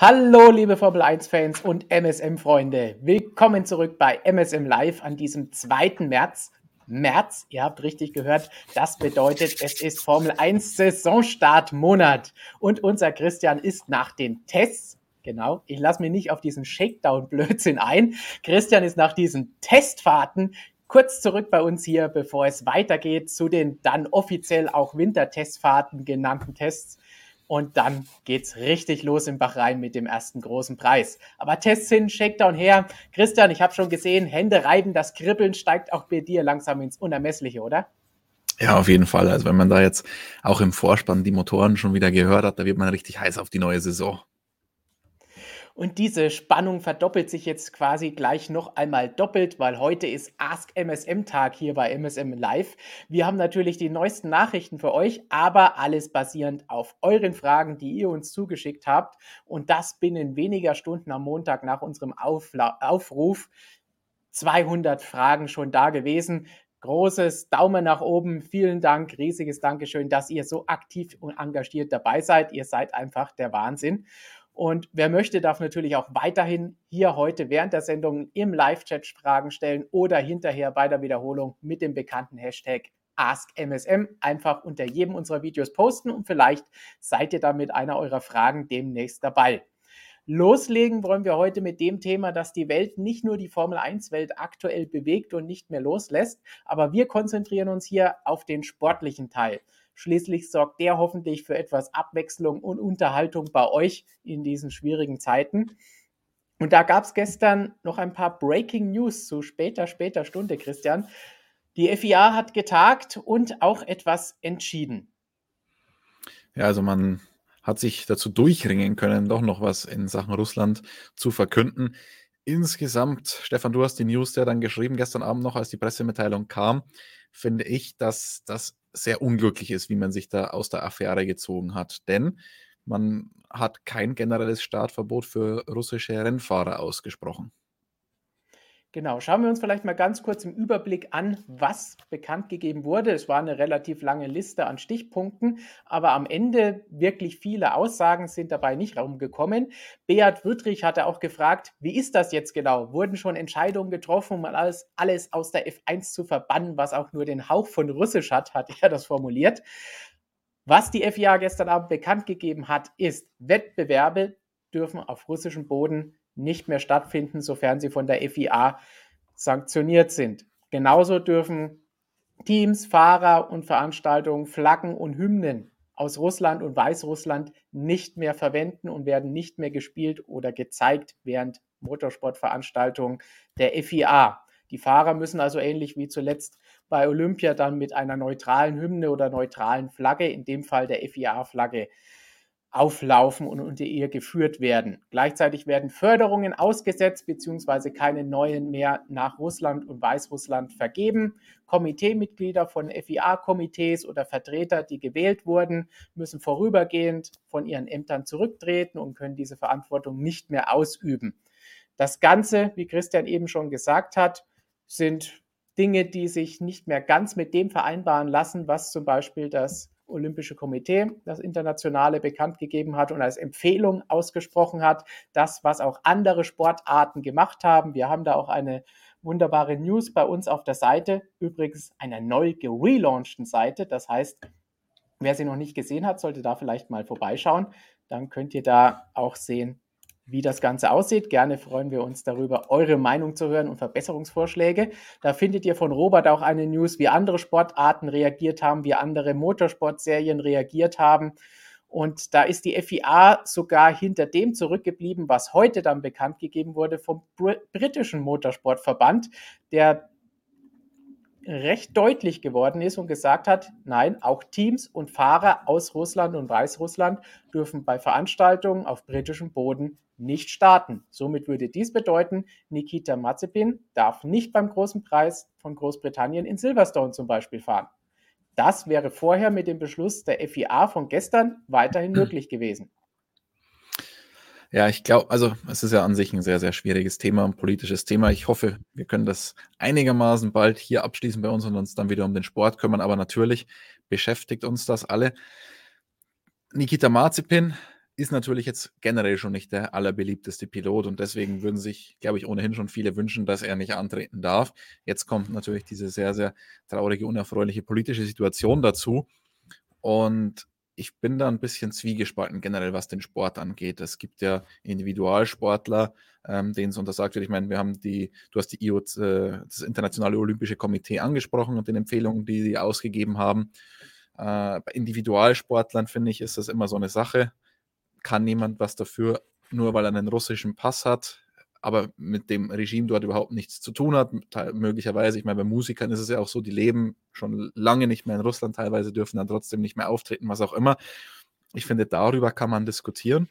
Hallo, liebe Formel 1-Fans und MSM-Freunde. Willkommen zurück bei MSM Live an diesem 2. März. März, ihr habt richtig gehört, das bedeutet, es ist Formel 1 Saisonstart-Monat. Und unser Christian ist nach den Tests, genau, ich lasse mich nicht auf diesen Shakedown-Blödsinn ein. Christian ist nach diesen Testfahrten kurz zurück bei uns hier, bevor es weitergeht zu den dann offiziell auch Wintertestfahrten genannten Tests und dann geht's richtig los im Bahrain mit dem ersten großen Preis. Aber Tests hin, Shakedown her. Christian, ich habe schon gesehen, Hände reiben, das Kribbeln steigt auch bei dir langsam ins Unermessliche, oder? Ja, auf jeden Fall. Also wenn man da jetzt auch im Vorspann die Motoren schon wieder gehört hat, da wird man richtig heiß auf die neue Saison. Und diese Spannung verdoppelt sich jetzt quasi gleich noch einmal doppelt, weil heute ist Ask MSM Tag hier bei MSM Live. Wir haben natürlich die neuesten Nachrichten für euch, aber alles basierend auf euren Fragen, die ihr uns zugeschickt habt. Und das binnen weniger Stunden am Montag nach unserem Aufla Aufruf. 200 Fragen schon da gewesen. Großes Daumen nach oben. Vielen Dank, riesiges Dankeschön, dass ihr so aktiv und engagiert dabei seid. Ihr seid einfach der Wahnsinn. Und wer möchte, darf natürlich auch weiterhin hier heute während der Sendung im Live-Chat Fragen stellen oder hinterher bei der Wiederholung mit dem bekannten Hashtag AskMSM einfach unter jedem unserer Videos posten und vielleicht seid ihr dann mit einer eurer Fragen demnächst dabei. Loslegen wollen wir heute mit dem Thema, dass die Welt nicht nur die Formel 1 Welt aktuell bewegt und nicht mehr loslässt, aber wir konzentrieren uns hier auf den sportlichen Teil. Schließlich sorgt der hoffentlich für etwas Abwechslung und Unterhaltung bei euch in diesen schwierigen Zeiten. Und da gab es gestern noch ein paar Breaking News zu später, später Stunde, Christian. Die FIA hat getagt und auch etwas entschieden. Ja, also man hat sich dazu durchringen können, doch noch was in Sachen Russland zu verkünden. Insgesamt, Stefan, du hast die News ja dann geschrieben gestern Abend noch, als die Pressemitteilung kam, finde ich, dass das sehr unglücklich ist, wie man sich da aus der Affäre gezogen hat. Denn man hat kein generelles Startverbot für russische Rennfahrer ausgesprochen. Genau, schauen wir uns vielleicht mal ganz kurz im Überblick an, was bekannt gegeben wurde. Es war eine relativ lange Liste an Stichpunkten, aber am Ende wirklich viele Aussagen sind dabei nicht rumgekommen. Beat Wüttrich hatte auch gefragt, wie ist das jetzt genau? Wurden schon Entscheidungen getroffen, um alles, alles aus der F1 zu verbannen, was auch nur den Hauch von Russisch hat, hat er das formuliert. Was die FIA gestern Abend bekannt gegeben hat, ist, Wettbewerbe dürfen auf russischem Boden nicht mehr stattfinden, sofern sie von der FIA sanktioniert sind. Genauso dürfen Teams, Fahrer und Veranstaltungen Flaggen und Hymnen aus Russland und Weißrussland nicht mehr verwenden und werden nicht mehr gespielt oder gezeigt während Motorsportveranstaltungen der FIA. Die Fahrer müssen also ähnlich wie zuletzt bei Olympia dann mit einer neutralen Hymne oder neutralen Flagge, in dem Fall der FIA-Flagge, auflaufen und unter ihr geführt werden. Gleichzeitig werden Förderungen ausgesetzt bzw. keine neuen mehr nach Russland und Weißrussland vergeben. Komiteemitglieder von FIA-Komitees oder Vertreter, die gewählt wurden, müssen vorübergehend von ihren Ämtern zurücktreten und können diese Verantwortung nicht mehr ausüben. Das Ganze, wie Christian eben schon gesagt hat, sind Dinge, die sich nicht mehr ganz mit dem vereinbaren lassen, was zum Beispiel das Olympische Komitee, das Internationale, bekannt gegeben hat und als Empfehlung ausgesprochen hat, das, was auch andere Sportarten gemacht haben. Wir haben da auch eine wunderbare News bei uns auf der Seite, übrigens einer neu gelaunchten Seite. Das heißt, wer sie noch nicht gesehen hat, sollte da vielleicht mal vorbeischauen. Dann könnt ihr da auch sehen, wie das Ganze aussieht. Gerne freuen wir uns darüber, eure Meinung zu hören und Verbesserungsvorschläge. Da findet ihr von Robert auch eine News, wie andere Sportarten reagiert haben, wie andere Motorsportserien reagiert haben. Und da ist die FIA sogar hinter dem zurückgeblieben, was heute dann bekannt gegeben wurde vom britischen Motorsportverband, der recht deutlich geworden ist und gesagt hat, nein, auch Teams und Fahrer aus Russland und Weißrussland dürfen bei Veranstaltungen auf britischem Boden nicht starten. Somit würde dies bedeuten, Nikita Mazepin darf nicht beim großen Preis von Großbritannien in Silverstone zum Beispiel fahren. Das wäre vorher mit dem Beschluss der FIA von gestern weiterhin möglich gewesen. Ja, ich glaube, also es ist ja an sich ein sehr, sehr schwieriges Thema, ein politisches Thema. Ich hoffe, wir können das einigermaßen bald hier abschließen bei uns und uns dann wieder um den Sport kümmern. Aber natürlich beschäftigt uns das alle. Nikita Marzipin ist natürlich jetzt generell schon nicht der allerbeliebteste Pilot und deswegen würden sich, glaube ich, ohnehin schon viele wünschen, dass er nicht antreten darf. Jetzt kommt natürlich diese sehr, sehr traurige, unerfreuliche politische Situation dazu. Und ich bin da ein bisschen zwiegespalten generell, was den Sport angeht. Es gibt ja Individualsportler, ähm, denen es untersagt wird. Ich meine, wir haben die, du hast die IO, äh, das Internationale Olympische Komitee angesprochen und den Empfehlungen, die sie ausgegeben haben. Äh, bei Individualsportlern finde ich, ist das immer so eine Sache. Kann niemand was dafür, nur weil er einen russischen Pass hat aber mit dem Regime dort überhaupt nichts zu tun hat. Möglicherweise, ich meine, bei Musikern ist es ja auch so, die leben schon lange nicht mehr in Russland, teilweise dürfen dann trotzdem nicht mehr auftreten, was auch immer. Ich finde, darüber kann man diskutieren.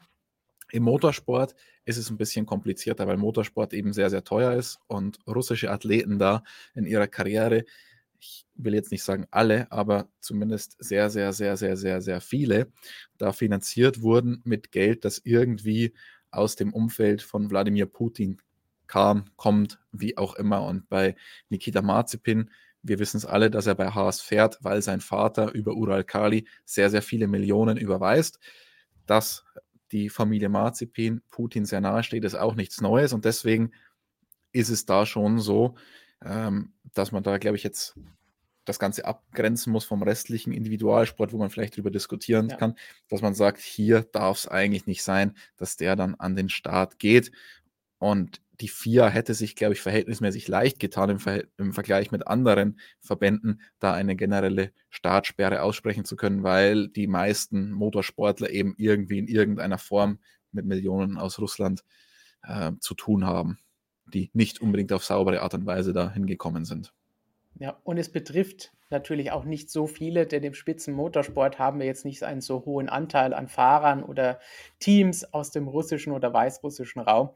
Im Motorsport ist es ein bisschen komplizierter, weil Motorsport eben sehr, sehr teuer ist und russische Athleten da in ihrer Karriere, ich will jetzt nicht sagen alle, aber zumindest sehr, sehr, sehr, sehr, sehr, sehr viele, da finanziert wurden mit Geld, das irgendwie aus dem Umfeld von Wladimir Putin kam, kommt, wie auch immer. Und bei Nikita Marzipin, wir wissen es alle, dass er bei Haas fährt, weil sein Vater über Ural Kali sehr, sehr viele Millionen überweist. Dass die Familie Marzipin Putin sehr nahe steht, ist auch nichts Neues. Und deswegen ist es da schon so, ähm, dass man da, glaube ich, jetzt das Ganze abgrenzen muss vom restlichen Individualsport, wo man vielleicht darüber diskutieren ja. kann, dass man sagt, hier darf es eigentlich nicht sein, dass der dann an den Start geht. Und die FIA hätte sich, glaube ich, verhältnismäßig leicht getan im, Ver im, Vergleich mit anderen Verbänden, da eine generelle Startsperre aussprechen zu können, weil die meisten Motorsportler eben irgendwie in irgendeiner Form mit Millionen aus Russland äh, zu tun haben, die nicht unbedingt auf saubere Art und Weise da hingekommen sind. Ja, und es betrifft natürlich auch nicht so viele, denn im Spitzenmotorsport haben wir jetzt nicht einen so hohen Anteil an Fahrern oder Teams aus dem russischen oder weißrussischen Raum.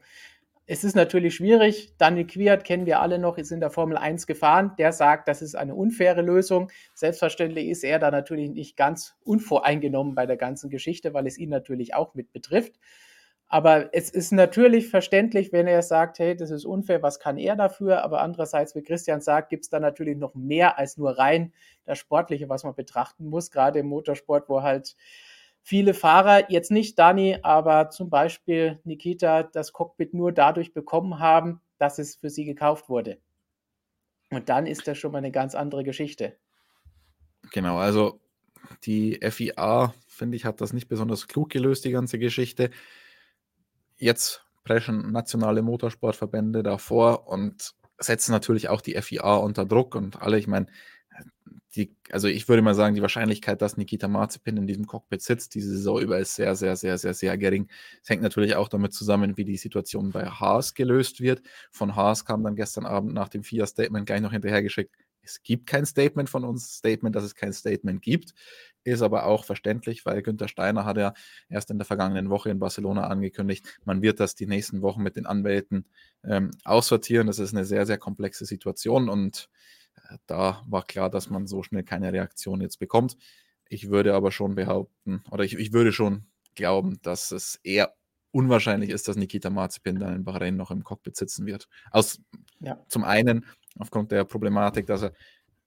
Es ist natürlich schwierig. Daniel Quiert kennen wir alle noch, ist in der Formel 1 gefahren. Der sagt, das ist eine unfaire Lösung. Selbstverständlich ist er da natürlich nicht ganz unvoreingenommen bei der ganzen Geschichte, weil es ihn natürlich auch mit betrifft. Aber es ist natürlich verständlich, wenn er sagt, hey, das ist unfair, was kann er dafür? Aber andererseits, wie Christian sagt, gibt es da natürlich noch mehr als nur rein das Sportliche, was man betrachten muss, gerade im Motorsport, wo halt viele Fahrer, jetzt nicht Dani, aber zum Beispiel Nikita, das Cockpit nur dadurch bekommen haben, dass es für sie gekauft wurde. Und dann ist das schon mal eine ganz andere Geschichte. Genau, also die FIA, finde ich, hat das nicht besonders klug gelöst, die ganze Geschichte jetzt preschen nationale Motorsportverbände davor und setzen natürlich auch die FIA unter Druck und alle, ich meine, die, also ich würde mal sagen, die Wahrscheinlichkeit, dass Nikita Marzipin in diesem Cockpit sitzt, diese Saison über ist sehr, sehr, sehr, sehr, sehr gering. Es hängt natürlich auch damit zusammen, wie die Situation bei Haas gelöst wird. Von Haas kam dann gestern Abend nach dem FIA-Statement gleich noch hinterhergeschickt, es gibt kein Statement von uns, Statement, dass es kein Statement gibt, ist aber auch verständlich, weil Günther Steiner hat ja erst in der vergangenen Woche in Barcelona angekündigt, man wird das die nächsten Wochen mit den Anwälten ähm, aussortieren. Das ist eine sehr, sehr komplexe Situation und äh, da war klar, dass man so schnell keine Reaktion jetzt bekommt. Ich würde aber schon behaupten, oder ich, ich würde schon glauben, dass es eher unwahrscheinlich ist, dass Nikita Marzipin dann in Bahrain noch im Cockpit sitzen wird. Aus, ja. Zum einen aufgrund der Problematik, dass er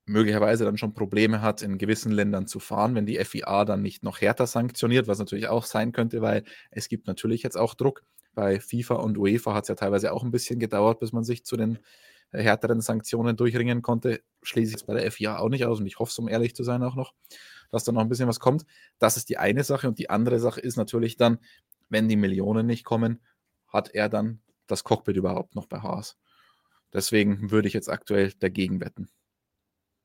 möglicherweise dann schon Probleme hat, in gewissen Ländern zu fahren, wenn die FIA dann nicht noch härter sanktioniert, was natürlich auch sein könnte, weil es gibt natürlich jetzt auch Druck. Bei FIFA und UEFA hat es ja teilweise auch ein bisschen gedauert, bis man sich zu den äh, härteren Sanktionen durchringen konnte. Schließe ich jetzt bei der FIA auch nicht aus und ich hoffe es, um ehrlich zu sein, auch noch, dass da noch ein bisschen was kommt. Das ist die eine Sache und die andere Sache ist natürlich dann, wenn die Millionen nicht kommen, hat er dann das Cockpit überhaupt noch bei Haas. Deswegen würde ich jetzt aktuell dagegen wetten.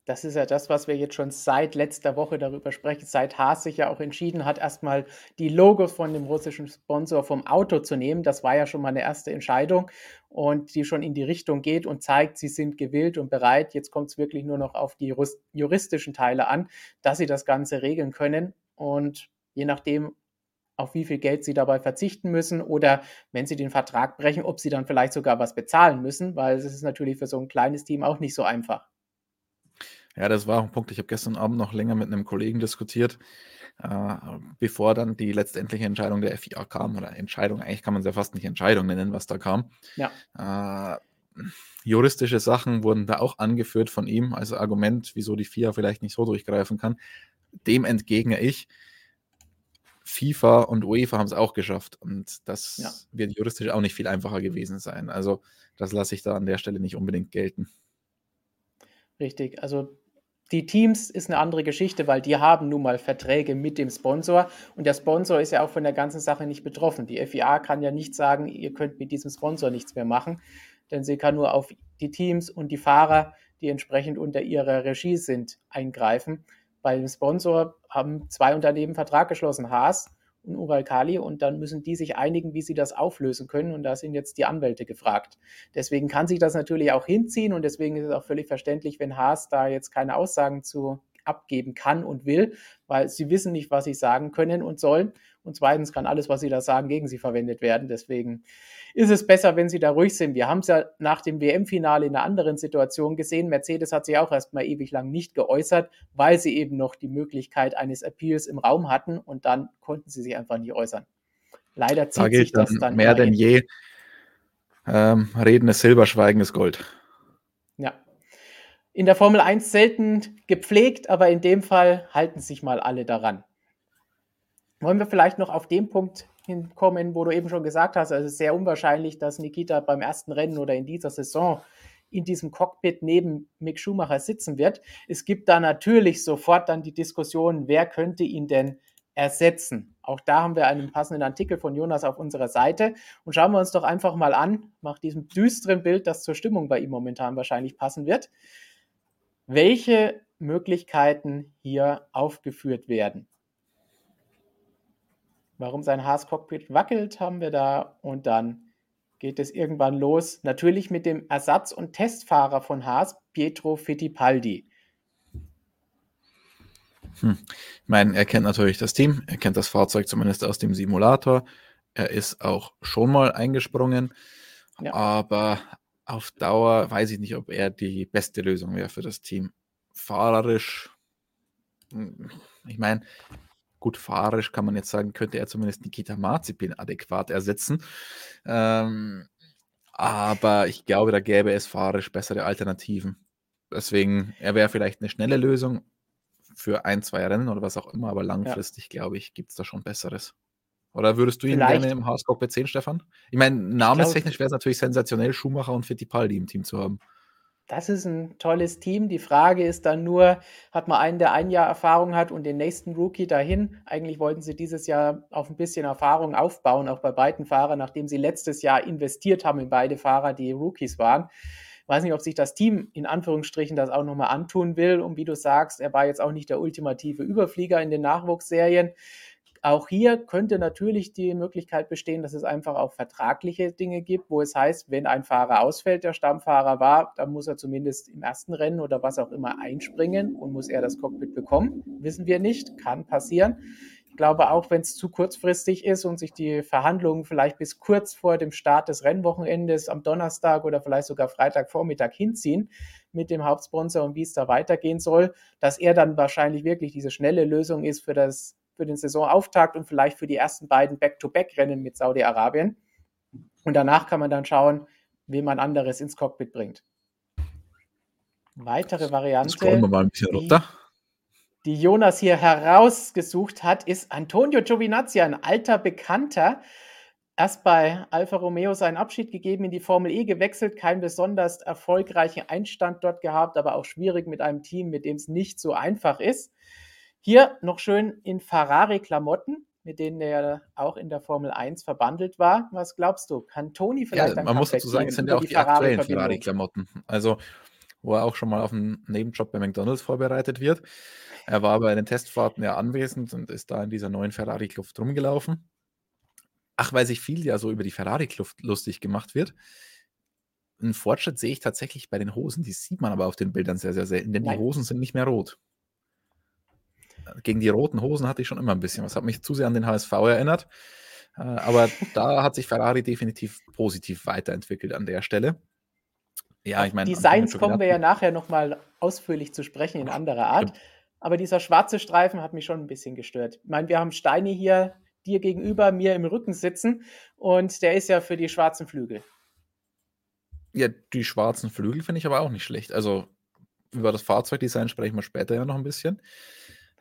Das ist ja das, was wir jetzt schon seit letzter Woche darüber sprechen, seit Haas sich ja auch entschieden hat, erstmal die Logos von dem russischen Sponsor vom Auto zu nehmen. Das war ja schon mal eine erste Entscheidung und die schon in die Richtung geht und zeigt, sie sind gewillt und bereit. Jetzt kommt es wirklich nur noch auf die juristischen Teile an, dass sie das Ganze regeln können. Und je nachdem, auf wie viel Geld sie dabei verzichten müssen oder wenn sie den Vertrag brechen, ob sie dann vielleicht sogar was bezahlen müssen, weil es ist natürlich für so ein kleines Team auch nicht so einfach. Ja, das war ein Punkt. Ich habe gestern Abend noch länger mit einem Kollegen diskutiert, äh, bevor dann die letztendliche Entscheidung der FIA kam. Oder Entscheidung, eigentlich kann man es ja fast nicht Entscheidung nennen, was da kam. Ja. Äh, juristische Sachen wurden da auch angeführt von ihm als Argument, wieso die FIA vielleicht nicht so durchgreifen kann. Dem entgegne ich, FIFA und UEFA haben es auch geschafft. Und das Ja. wird juristisch auch nicht viel einfacher gewesen sein. Also, das lasse ich da an der Stelle nicht unbedingt gelten. Richtig. Also die Teams ist eine andere Geschichte, weil die haben nun mal Verträge mit dem Sponsor und der Sponsor ist ja auch von der ganzen Sache nicht betroffen. Die FIA kann ja nicht sagen, ihr könnt mit diesem Sponsor nichts mehr machen, denn sie kann nur auf die Teams und die Fahrer, die entsprechend unter ihrer Regie sind, eingreifen. Bei dem Sponsor haben zwei Unternehmen Vertrag geschlossen, Haas und Uralkali, und dann müssen die sich einigen, wie sie das auflösen können. Und da sind jetzt die Anwälte gefragt. Deswegen kann sich das natürlich auch hinziehen und deswegen ist es auch völlig verständlich, wenn Haas da jetzt keine Aussagen zu abgeben kann und will, weil sie wissen nicht, was sie sagen können und sollen. Und zweitens kann alles, was sie da sagen, gegen sie verwendet werden. Deswegen ist es besser, wenn sie da ruhig sind. Wir haben es ja nach dem WM-Finale in einer anderen Situation gesehen. Mercedes hat sich auch erstmal ewig lang nicht geäußert, weil sie eben noch die Möglichkeit eines Appeals im Raum hatten und dann konnten sie sich einfach nicht äußern. Leider Da zieht sich gilt das dann mehr denn je. Ähm, Reden ist Silber, Schweigen ist Gold. Ja. In der Formel 1 selten gepflegt, aber in dem Fall halten sich mal alle daran. Wollen wir vielleicht noch auf den Punkt hinkommen, wo du eben schon gesagt hast, also es ist sehr unwahrscheinlich, dass Nikita beim ersten Rennen oder in dieser Saison in diesem Cockpit neben Mick Schumacher sitzen wird. Es gibt da natürlich sofort dann die Diskussion, wer könnte ihn denn ersetzen. Auch da haben wir einen passenden Artikel von Jonas auf unserer Seite und schauen wir uns doch einfach mal an, nach diesem düsteren Bild, das zur Stimmung bei ihm momentan wahrscheinlich passen wird, welche Möglichkeiten hier aufgeführt werden. Warum sein Haas-Cockpit wackelt, haben wir da und dann geht es irgendwann los. Natürlich mit dem Ersatz- und Testfahrer von Haas, Pietro Fittipaldi. Hm. Ich meine, er kennt natürlich das Team, er kennt das Fahrzeug zumindest aus dem Simulator. Er ist auch schon mal eingesprungen, Ja. aber auf Dauer weiß ich nicht, ob er die beste Lösung wäre für das Team. Fahrerisch, hm, ich meine, gut, fahrerisch kann man jetzt sagen, könnte er zumindest Nikita Mazepin adäquat ersetzen. Ähm, aber ich glaube, da gäbe es fahrerisch bessere Alternativen. Deswegen, er wäre vielleicht eine schnelle Lösung für ein, zwei Rennen oder was auch immer, aber langfristig, glaube ich, gibt es da schon Besseres. Oder würdest du ihn Vielleicht. gerne im Haas-Cockpit sehen, Stefan? Ich meine, namenstechnisch wäre es natürlich sensationell, Schumacher und Fittipaldi im Team zu haben. Das ist ein tolles Team. Die Frage ist dann nur, hat man einen, der ein Jahr Erfahrung hat und den nächsten Rookie dahin? Eigentlich wollten sie dieses Jahr auf ein bisschen Erfahrung aufbauen, auch bei beiden Fahrern, nachdem sie letztes Jahr investiert haben in beide Fahrer, die Rookies waren. Ich weiß nicht, ob sich das Team in Anführungsstrichen das auch nochmal antun will. Und wie du sagst, er war jetzt auch nicht der ultimative Überflieger in den Nachwuchsserien. Auch hier könnte natürlich die Möglichkeit bestehen, dass es einfach auch vertragliche Dinge gibt, wo es heißt, wenn ein Fahrer ausfällt, der Stammfahrer war, dann muss er zumindest im ersten Rennen oder was auch immer einspringen und muss er das Cockpit bekommen. Wissen wir nicht, kann passieren. Ich glaube auch, wenn es zu kurzfristig ist und sich die Verhandlungen vielleicht bis kurz vor dem Start des Rennwochenendes am Donnerstag oder vielleicht sogar Freitagvormittag hinziehen mit dem Hauptsponsor und wie es da weitergehen soll, dass er dann wahrscheinlich wirklich diese schnelle Lösung ist für das für den Saisonauftakt und vielleicht für die ersten beiden Back-to-Back-Rennen mit Saudi-Arabien. Und danach kann man dann schauen, wen man anderes ins Cockpit bringt. Weitere Variante. Scrollen wir mal ein bisschen die- die Jonas hier herausgesucht hat, ist Antonio Giovinazzi, ein alter Bekannter. Erst bei Alfa Romeo seinen Abschied gegeben, in die Formel E gewechselt, keinen besonders erfolgreichen Einstand dort gehabt, aber auch schwierig mit einem Team, mit dem es nicht so einfach ist. Hier noch schön in Ferrari-Klamotten, mit denen er auch in der Formel 1 verbandelt war. Was glaubst du? Kann Toni vielleicht Ja, man muss dazu sagen, es sind ja auch die aktuellen Ferrari-Verbindung? Ferrari-Klamotten. Also, wo er auch schon mal auf einen Nebenjob bei McDonalds vorbereitet wird. Er war bei den Testfahrten ja anwesend und ist da in dieser neuen Ferrari-Kluft rumgelaufen. Ach, weil sich viel ja so über die Ferrari-Kluft lustig gemacht wird. Einen Fortschritt sehe ich tatsächlich bei den Hosen, die sieht man aber auf den Bildern sehr, sehr selten, denn Nein. die Hosen sind nicht mehr rot. Gegen die roten Hosen hatte ich schon immer ein bisschen was. Hat mich zu sehr an den HSV erinnert. Äh, Aber da hat sich Ferrari definitiv positiv weiterentwickelt an der Stelle. Ja, ich meine, Designs kommen wir ja nachher nochmal ausführlich zu sprechen in anderer Art. Aber dieser schwarze Streifen hat mich schon ein bisschen gestört. Ich meine, wir haben Steini hier dir gegenüber, mir im Rücken sitzen und der ist ja für die schwarzen Flügel. Ja, die schwarzen Flügel finde ich aber auch nicht schlecht. Also über das Fahrzeugdesign sprechen wir später ja noch ein bisschen.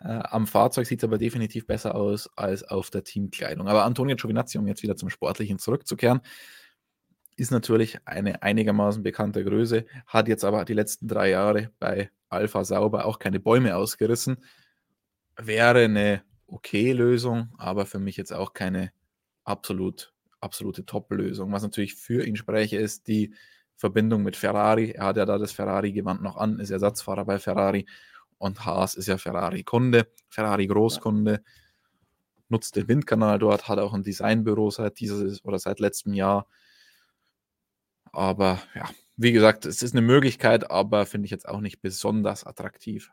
Äh, am Fahrzeug sieht es aber definitiv besser aus als auf der Teamkleidung. Aber Antonio Giovinazzi, um jetzt wieder zum Sportlichen zurückzukehren, ist natürlich eine einigermaßen bekannte Größe, hat jetzt aber die letzten drei Jahre bei Alpha Sauber auch keine Bäume ausgerissen. Wäre eine okay Lösung, aber für mich jetzt auch keine absolut, absolute Top-Lösung. Was natürlich für ihn spreche, ist die Verbindung mit Ferrari. Er hat ja da das Ferrari-Gewand noch an, ist Ersatzfahrer bei Ferrari und Haas ist ja Ferrari-Kunde, Ferrari-Großkunde, nutzt den Windkanal dort, hat auch ein Designbüro seit dieses oder seit letztem Jahr. Aber ja, wie gesagt, es ist eine Möglichkeit, aber finde ich jetzt auch nicht besonders attraktiv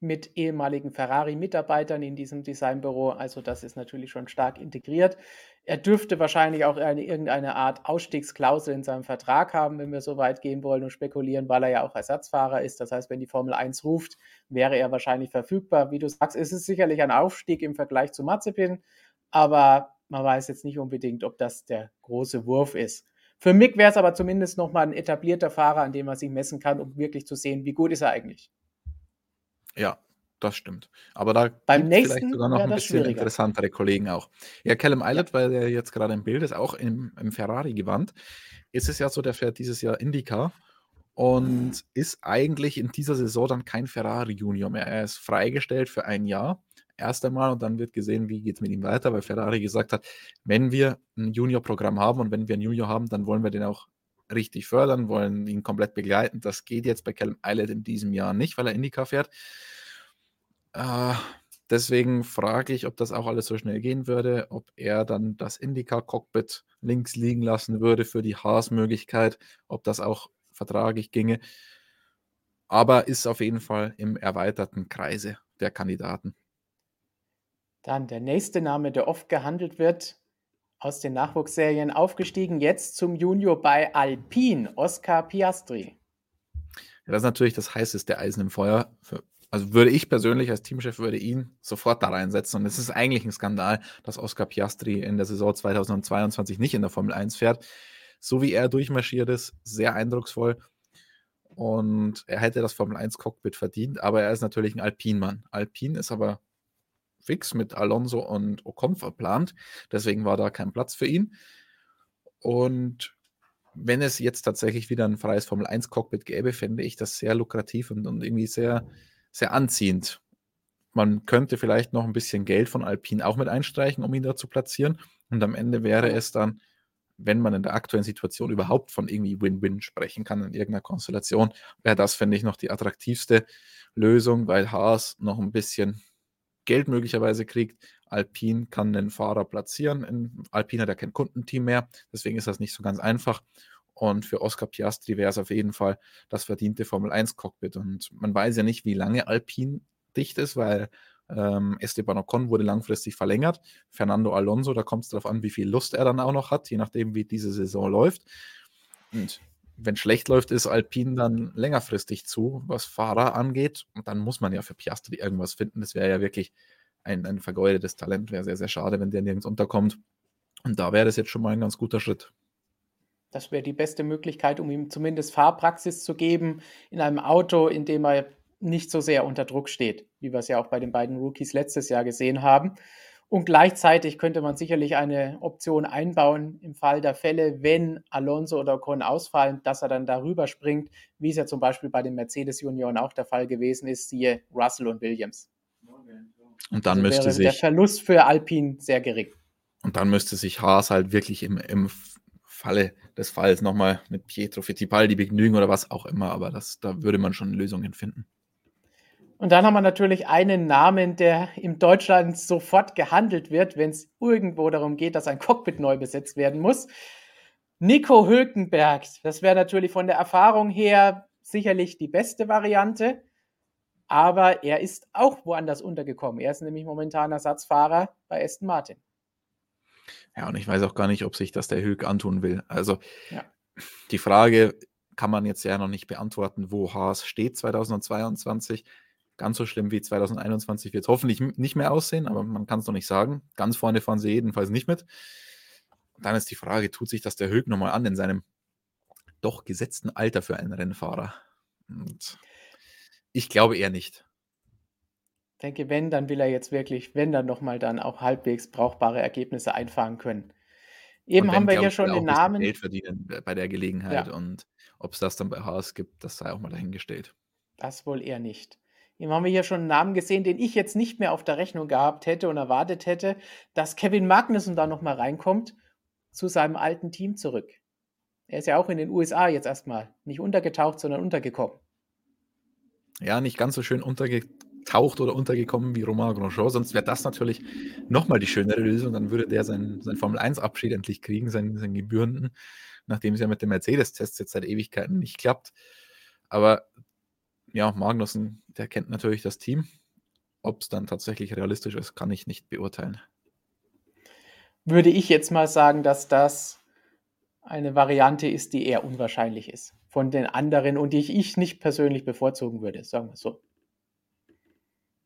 mit ehemaligen Ferrari-Mitarbeitern in diesem Designbüro. Also das ist natürlich schon stark integriert. Er dürfte wahrscheinlich auch eine, irgendeine Art Ausstiegsklausel in seinem Vertrag haben, wenn wir so weit gehen wollen und spekulieren, weil er ja auch Ersatzfahrer ist. Das heißt, wenn die Formel 1 ruft, wäre er wahrscheinlich verfügbar. Wie du sagst, es ist sicherlich ein Aufstieg im Vergleich zu Mazepin, aber man weiß jetzt nicht unbedingt, ob das der große Wurf ist. Für Mick wäre es aber zumindest nochmal ein etablierter Fahrer, an dem man sich messen kann, um wirklich zu sehen, wie gut ist er eigentlich. Ja, das stimmt. Aber da Beim gibt es vielleicht sogar noch ein bisschen interessantere Kollegen auch. Ja, Callum Ja. weil der jetzt gerade im Bild ist, auch im, im Ferrari-Gewand, ist es ja so, der fährt dieses Jahr IndyCar und ist eigentlich in dieser Saison dann kein Ferrari-Junior mehr. Er ist freigestellt für ein Jahr erst einmal und dann wird gesehen, wie geht es mit ihm weiter, weil Ferrari gesagt hat, wenn wir ein Junior-Programm haben und wenn wir einen Junior haben, dann wollen wir den auch richtig fördern, wollen ihn komplett begleiten. Das geht jetzt bei Callum Eilert in diesem Jahr nicht, weil er IndyCar fährt. Äh, deswegen frage ich, ob das auch alles so schnell gehen würde, ob er dann das IndyCar-Cockpit links liegen lassen würde für die Haas-Möglichkeit, ob das auch vertraglich ginge. Aber ist auf jeden Fall im erweiterten Kreise der Kandidaten. Dann der nächste Name, der oft gehandelt wird, aus den Nachwuchsserien aufgestiegen, jetzt zum Junior bei Alpine, Oscar Piastri. Ja, das ist natürlich das heißeste Eisen im Feuer. Für, also würde ich persönlich als Teamchef würde ihn sofort da reinsetzen. Und es ist eigentlich ein Skandal, dass Oscar Piastri in der Saison 2022 nicht in der Formel 1 fährt. So wie er durchmarschiert ist, sehr eindrucksvoll. Und er hätte das Formel 1 Cockpit verdient, aber er ist natürlich ein Alpin-Mann. Alpin ist aber fix mit Alonso und Ocon verplant. Deswegen war da kein Platz für ihn. Und wenn es jetzt tatsächlich wieder ein freies Formel 1 Cockpit gäbe, fände ich das sehr lukrativ und, und irgendwie sehr, sehr anziehend. Man könnte vielleicht noch ein bisschen Geld von Alpine auch mit einstreichen, um ihn da zu platzieren. Und am Ende wäre es dann, wenn man in der aktuellen Situation überhaupt von irgendwie Win-Win sprechen kann, in irgendeiner Konstellation, wäre das, finde ich, noch die attraktivste Lösung, weil Haas noch ein bisschen Geld möglicherweise kriegt. Alpine kann einen Fahrer platzieren. Alpine hat ja kein Kundenteam mehr, deswegen ist das nicht so ganz einfach. Und für Oscar Piastri wäre es auf jeden Fall das verdiente Formel 1 Cockpit. Und man weiß ja nicht, wie lange Alpine dicht ist, weil ähm, Esteban Ocon wurde langfristig verlängert. Fernando Alonso, da kommt es darauf an, wie viel Lust er dann auch noch hat, je nachdem, wie diese Saison läuft. Und wenn schlecht läuft, ist Alpine dann längerfristig zu, was Fahrer angeht. Und dann muss man ja für Piastri irgendwas finden. Das wäre ja wirklich ein, ein vergeudetes Talent. Wäre sehr, sehr schade, wenn der nirgends unterkommt. Und da wäre das jetzt schon mal ein ganz guter Schritt. Das wäre die beste Möglichkeit, um ihm zumindest Fahrpraxis zu geben in einem Auto, in dem er nicht so sehr unter Druck steht, wie wir es ja auch bei den beiden Rookies letztes Jahr gesehen haben. Und gleichzeitig könnte man sicherlich eine Option einbauen im Fall der Fälle, wenn Alonso oder Ocon ausfallen, dass er dann darüber springt, wie es ja zum Beispiel bei den Mercedes-Junioren auch der Fall gewesen ist, siehe Russell und Williams. Und dann also müsste wäre sich der Verlust für Alpine sehr gering. Und dann müsste sich Haas halt wirklich im, im Falle des Falls nochmal mit Pietro Fittipaldi begnügen oder was auch immer, aber das, da würde man schon Lösungen finden. Und dann haben wir natürlich einen Namen, der in Deutschland sofort gehandelt wird, wenn es irgendwo darum geht, dass ein Cockpit neu besetzt werden muss. Nico Hülkenberg, das wäre natürlich von der Erfahrung her sicherlich die beste Variante, aber er ist auch woanders untergekommen. Er ist nämlich momentan Ersatzfahrer bei Aston Martin. Ja, und ich weiß auch gar nicht, ob sich das der Hülk antun will. Also ja. die Frage kann man jetzt ja noch nicht beantworten, wo Haas steht 2022. Ganz so schlimm wie 2021 wird es hoffentlich nicht mehr aussehen, aber man kann es noch nicht sagen. Ganz vorne fahren sie jedenfalls nicht mit. Und dann ist die Frage, tut sich das der Höck nochmal an in seinem doch gesetzten Alter für einen Rennfahrer? Und ich glaube eher nicht. Denke, wenn, dann will er jetzt wirklich, wenn dann nochmal dann auch halbwegs brauchbare Ergebnisse einfahren können. Eben haben wir hier schon den Namen. Geld verdienen bei der Gelegenheit Ja. und ob es das dann bei Haas gibt, das sei auch mal dahingestellt. Das wohl eher nicht. Eben haben wir hier schon einen Namen gesehen, den ich jetzt nicht mehr auf der Rechnung gehabt hätte und erwartet hätte, dass Kevin Magnussen da noch mal reinkommt zu seinem alten Team zurück. Er ist ja auch in den USA jetzt erstmal nicht untergetaucht, sondern untergekommen. Ja, nicht ganz so schön untergetaucht oder untergekommen wie Romain Grosjean, sonst wäre das natürlich noch mal die schönere Lösung. Dann würde der seinen seinen Formel-1-Abschied endlich kriegen, seinen seinen gebührenden, nachdem es ja mit dem Mercedes-Test jetzt seit Ewigkeiten nicht klappt. Aber ja, Magnussen, der kennt natürlich das Team. Ob es dann tatsächlich realistisch ist, kann ich nicht beurteilen. Würde ich jetzt mal sagen, dass das eine Variante ist, die eher unwahrscheinlich ist von den anderen und die ich nicht persönlich bevorzugen würde, sagen wir so.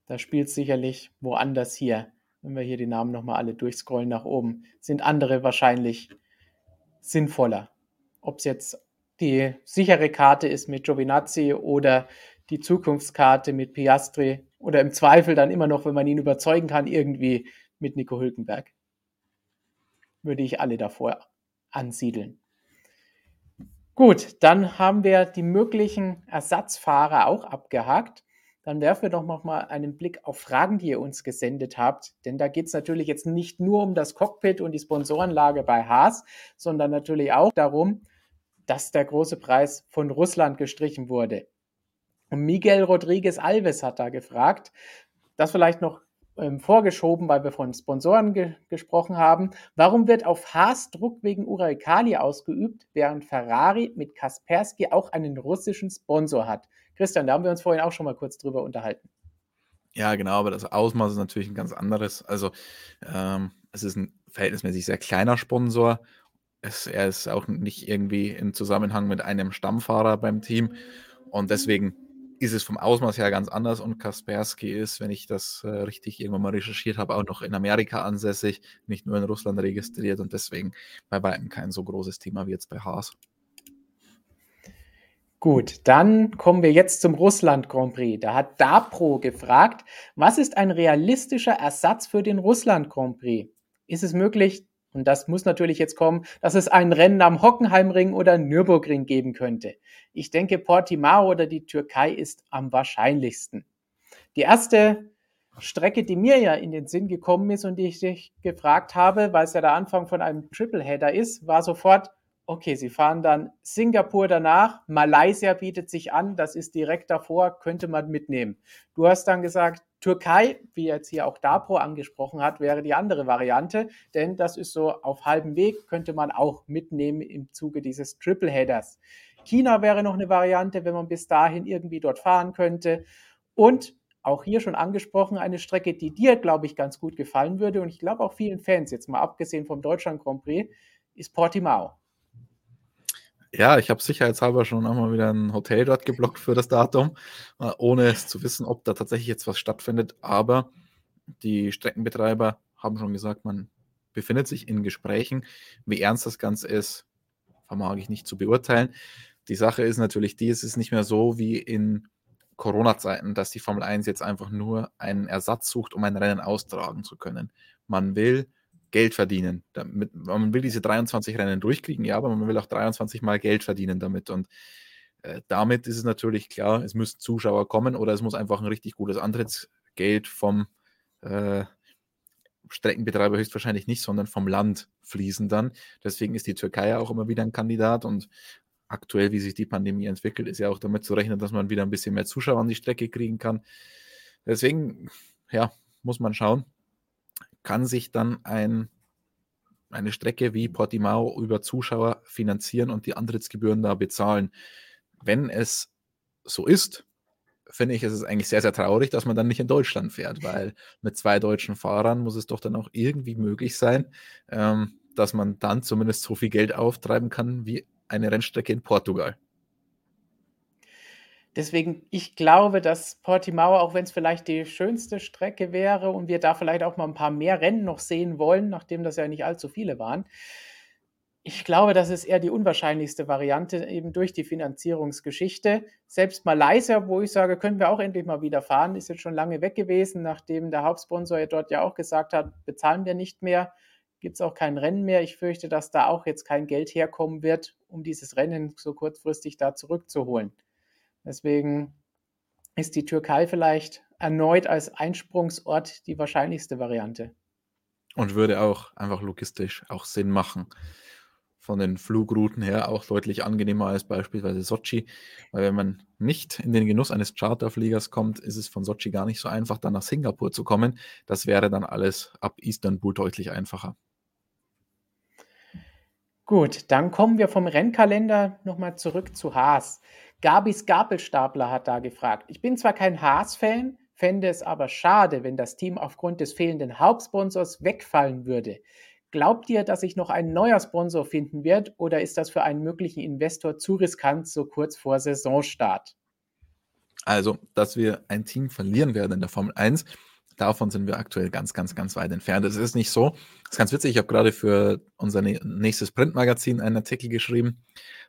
Da spielt sicherlich woanders hier, wenn wir hier die Namen noch mal alle durchscrollen nach oben, sind andere wahrscheinlich sinnvoller. Ob's jetzt die sichere Karte ist mit Giovinazzi oder die Zukunftskarte mit Piastri oder im Zweifel dann immer noch, wenn man ihn überzeugen kann, irgendwie mit Nico Hülkenberg. Würde ich alle davor ansiedeln. Gut, dann haben wir die möglichen Ersatzfahrer auch abgehakt. Dann werfen wir doch noch mal einen Blick auf Fragen, die ihr uns gesendet habt. Denn da geht es natürlich jetzt nicht nur um das Cockpit und die Sponsorenlage bei Haas, sondern natürlich auch darum, dass der große Preis von Russland gestrichen wurde. Und Miguel Rodriguez Alves hat da gefragt, das vielleicht noch ähm, vorgeschoben, weil wir von Sponsoren ge gesprochen haben. Warum wird auf Haas Druck wegen Uralkali ausgeübt, während Ferrari mit Kaspersky auch einen russischen Sponsor hat? Christian, da haben wir uns vorhin auch schon mal kurz drüber unterhalten. Ja, genau, aber das Ausmaß ist natürlich ein ganz anderes. Also, ähm, es ist ein verhältnismäßig sehr kleiner Sponsor. Es, er ist auch nicht irgendwie im Zusammenhang mit einem Stammfahrer beim Team. Und deswegen ist es vom Ausmaß her ganz anders. Und Kaspersky ist, wenn ich das äh, richtig irgendwann mal recherchiert habe, auch noch in Amerika ansässig, nicht nur in Russland registriert und deswegen bei weitem kein so großes Thema wie jetzt bei Haas. Gut, dann kommen wir jetzt zum Russland Grand Prix. Da hat Dapro gefragt, was ist ein realistischer Ersatz für den Russland Grand Prix? Ist es möglich, und das muss natürlich jetzt kommen, dass es ein Rennen am Hockenheimring oder Nürburgring geben könnte? Ich denke, Portimao oder die Türkei ist am wahrscheinlichsten. Die erste Strecke, die mir ja in den Sinn gekommen ist und die ich dich gefragt habe, weil es ja der Anfang von einem Tripleheader ist, war sofort Okay, Sie fahren dann Singapur danach, Malaysia bietet sich an, das ist direkt davor, könnte man mitnehmen. Du hast dann gesagt, Türkei, wie jetzt hier auch Dapro angesprochen hat, wäre die andere Variante, denn das ist so auf halbem Weg, könnte man auch mitnehmen im Zuge dieses Tripleheaders. China wäre noch eine Variante, wenn man bis dahin irgendwie dort fahren könnte. Und auch hier schon angesprochen, eine Strecke, die dir, glaube ich, ganz gut gefallen würde und ich glaube auch vielen Fans, jetzt mal abgesehen vom Deutschland Grand Prix, ist Portimao. Ja, ich habe sicherheitshalber schon einmal wieder ein Hotel dort geblockt für das Datum, äh, ohne es zu wissen, ob da tatsächlich jetzt was stattfindet. Aber die Streckenbetreiber haben schon gesagt, man befindet sich in Gesprächen. Wie ernst das Ganze ist, vermag ich nicht zu beurteilen. Die Sache ist natürlich die, es ist nicht mehr so wie in Corona-Zeiten, dass die Formel 1 jetzt einfach nur einen Ersatz sucht, um ein Rennen austragen zu können. Man will Geld verdienen. Damit, man will diese 23 Rennen durchkriegen, ja, aber man will auch 23 Mal Geld verdienen damit. Und äh, damit ist es natürlich klar, es müssen Zuschauer kommen oder es muss einfach ein richtig gutes Antrittsgeld vom äh, Streckenbetreiber höchstwahrscheinlich nicht, sondern vom Land fließen dann. Deswegen ist die Türkei auch immer wieder ein Kandidat und aktuell, wie sich die Pandemie entwickelt, ist ja auch damit zu rechnen, dass man wieder ein bisschen mehr Zuschauer an die Strecke kriegen kann. Deswegen, ja, muss man schauen kann sich dann ein, eine Strecke wie Portimao über Zuschauer finanzieren und die Antrittsgebühren da bezahlen. Wenn es so ist, finde ich, ist es eigentlich sehr, sehr traurig, dass man dann nicht in Deutschland fährt, weil mit zwei deutschen Fahrern muss es doch dann auch irgendwie möglich sein, ähm, dass man dann zumindest so viel Geld auftreiben kann wie eine Rennstrecke in Portugal. Deswegen, ich glaube, dass Portimao, auch wenn es vielleicht die schönste Strecke wäre und wir da vielleicht auch mal ein paar mehr Rennen noch sehen wollen, nachdem das ja nicht allzu viele waren, Ich glaube, das ist eher die unwahrscheinlichste Variante, eben durch die Finanzierungsgeschichte. Selbst Malaysia, wo ich sage, können wir auch endlich mal wieder fahren, ist jetzt schon lange weg gewesen, nachdem der Hauptsponsor ja dort ja auch gesagt hat, bezahlen wir nicht mehr, gibt es auch kein Rennen mehr. Ich fürchte, dass da auch jetzt kein Geld herkommen wird, um dieses Rennen so kurzfristig da zurückzuholen. Deswegen ist die Türkei vielleicht erneut als Einsprungsort die wahrscheinlichste Variante. Und würde auch einfach logistisch auch Sinn machen von den Flugrouten her auch deutlich angenehmer als beispielsweise Sochi, weil wenn man nicht in den Genuss eines Charterfliegers kommt, ist es von Sochi gar nicht so einfach, dann nach Singapur zu kommen. Das wäre dann alles ab Istanbul deutlich einfacher. Gut, dann kommen wir vom Rennkalender nochmal zurück zu Haas. Gabis Gabelstapler hat da gefragt. Ich bin zwar kein Haas-Fan, fände es aber schade, wenn das Team aufgrund des fehlenden Hauptsponsors wegfallen würde. Glaubt ihr, dass sich noch ein neuer Sponsor finden wird oder ist das für einen möglichen Investor zu riskant so kurz vor Saisonstart? Also, dass wir ein Team verlieren werden in der Formel 1, davon sind wir aktuell ganz, ganz, ganz weit entfernt. Es ist nicht so. Das ist ganz witzig. Ich habe gerade für unser nächstes Printmagazin einen Artikel geschrieben.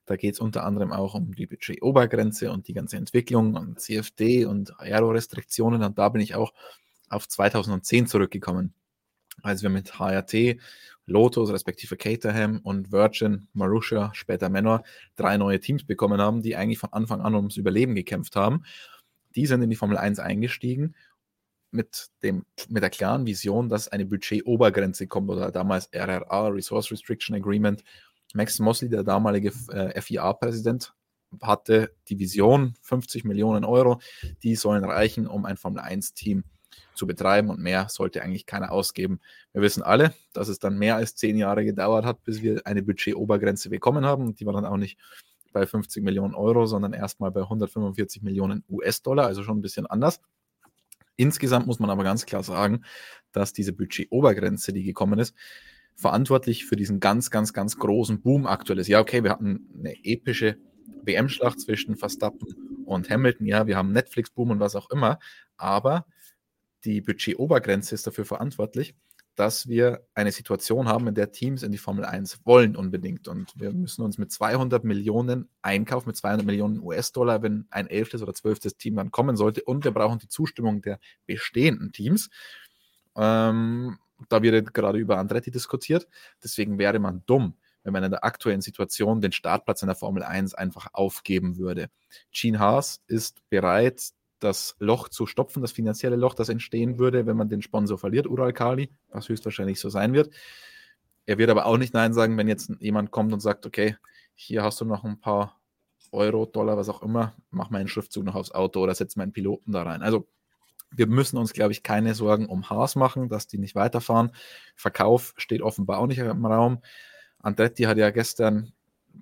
Da geht es unter anderem auch um die Budget-Obergrenze und die ganze Entwicklung und CFD und Aero-Restriktionen. Und da bin ich auch auf 2010 zurückgekommen, als wir mit HRT Lotus, respektive Caterham und Virgin, Marussia, später Manor, drei neue Teams bekommen haben, die eigentlich von Anfang an ums Überleben gekämpft haben. Die sind in die Formel 1 eingestiegen mit, dem, mit der klaren Vision, dass eine Budget-Obergrenze kommt oder damals RRA, Resource Restriction Agreement. Max Mosley, der damalige äh, FIA-Präsident, hatte die Vision 50 Millionen Euro, die sollen reichen, um ein Formel 1-Team zu zu betreiben und mehr sollte eigentlich keiner ausgeben. Wir wissen alle, dass es dann mehr als zehn Jahre gedauert hat, bis wir eine Budget-Obergrenze bekommen haben. Und die war dann auch nicht bei 50 Millionen Euro, sondern erstmal bei 145 Millionen US-Dollar, also schon ein bisschen anders. Insgesamt muss man aber ganz klar sagen, dass diese Budget-Obergrenze, die gekommen ist, verantwortlich für diesen ganz, ganz, ganz großen Boom aktuell ist. Ja, okay, wir hatten eine epische WM-Schlacht zwischen Verstappen und Hamilton. Ja, wir haben Netflix-Boom und was auch immer. Aber die Budgetobergrenze ist dafür verantwortlich, dass wir eine Situation haben, in der Teams in die Formel 1 wollen unbedingt. Und wir müssen uns mit 200 Millionen einkaufen, mit 200 Millionen US-Dollar, wenn ein elftes oder zwölftes Team dann kommen sollte. Und wir brauchen die Zustimmung der bestehenden Teams. Ähm, da wird gerade über Andretti diskutiert. Deswegen wäre man dumm, wenn man in der aktuellen Situation den Startplatz in der Formel 1 einfach aufgeben würde. Gene Haas ist bereit, das Loch zu stopfen, das finanzielle Loch, das entstehen würde, wenn man den Sponsor verliert, Uralkali, was höchstwahrscheinlich so sein wird. Er wird aber auch nicht Nein sagen, wenn jetzt jemand kommt und sagt, okay, hier hast du noch ein paar Euro, Dollar, was auch immer, mach mal einen Schriftzug noch aufs Auto oder setz meinen Piloten da rein. Also wir müssen uns, glaube ich, keine Sorgen um Haas machen, dass die nicht weiterfahren. Verkauf steht offenbar auch nicht im Raum. Andretti hat ja gestern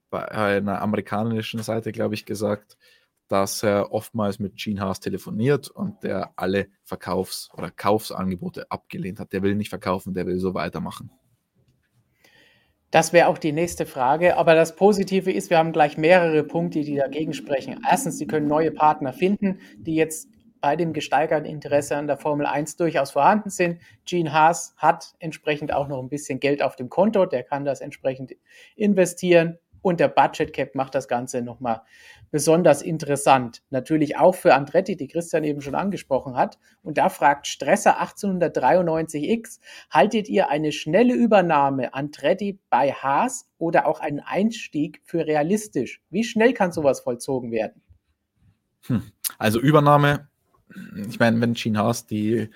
bei einer amerikanischen Seite, glaube ich, gesagt, dass er oftmals mit Gene Haas telefoniert und der alle Verkaufs- oder Kaufsangebote abgelehnt hat. Der will nicht verkaufen, der will so weitermachen. Das wäre auch die nächste Frage. Aber das Positive ist, wir haben gleich mehrere Punkte, die dagegen sprechen. Erstens, Sie können neue Partner finden, die jetzt bei dem gesteigerten Interesse an der Formel 1 durchaus vorhanden sind. Gene Haas hat entsprechend auch noch ein bisschen Geld auf dem Konto, der kann das entsprechend investieren und der Budget Cap macht das Ganze nochmal besonders interessant. Natürlich auch für Andretti, die Christian eben schon angesprochen hat. Und da fragt Stresser 1893X, haltet ihr eine schnelle Übernahme Andretti bei Haas oder auch einen Einstieg für realistisch? Wie schnell kann sowas vollzogen werden? Hm. Also Übernahme, ich meine, wenn Gene Haas die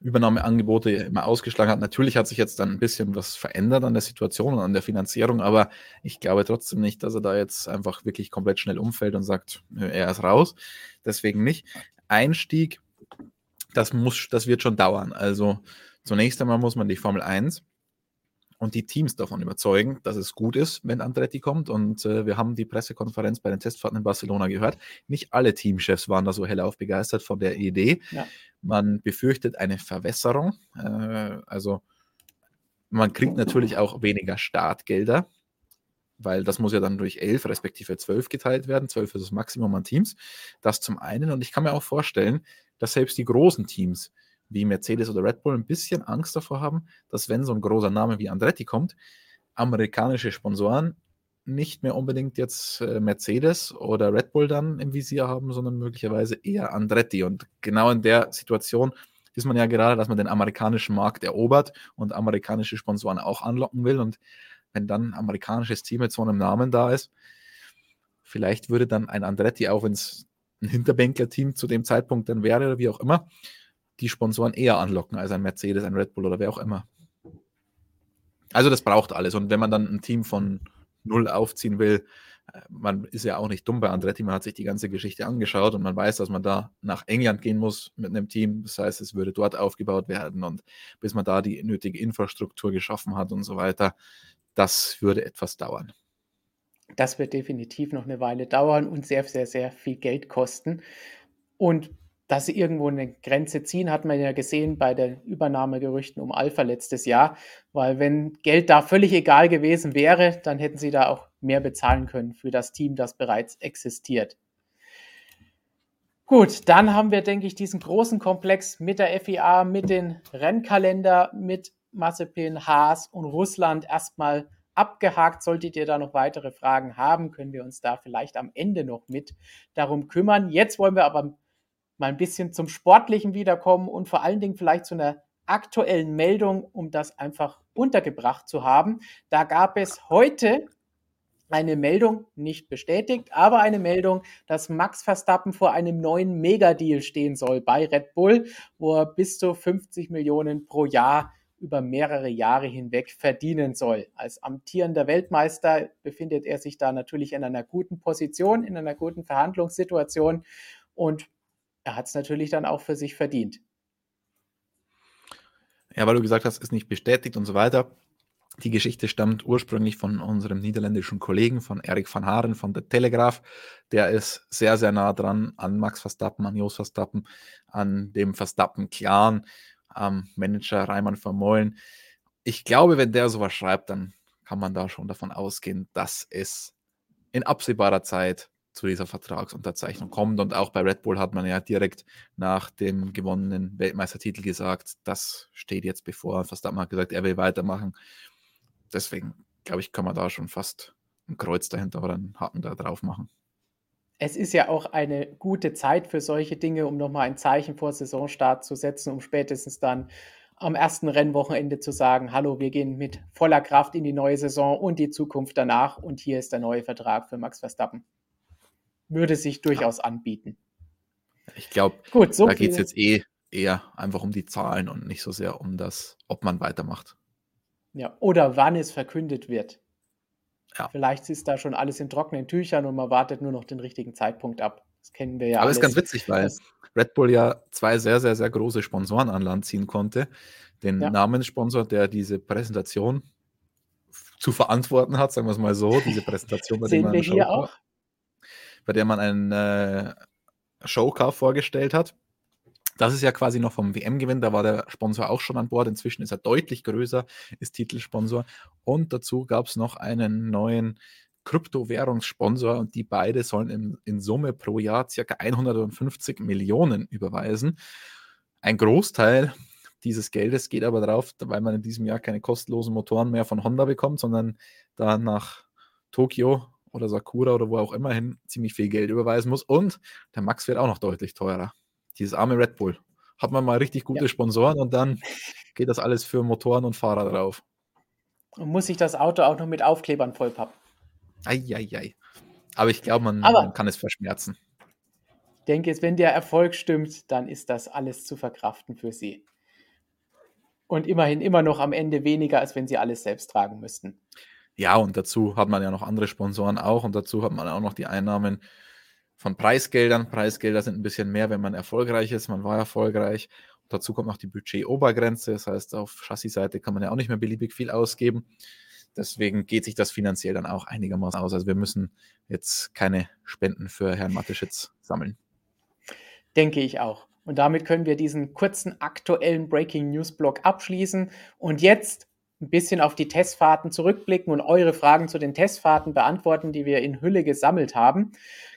Übernahmeangebote immer ausgeschlagen hat. Natürlich hat sich jetzt dann ein bisschen was verändert an der Situation und an der Finanzierung, aber ich glaube trotzdem nicht, dass er da jetzt einfach wirklich komplett schnell umfällt und sagt, er ist raus. Deswegen nicht. Einstieg, das muss, das wird schon dauern. Also zunächst einmal muss man die Formel 1 und die Teams davon überzeugen, dass es gut ist, wenn Andretti kommt. Und äh, wir haben die Pressekonferenz bei den Testfahrten in Barcelona gehört. Nicht alle Teamchefs waren da so hellauf begeistert von der Idee. Ja. Man befürchtet eine Verwässerung. Äh, also man kriegt natürlich auch weniger Startgelder, weil das muss ja dann durch elf respektive zwölf geteilt werden. Zwölf ist das Maximum an Teams. Das zum einen. Und ich kann mir auch vorstellen, dass selbst die großen Teams wie Mercedes oder Red Bull ein bisschen Angst davor haben, dass wenn so ein großer Name wie Andretti kommt, amerikanische Sponsoren nicht mehr unbedingt jetzt äh, Mercedes oder Red Bull dann im Visier haben, sondern möglicherweise eher Andretti. Und genau in der Situation ist man ja gerade, dass man den amerikanischen Markt erobert und amerikanische Sponsoren auch anlocken will. Und wenn dann ein amerikanisches Team mit so einem Namen da ist, vielleicht würde dann ein Andretti, auch wenn es ein Hinterbänkler-Team zu dem Zeitpunkt dann wäre oder wie auch immer, die Sponsoren eher anlocken als ein Mercedes, ein Red Bull oder wer auch immer. Also das braucht alles. Und wenn man dann ein Team von null aufziehen will, äh, man ist ja auch nicht dumm bei Andretti, man hat sich die ganze Geschichte angeschaut und man weiß, dass man da nach England gehen muss mit einem Team. Das heißt, es würde dort aufgebaut werden und bis man da die nötige Infrastruktur geschaffen hat und so weiter, das würde etwas dauern. Das wird definitiv noch eine Weile dauern und sehr, sehr, sehr viel Geld kosten. Und dass sie irgendwo eine Grenze ziehen, hat man ja gesehen bei den Übernahmegerüchten um Alpha letztes Jahr, weil wenn Geld da völlig egal gewesen wäre, dann hätten sie da auch mehr bezahlen können für das Team, das bereits existiert. Gut, dann haben wir, denke ich, diesen großen Komplex mit der FIA, mit dem Rennkalender, mit Mazepin, Haas und Russland erstmal abgehakt. Solltet ihr da noch weitere Fragen haben, können wir uns da vielleicht am Ende noch mit darum kümmern. Jetzt wollen wir aber mal ein bisschen zum Sportlichen wiederkommen und vor allen Dingen vielleicht zu einer aktuellen Meldung, um das einfach untergebracht zu haben. Da gab es heute eine Meldung, nicht bestätigt, aber eine Meldung, dass Max Verstappen vor einem neuen Megadeal stehen soll bei Red Bull, wo er bis zu 50 Millionen pro Jahr über mehrere Jahre hinweg verdienen soll. Als amtierender Weltmeister befindet er sich da natürlich in einer guten Position, in einer guten Verhandlungssituation und er hat es natürlich dann auch für sich verdient. Ja, weil du gesagt hast, ist nicht bestätigt und so weiter. Die Geschichte stammt ursprünglich von unserem niederländischen Kollegen, von Erik van Haren von der Telegraph. Der ist sehr, sehr nah dran an Max Verstappen, an Jos Verstappen, an dem Verstappen-Clan ähm, Manager Reimann Vermeulen. Ich glaube, wenn der sowas schreibt, dann kann man da schon davon ausgehen, dass es in absehbarer Zeit zu dieser Vertragsunterzeichnung kommt. Und auch bei Red Bull hat man ja direkt nach dem gewonnenen Weltmeistertitel gesagt, das steht jetzt bevor. Verstappen hat gesagt, er will weitermachen. Deswegen, glaube ich, kann man da schon fast ein Kreuz dahinter oder einen Haken da drauf machen es ist ja auch eine gute Zeit für solche Dinge, um nochmal ein Zeichen vor Saisonstart zu setzen, um spätestens dann am ersten Rennwochenende zu sagen, hallo, wir gehen mit voller Kraft in die neue Saison und die Zukunft danach und hier ist der neue Vertrag für Max Verstappen. Würde sich durchaus ja. anbieten. Ich glaube, so da geht es jetzt eh eher einfach um die Zahlen und nicht so sehr um das, ob man weitermacht. Ja, oder wann es verkündet wird. Ja. Vielleicht ist da schon alles in trockenen Tüchern und man wartet nur noch den richtigen Zeitpunkt ab. Das kennen wir ja. Aber alles. ist ganz witzig, weil das Red Bull ja zwei sehr, sehr, sehr große Sponsoren an Land ziehen konnte. Den ja. Namenssponsor, der diese Präsentation zu verantworten hat, sagen wir es mal so, diese Präsentation, bei der man, Show, bei der man einen äh, Showcar vorgestellt hat. Das ist ja quasi noch vom WM-Gewinn, da war der Sponsor auch schon an Bord. Inzwischen ist er deutlich größer, ist Titelsponsor. Und dazu gab es noch einen neuen Kryptowährungssponsor und die beide sollen in, in Summe pro Jahr ca. 150 Millionen überweisen. Ein Großteil dieses Geldes geht aber darauf, weil man in diesem Jahr keine kostenlosen Motoren mehr von Honda bekommt, sondern da nach Tokio oder Sakura oder wo auch immer hin ziemlich viel Geld überweisen muss. Und der Max wird auch noch deutlich teurer dieses arme Red Bull. Hat man mal richtig gute ja. Sponsoren und dann geht das alles für Motoren und Fahrer drauf. Und muss sich das Auto auch noch mit Aufklebern vollpappen. Eieiei. Aber ich glaube, man, man, kann es verschmerzen. Ich denke, wenn der Erfolg stimmt, dann ist das alles zu verkraften für sie. Und immerhin immer noch am Ende weniger, als wenn sie alles selbst tragen müssten. Ja, und dazu hat man ja noch andere Sponsoren auch und dazu hat man auch noch die Einnahmen von Preisgeldern. Preisgelder sind ein bisschen mehr, wenn man erfolgreich ist. Man war erfolgreich. Und dazu kommt noch die Budgetobergrenze. Das heißt, auf Chassisseite kann man ja auch nicht mehr beliebig viel ausgeben. Deswegen geht sich das finanziell dann auch einigermaßen aus. Also wir müssen jetzt keine Spenden für Herrn Mateschitz sammeln. Denke ich auch. Und damit können wir diesen kurzen aktuellen Breaking News Blog abschließen. Und jetzt ein bisschen auf die Testfahrten zurückblicken und eure Fragen zu den Testfahrten beantworten, die wir in Hülle gesammelt haben.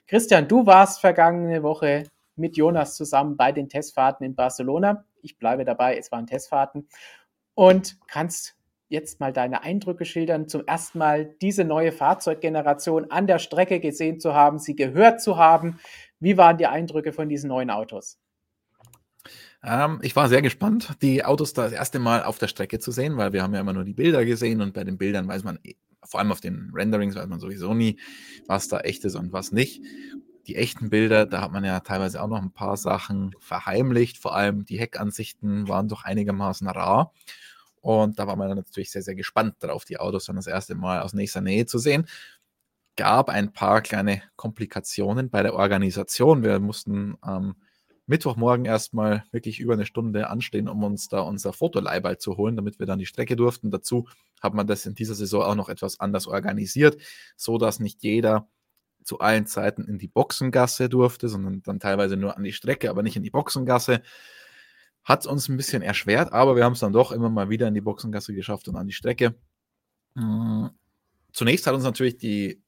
Christian, du warst vergangene Woche mit Jonas zusammen bei den Testfahrten in Barcelona. Ich bleibe dabei, es waren Testfahrten. Und kannst jetzt mal deine Eindrücke schildern, zum ersten Mal diese neue Fahrzeuggeneration an der Strecke gesehen zu haben, sie gehört zu haben. Wie waren die Eindrücke von diesen neuen Autos? Ähm, ich war sehr gespannt, die Autos das erste Mal auf der Strecke zu sehen, weil wir haben ja immer nur die Bilder gesehen und bei den Bildern weiß man, vor allem auf den Renderings weiß man sowieso nie, was da echt ist und was nicht. Die echten Bilder, da hat man ja teilweise auch noch ein paar Sachen verheimlicht, vor allem die Heckansichten waren doch einigermaßen rar. Und da war man natürlich sehr, sehr gespannt darauf, die Autos dann das erste Mal aus nächster Nähe zu sehen. Gab ein paar kleine Komplikationen bei der Organisation. Wir mussten ähm, Mittwochmorgen erstmal wirklich über eine Stunde anstehen, um uns da unser Fotoleihball zu holen, damit wir dann die Strecke durften. Dazu hat man das in dieser Saison auch noch etwas anders organisiert, so dass nicht jeder zu allen Zeiten in die Boxengasse durfte, sondern dann teilweise nur an die Strecke, aber nicht in die Boxengasse. Hat es uns ein bisschen erschwert, aber wir haben es dann doch immer mal wieder in die Boxengasse geschafft und an die Strecke. Hm, zunächst hat uns natürlich die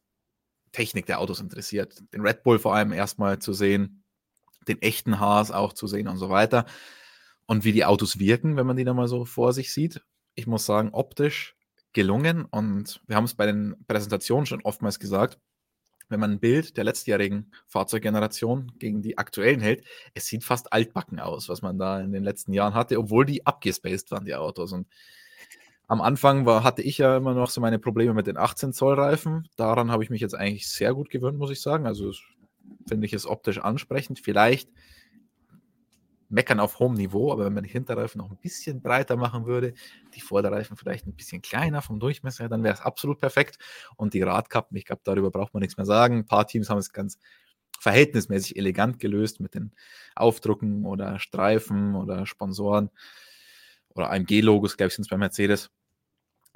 Technik der Autos interessiert. Den Red Bull vor allem erstmal zu sehen, den echten Haas auch zu sehen und so weiter. Und wie die Autos wirken, wenn man die dann mal so vor sich sieht. Ich muss sagen, optisch gelungen. Und wir haben es bei den Präsentationen schon oftmals gesagt, wenn man ein Bild der letztjährigen Fahrzeuggeneration gegen die aktuellen hält, es sieht fast altbacken aus, was man da in den letzten Jahren hatte, obwohl die abgespaced waren, die Autos. Und am Anfang war, hatte ich ja immer noch so meine Probleme mit den 18 Zoll Reifen. Daran habe ich mich jetzt eigentlich sehr gut gewöhnt, muss ich sagen. Also finde ich es optisch ansprechend. Vielleicht meckern auf hohem Niveau, aber wenn man die Hinterreifen noch ein bisschen breiter machen würde, die Vorderreifen vielleicht ein bisschen kleiner vom Durchmesser, dann wäre es absolut perfekt. Und die Radkappen, ich glaube, darüber braucht man nichts mehr sagen. Ein paar Teams haben es ganz verhältnismäßig elegant gelöst mit den Aufdrucken oder Streifen oder Sponsoren oder AMG-Logos, glaube ich, sind es bei Mercedes.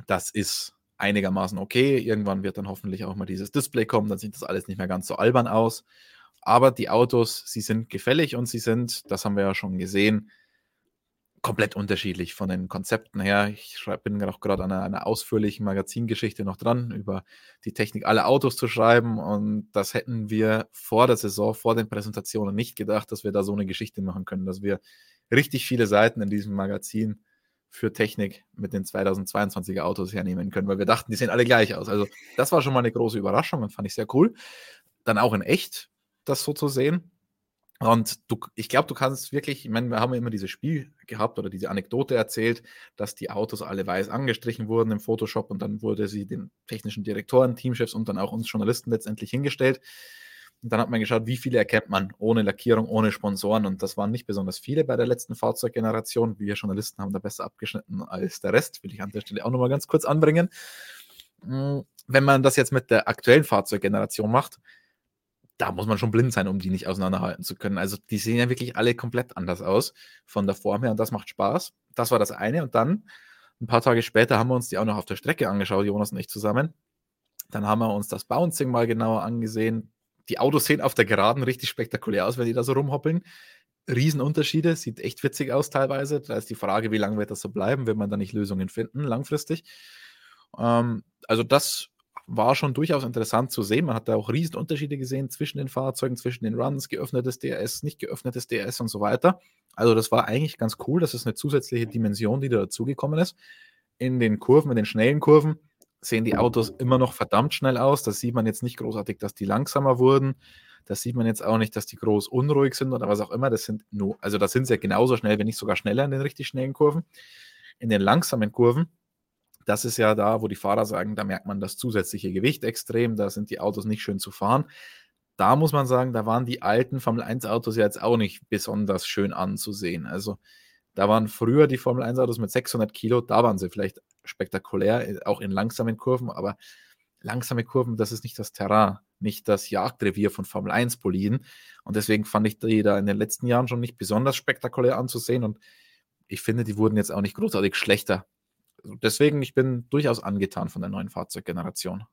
Das ist einigermaßen okay. Irgendwann wird dann hoffentlich auch mal dieses Display kommen, dann sieht das alles nicht mehr ganz so albern aus. Aber die Autos, sie sind gefällig und sie sind, das haben wir ja schon gesehen, komplett unterschiedlich von den Konzepten her. Ich schreib, bin auch gerade an einer, einer, ausführlichen Magazingeschichte noch dran, über die Technik aller Autos zu schreiben. Und das hätten wir vor der Saison, vor den Präsentationen nicht gedacht, dass wir da so eine Geschichte machen können, dass wir richtig viele Seiten in diesem Magazin für Technik mit den 2022er Autos hernehmen können, weil wir dachten, die sehen alle gleich aus. Also das war schon mal eine große Überraschung und fand ich sehr cool. Dann auch in echt das so zu sehen. Und du, ich glaube, du kannst wirklich, ich meine, wir haben ja immer dieses Spiel gehabt oder diese Anekdote erzählt, dass die Autos alle weiß angestrichen wurden im Photoshop und dann wurde sie den technischen Direktoren, Teamchefs und dann auch uns Journalisten letztendlich hingestellt. Dann hat man geschaut, wie viele erkennt man ohne Lackierung, ohne Sponsoren. Und das waren nicht besonders viele bei der letzten Fahrzeuggeneration. Wir Journalisten haben da besser abgeschnitten als der Rest, will ich an der Stelle auch nochmal ganz kurz anbringen. Hm, wenn man das jetzt mit der aktuellen Fahrzeuggeneration macht, da muss man schon blind sein, um die nicht auseinanderhalten zu können. Also die sehen ja wirklich alle komplett anders aus von der Form her und das macht Spaß. Das war das eine. Und dann, ein paar Tage später, haben wir uns die auch noch auf der Strecke angeschaut, Jonas und ich zusammen. Dann haben wir uns das Bouncing mal genauer angesehen die Autos sehen auf der Geraden richtig spektakulär aus, wenn die da so rumhoppeln. Riesenunterschiede, sieht echt witzig aus teilweise. Da ist die Frage, wie lange wird das so bleiben, wenn man da nicht Lösungen finden, langfristig. Ähm, also das war schon durchaus interessant zu sehen. Man hat da auch Riesenunterschiede gesehen zwischen den Fahrzeugen, zwischen den Runs, geöffnetes DRS, nicht geöffnetes DRS und so weiter. Also das war eigentlich ganz cool. Das ist eine zusätzliche Dimension, die da dazugekommen ist. In den Kurven, in den schnellen Kurven, sehen die Autos immer noch verdammt schnell aus. Das sieht man jetzt nicht großartig, dass die langsamer wurden. Das sieht man jetzt auch nicht, dass die groß unruhig sind oder was auch immer. Das sind nur, also das sind sie ja genauso schnell, wenn nicht sogar schneller in den richtig schnellen Kurven. In den langsamen Kurven, das ist ja da, wo die Fahrer sagen, da merkt man das zusätzliche Gewicht extrem, da sind die Autos nicht schön zu fahren. Da muss man sagen, da waren die alten Formel 1 Autos ja jetzt auch nicht besonders schön anzusehen. Also da waren früher die Formel 1 Autos mit 600 Kilo, da waren sie vielleicht spektakulär, äh, auch in langsamen Kurven, aber langsame Kurven, das ist nicht das Terrain, nicht das Jagdrevier von Formel 1 Boliden. Und deswegen fand ich die da in den letzten Jahren schon nicht besonders spektakulär anzusehen. Und ich finde, die wurden jetzt auch nicht großartig schlechter. Also deswegen, ich bin durchaus angetan von der neuen Fahrzeuggeneration.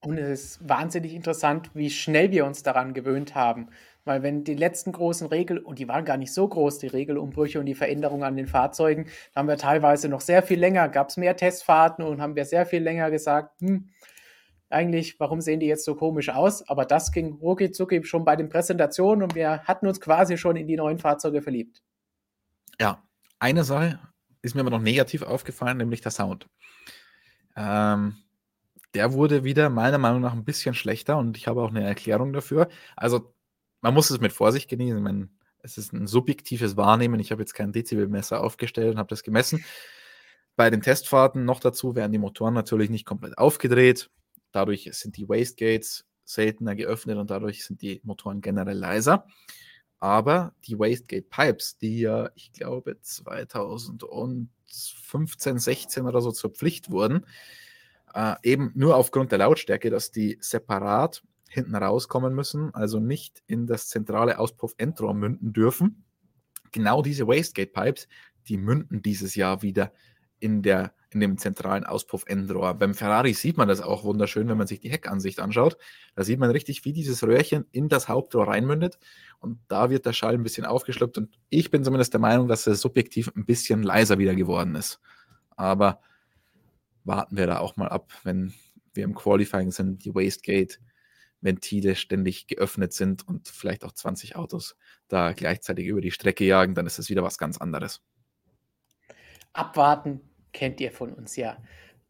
Und es ist wahnsinnig interessant, wie schnell wir uns daran gewöhnt haben. Weil wenn die letzten großen Regel, und die waren gar nicht so groß, die Regelumbrüche und die Veränderungen an den Fahrzeugen, da haben wir teilweise noch sehr viel länger, gab es mehr Testfahrten und haben wir sehr viel länger gesagt, hm, eigentlich, warum sehen die jetzt so komisch aus? Aber das ging rucki zucki schon bei den Präsentationen und wir hatten uns quasi schon in die neuen Fahrzeuge verliebt. Ja, eine Sache ist mir aber noch negativ aufgefallen, nämlich der Sound. Ähm, der wurde wieder meiner Meinung nach ein bisschen schlechter und ich habe auch eine Erklärung dafür. Also, man muss es mit Vorsicht genießen. Meine, es ist ein subjektives Wahrnehmen. Ich habe jetzt kein Dezibelmesser aufgestellt und habe das gemessen. Bei den Testfahrten noch dazu werden die Motoren natürlich nicht komplett aufgedreht. Dadurch sind die Wastegates seltener geöffnet und dadurch sind die Motoren generell leiser. Aber die Wastegate Pipes, die ja, ich glaube, 2015, 16 oder so zur Pflicht wurden, äh, eben nur aufgrund der Lautstärke, dass die separat hinten rauskommen müssen, also nicht in das zentrale Auspuff-Endrohr münden dürfen. Genau diese Wastegate Pipes, die münden dieses Jahr wieder in, der, in dem zentralen Auspuff-Endrohr. Beim Ferrari sieht man das auch wunderschön, wenn man sich die Heckansicht anschaut. Da sieht man richtig, wie dieses Röhrchen in das Hauptrohr reinmündet und da wird der Schall ein bisschen aufgeschluckt und ich bin zumindest der Meinung, dass er subjektiv ein bisschen leiser wieder geworden ist. Aber warten wir da auch mal ab, wenn wir im Qualifying sind, die Wastegate Ventile ständig geöffnet sind und vielleicht auch 20 Autos da gleichzeitig über die Strecke jagen, dann ist das wieder was ganz anderes. Abwarten kennt ihr von uns ja.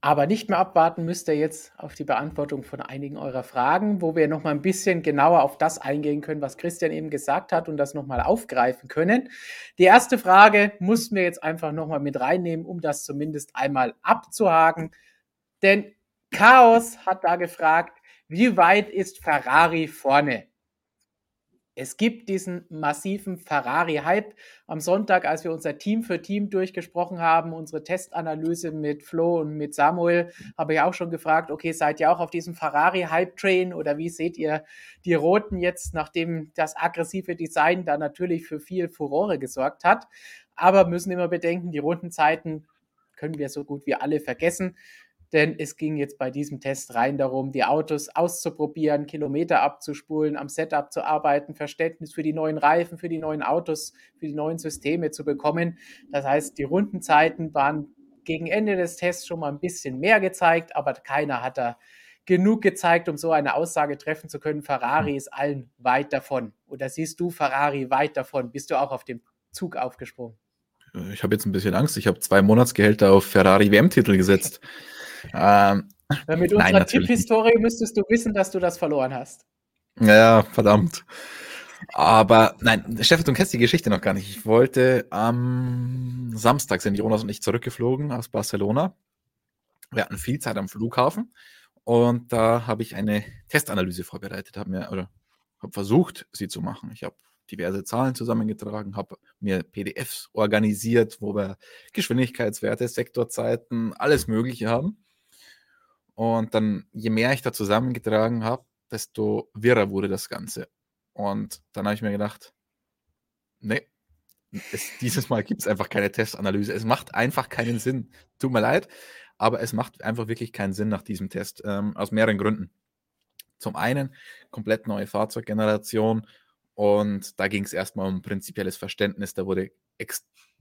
Aber nicht mehr abwarten müsst ihr jetzt auf die Beantwortung von einigen eurer Fragen, wo wir noch mal ein bisschen genauer auf das eingehen können, was Christian eben gesagt hat und das noch mal aufgreifen können. Die erste Frage mussten wir jetzt einfach noch mal mit reinnehmen, um das zumindest einmal abzuhaken. Denn Chaos hat da gefragt, wie weit ist Ferrari vorne? Es gibt diesen massiven Ferrari-Hype. Am Sonntag, als wir unser Team für Team durchgesprochen haben, unsere Testanalyse mit Flo und mit Samuel, habe ich auch schon gefragt, okay, seid ihr auch auf diesem Ferrari-Hype-Train oder wie seht ihr die Roten jetzt, nachdem das aggressive Design da natürlich für viel Furore gesorgt hat? Aber müssen immer bedenken, die Rundenzeiten können wir so gut wie alle vergessen denn es ging jetzt bei diesem Test rein darum, die Autos auszuprobieren, Kilometer abzuspulen, am Setup zu arbeiten, Verständnis für die neuen Reifen, für die neuen Autos, für die neuen Systeme zu bekommen. Das heißt, die Rundenzeiten waren gegen Ende des Tests schon mal ein bisschen mehr gezeigt, aber keiner hat da genug gezeigt, um so eine Aussage treffen zu können. Ferrari hm. ist allen weit davon. Oder siehst du Ferrari weit davon? Bist du auch auf dem Zug aufgesprungen? Ich habe jetzt ein bisschen Angst. Ich habe zwei Monatsgehälter auf Ferrari WM-Titel gesetzt. Ähm, mit unserer Tipphistorie müsstest du wissen, dass du das verloren hast. Ja, verdammt. Aber nein, Stefan, du kennst die Geschichte noch gar nicht. Ich wollte am Samstag sind Jonas und ich zurückgeflogen aus Barcelona. Wir hatten viel Zeit am Flughafen und da habe ich eine Testanalyse vorbereitet, habe mir oder habe versucht, sie zu machen. Ich habe diverse Zahlen zusammengetragen, habe mir PDFs organisiert, wo wir Geschwindigkeitswerte, Sektorzeiten, alles Mögliche haben. Und dann, je mehr ich da zusammengetragen habe, desto wirrer wurde das Ganze. Und dann habe ich mir gedacht, nee, es, dieses Mal gibt es einfach keine Testanalyse. Es macht einfach keinen Sinn. Tut mir leid, aber es macht einfach wirklich keinen Sinn nach diesem Test. Ähm, aus mehreren Gründen. Zum einen komplett neue Fahrzeuggeneration und da ging es erstmal um prinzipielles Verständnis. Da wurde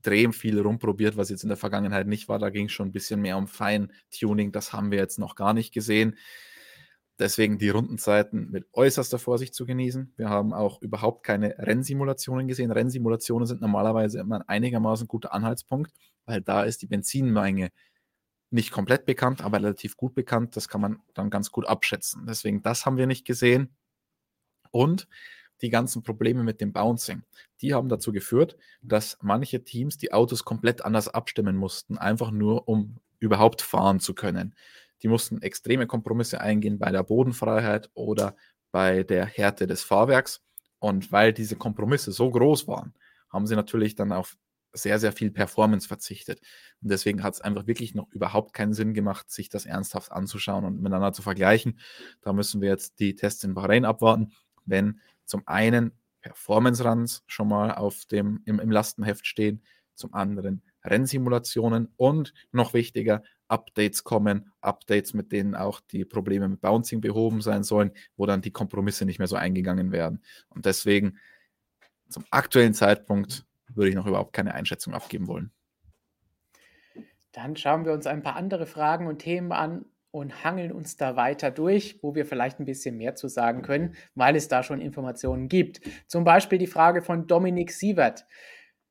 extrem viel rumprobiert, was jetzt in der Vergangenheit nicht war. Da ging es schon ein bisschen mehr um Feintuning. Das haben wir jetzt noch gar nicht gesehen. Deswegen die Rundenzeiten mit äußerster Vorsicht zu genießen. Wir haben auch überhaupt keine Rennsimulationen gesehen. Rennsimulationen sind normalerweise immer ein einigermaßen guter Anhaltspunkt, weil da ist die Benzinmenge nicht komplett bekannt, aber relativ gut bekannt. Das kann man dann ganz gut abschätzen. Deswegen, das haben wir nicht gesehen. Und die ganzen Probleme mit dem Bouncing, die haben dazu geführt, dass manche Teams die Autos komplett anders abstimmen mussten, einfach nur um überhaupt fahren zu können. Die mussten extreme Kompromisse eingehen bei der Bodenfreiheit oder bei der Härte des Fahrwerks. Und weil diese Kompromisse so groß waren, haben sie natürlich dann auf sehr, sehr viel Performance verzichtet. Und deswegen hat es einfach wirklich noch überhaupt keinen Sinn gemacht, sich das ernsthaft anzuschauen und miteinander zu vergleichen. Da müssen wir jetzt die Tests in Bahrain abwarten. Wenn zum einen Performance-Runs schon mal auf dem, im, im Lastenheft stehen, zum anderen Rennsimulationen und noch wichtiger, Updates kommen, Updates, mit denen auch die Probleme mit Bouncing behoben sein sollen, wo dann die Kompromisse nicht mehr so eingegangen werden. Und deswegen zum aktuellen Zeitpunkt würde ich noch überhaupt keine Einschätzung abgeben wollen. Dann schauen wir uns ein paar andere Fragen und Themen an, und hangeln uns da weiter durch, wo wir vielleicht ein bisschen mehr zu sagen können, weil es da schon Informationen gibt. Zum Beispiel die Frage von Dominik Sievert.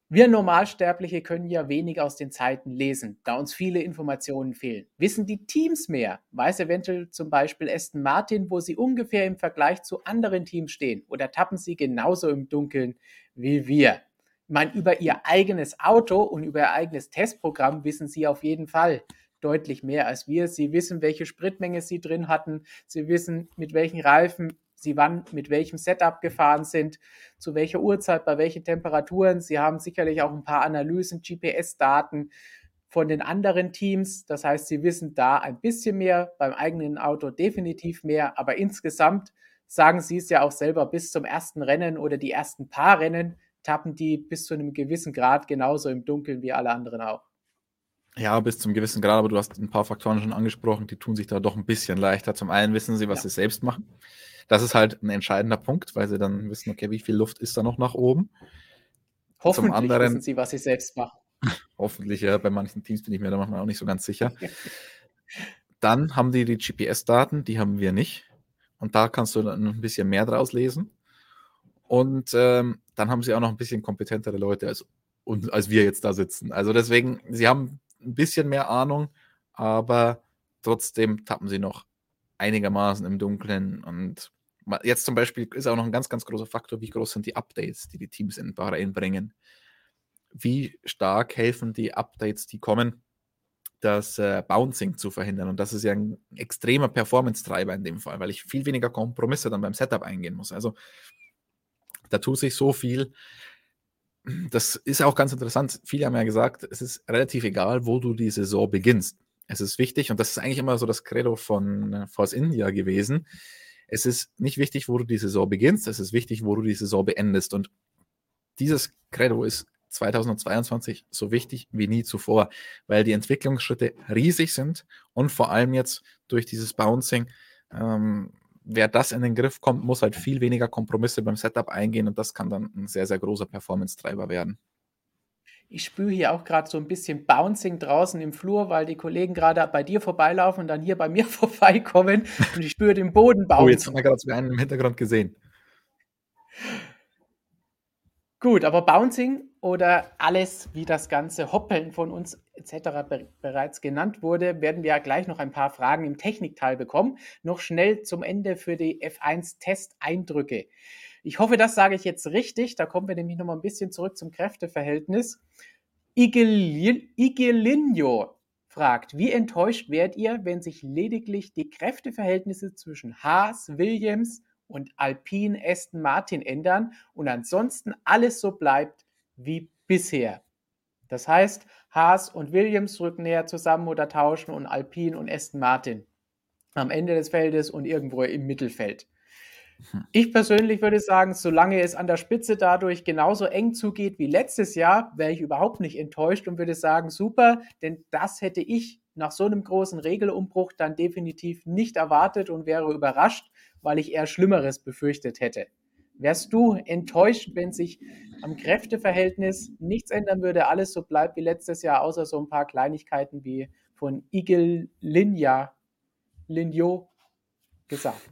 Wir Normalsterbliche können ja wenig aus den Zeiten lesen, da uns viele Informationen fehlen. Wissen die Teams mehr? Weiß eventuell zum Beispiel Aston Martin, wo sie ungefähr im Vergleich zu anderen Teams stehen? Oder tappen sie genauso im Dunkeln wie wir? Ich meine, über ihr eigenes Auto und über ihr eigenes Testprogramm wissen sie auf jeden Fall deutlich mehr als wir. Sie wissen, welche Spritmenge sie drin hatten. Sie wissen, mit welchen Reifen sie wann mit welchem Setup gefahren sind, zu welcher Uhrzeit, bei welchen Temperaturen. Sie haben sicherlich auch ein paar Analysen, GPS-Daten von den anderen Teams. Das heißt, sie wissen da ein bisschen mehr, beim eigenen Auto definitiv mehr, aber insgesamt sagen sie es ja auch selber, bis zum ersten Rennen oder die ersten paar Rennen tappen die bis zu einem gewissen Grad genauso im Dunkeln wie alle anderen auch. Ja, bis zum gewissen Grad, aber du hast ein paar Faktoren schon angesprochen, die tun sich da doch ein bisschen leichter. Zum einen wissen sie, was ja. sie selbst machen. Das ist halt ein entscheidender Punkt, weil sie dann wissen, okay, wie viel Luft ist da noch nach oben. Hoffentlich Zum anderen, wissen sie, was sie selbst machen. Hoffentlich, ja. Bei manchen Teams bin ich mir da manchmal auch nicht so ganz sicher. dann haben die die GPS-Daten, die haben wir nicht. Und da kannst du dann ein bisschen mehr draus lesen. Und ähm, dann haben sie auch noch ein bisschen kompetentere Leute als, als wir jetzt da sitzen. Also deswegen, sie haben ein bisschen mehr Ahnung, aber trotzdem tappen sie noch einigermaßen im Dunkeln. Und jetzt zum Beispiel ist auch noch ein ganz, ganz großer Faktor, wie groß sind die Updates, die die Teams in Bahrain bringen. Wie stark helfen die Updates, die kommen, das äh, Bouncing zu verhindern. Und das ist ja ein extremer Performance-Treiber in dem Fall, weil ich viel weniger Kompromisse dann beim Setup eingehen muss. Also da tut sich so viel. Das ist auch ganz interessant. Viele haben ja gesagt, es ist relativ egal, wo du die Saison beginnst. Es ist wichtig, und das ist eigentlich immer so das Credo von äh, Force India gewesen. Es ist nicht wichtig, wo du die Saison beginnst, es ist wichtig, wo du die Saison beendest. Und dieses Credo ist 2022 so wichtig wie nie zuvor, weil die Entwicklungsschritte riesig sind und vor allem jetzt durch dieses Bouncing, ähm, wer das in den Griff kommt, muss halt viel weniger Kompromisse beim Setup eingehen und das kann dann ein sehr, sehr großer Performance-Treiber werden. Ich spüre hier auch gerade so ein bisschen Bouncing draußen im Flur, weil die Kollegen gerade bei dir vorbeilaufen und dann hier bei mir vorbeikommen und ich spüre den Boden bouncen. Oh, jetzt haben wir gerade sogar einen im Hintergrund gesehen. Gut, aber Bouncing oder alles, wie das ganze Hoppeln von uns etc. Be bereits genannt wurde, werden wir ja gleich noch ein paar Fragen im Technikteil bekommen. Noch schnell zum Ende für die F1-Testeindrücke. Ich hoffe, das sage ich jetzt richtig. Da kommen wir nämlich noch mal ein bisschen zurück zum Kräfteverhältnis. Igelinho fragt, wie enttäuscht werdet ihr, wenn sich lediglich die Kräfteverhältnisse zwischen Haas, Williams und Alpine Aston Martin ändern und ansonsten alles so bleibt wie bisher? Das heißt, Haas und Williams rücken näher zusammen oder tauschen und Alpine und Aston Martin am Ende des Feldes und irgendwo im Mittelfeld. Hm. Ich persönlich würde sagen, solange es an der Spitze dadurch genauso eng zugeht wie letztes Jahr, wäre ich überhaupt nicht enttäuscht und würde sagen, super, denn das hätte ich nach so einem großen Regelumbruch dann definitiv nicht erwartet und wäre überrascht, weil ich eher Schlimmeres befürchtet hätte. Wärst du enttäuscht, wenn sich am Kräfteverhältnis nichts ändern würde, alles so bleibt wie letztes Jahr, außer so ein paar Kleinigkeiten wie von Igel Linja, Linjo gesagt?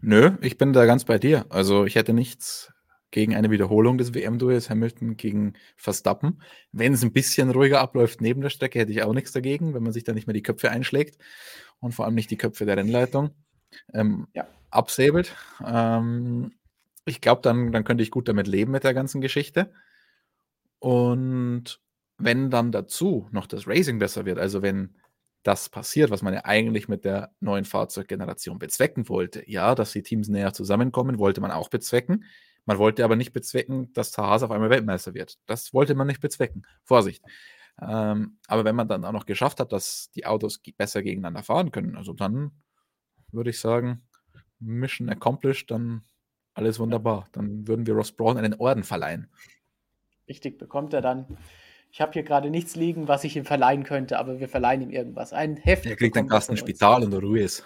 Nö, ich bin da ganz bei dir. Also ich hätte nichts gegen eine Wiederholung des WM-Duells Hamilton gegen Verstappen. Wenn es ein bisschen ruhiger abläuft neben der Strecke, hätte ich auch nichts dagegen, wenn man sich da nicht mehr die Köpfe einschlägt und vor allem nicht die Köpfe der Rennleitung ähm, ja. absäbelt. Ähm, ich glaube, dann, dann könnte ich gut damit leben mit der ganzen Geschichte. Und wenn dann dazu noch das Racing besser wird, also wenn das passiert, was man ja eigentlich mit der neuen Fahrzeuggeneration bezwecken wollte. Ja, dass die Teams näher zusammenkommen, wollte man auch bezwecken. Man wollte aber nicht bezwecken, dass Haas auf einmal Weltmeister wird. Das wollte man nicht bezwecken. Vorsicht. Ähm, aber wenn man dann auch noch geschafft hat, dass die Autos besser gegeneinander fahren können, also dann würde ich sagen, Mission accomplished, dann alles wunderbar. Dann würden wir Ross Braun einen Orden verleihen. Richtig, bekommt er dann ich habe hier gerade nichts liegen, was ich ihm verleihen könnte, aber wir verleihen ihm irgendwas. Ein Heft. Er kriegt dann Gast Spital und Ruiz.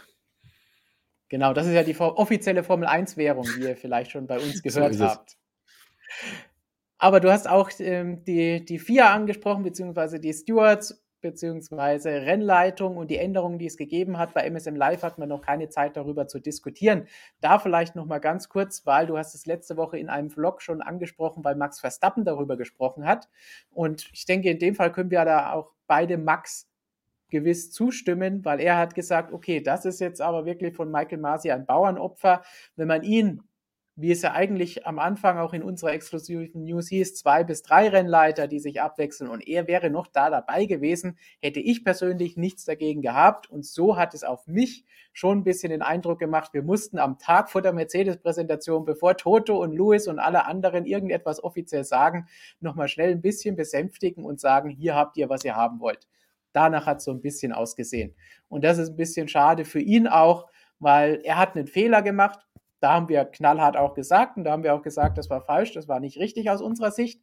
Genau, das ist ja die offizielle Formel 1-Währung, die ihr vielleicht schon bei uns gehört so habt. Aber du hast auch ähm, die, die FIA angesprochen, beziehungsweise die Stewards. Beziehungsweise Rennleitung und die Änderungen, die es gegeben hat. Bei MSM Live hatten wir noch keine Zeit darüber zu diskutieren. Da vielleicht noch mal ganz kurz, weil du hast es letzte Woche in einem Vlog schon angesprochen, weil Max Verstappen darüber gesprochen hat. Und ich denke, in dem Fall können wir da auch beide Max gewiss zustimmen, weil er hat gesagt, okay, das ist jetzt aber wirklich von Michael Masi ein Bauernopfer. Wenn man ihn wie es ja eigentlich am Anfang auch in unserer exklusiven News hieß, zwei bis drei Rennleiter, die sich abwechseln und er wäre noch da dabei gewesen, hätte ich persönlich nichts dagegen gehabt und so hat es auf mich schon ein bisschen den Eindruck gemacht, wir mussten am Tag vor der Mercedes-Präsentation, bevor Toto und Lewis und alle anderen irgendetwas offiziell sagen, nochmal schnell ein bisschen besänftigen und sagen, hier habt ihr, was ihr haben wollt. Danach hat es so ein bisschen ausgesehen. Und das ist ein bisschen schade für ihn auch, weil er hat einen Fehler gemacht, da haben wir knallhart auch gesagt und da haben wir auch gesagt, das war falsch, das war nicht richtig aus unserer Sicht.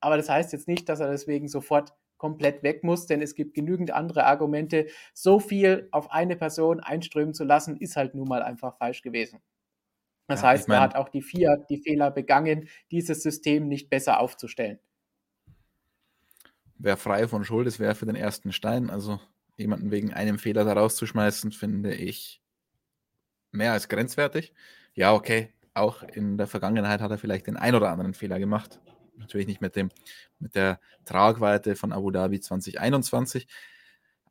Aber das heißt jetzt nicht, dass er deswegen sofort komplett weg muss, denn es gibt genügend andere Argumente. So viel auf eine Person einströmen zu lassen, ist halt nun mal einfach falsch gewesen. Das ja, heißt, er hat auch die vier die Fehler begangen, dieses System nicht besser aufzustellen. Wer frei von Schuld ist, wäre für den ersten Stein. Also jemanden wegen einem Fehler da rauszuschmeißen, finde ich mehr als grenzwertig. Ja, okay. Auch in der Vergangenheit hat er vielleicht den ein oder anderen Fehler gemacht. Natürlich nicht mit, dem, mit der Tragweite von Abu Dhabi 2021.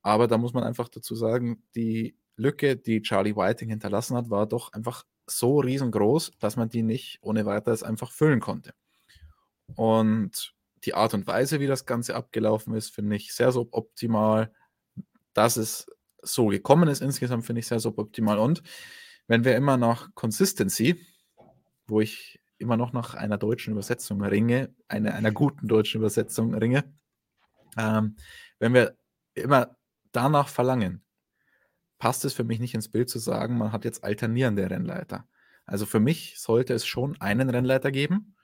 Aber da muss man einfach dazu sagen, die Lücke, die Charlie Whiting hinterlassen hat, war doch einfach so riesengroß, dass man die nicht ohne weiteres einfach füllen konnte. Und die Art und Weise, wie das Ganze abgelaufen ist, finde ich sehr suboptimal. Dass es so gekommen ist insgesamt, finde ich sehr suboptimal. Und wenn wir immer nach Consistency, wo ich immer noch nach einer deutschen Übersetzung ringe, eine, einer guten deutschen Übersetzung ringe, ähm, wenn wir immer danach verlangen, passt es für mich nicht ins Bild zu sagen, man hat jetzt alternierende Rennleiter. Also für mich sollte es schon einen Rennleiter geben,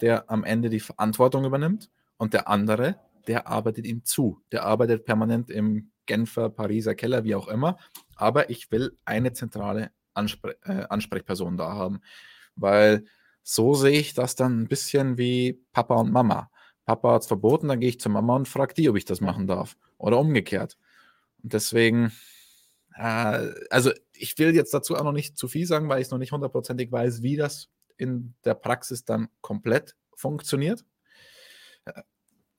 der am Ende die Verantwortung übernimmt und der andere, der arbeitet ihm zu. Der arbeitet permanent im Genfer, Pariser Keller, wie auch immer. Aber ich will eine zentrale Anspre äh, Ansprechpersonen da haben. Weil so sehe ich das dann ein bisschen wie Papa und Mama. Papa hat es verboten, dann gehe ich zur Mama und frage die, ob ich das machen darf. Oder umgekehrt. Und deswegen, äh, also ich will jetzt dazu auch noch nicht zu viel sagen, weil ich noch nicht hundertprozentig weiß, wie das in der Praxis dann komplett funktioniert.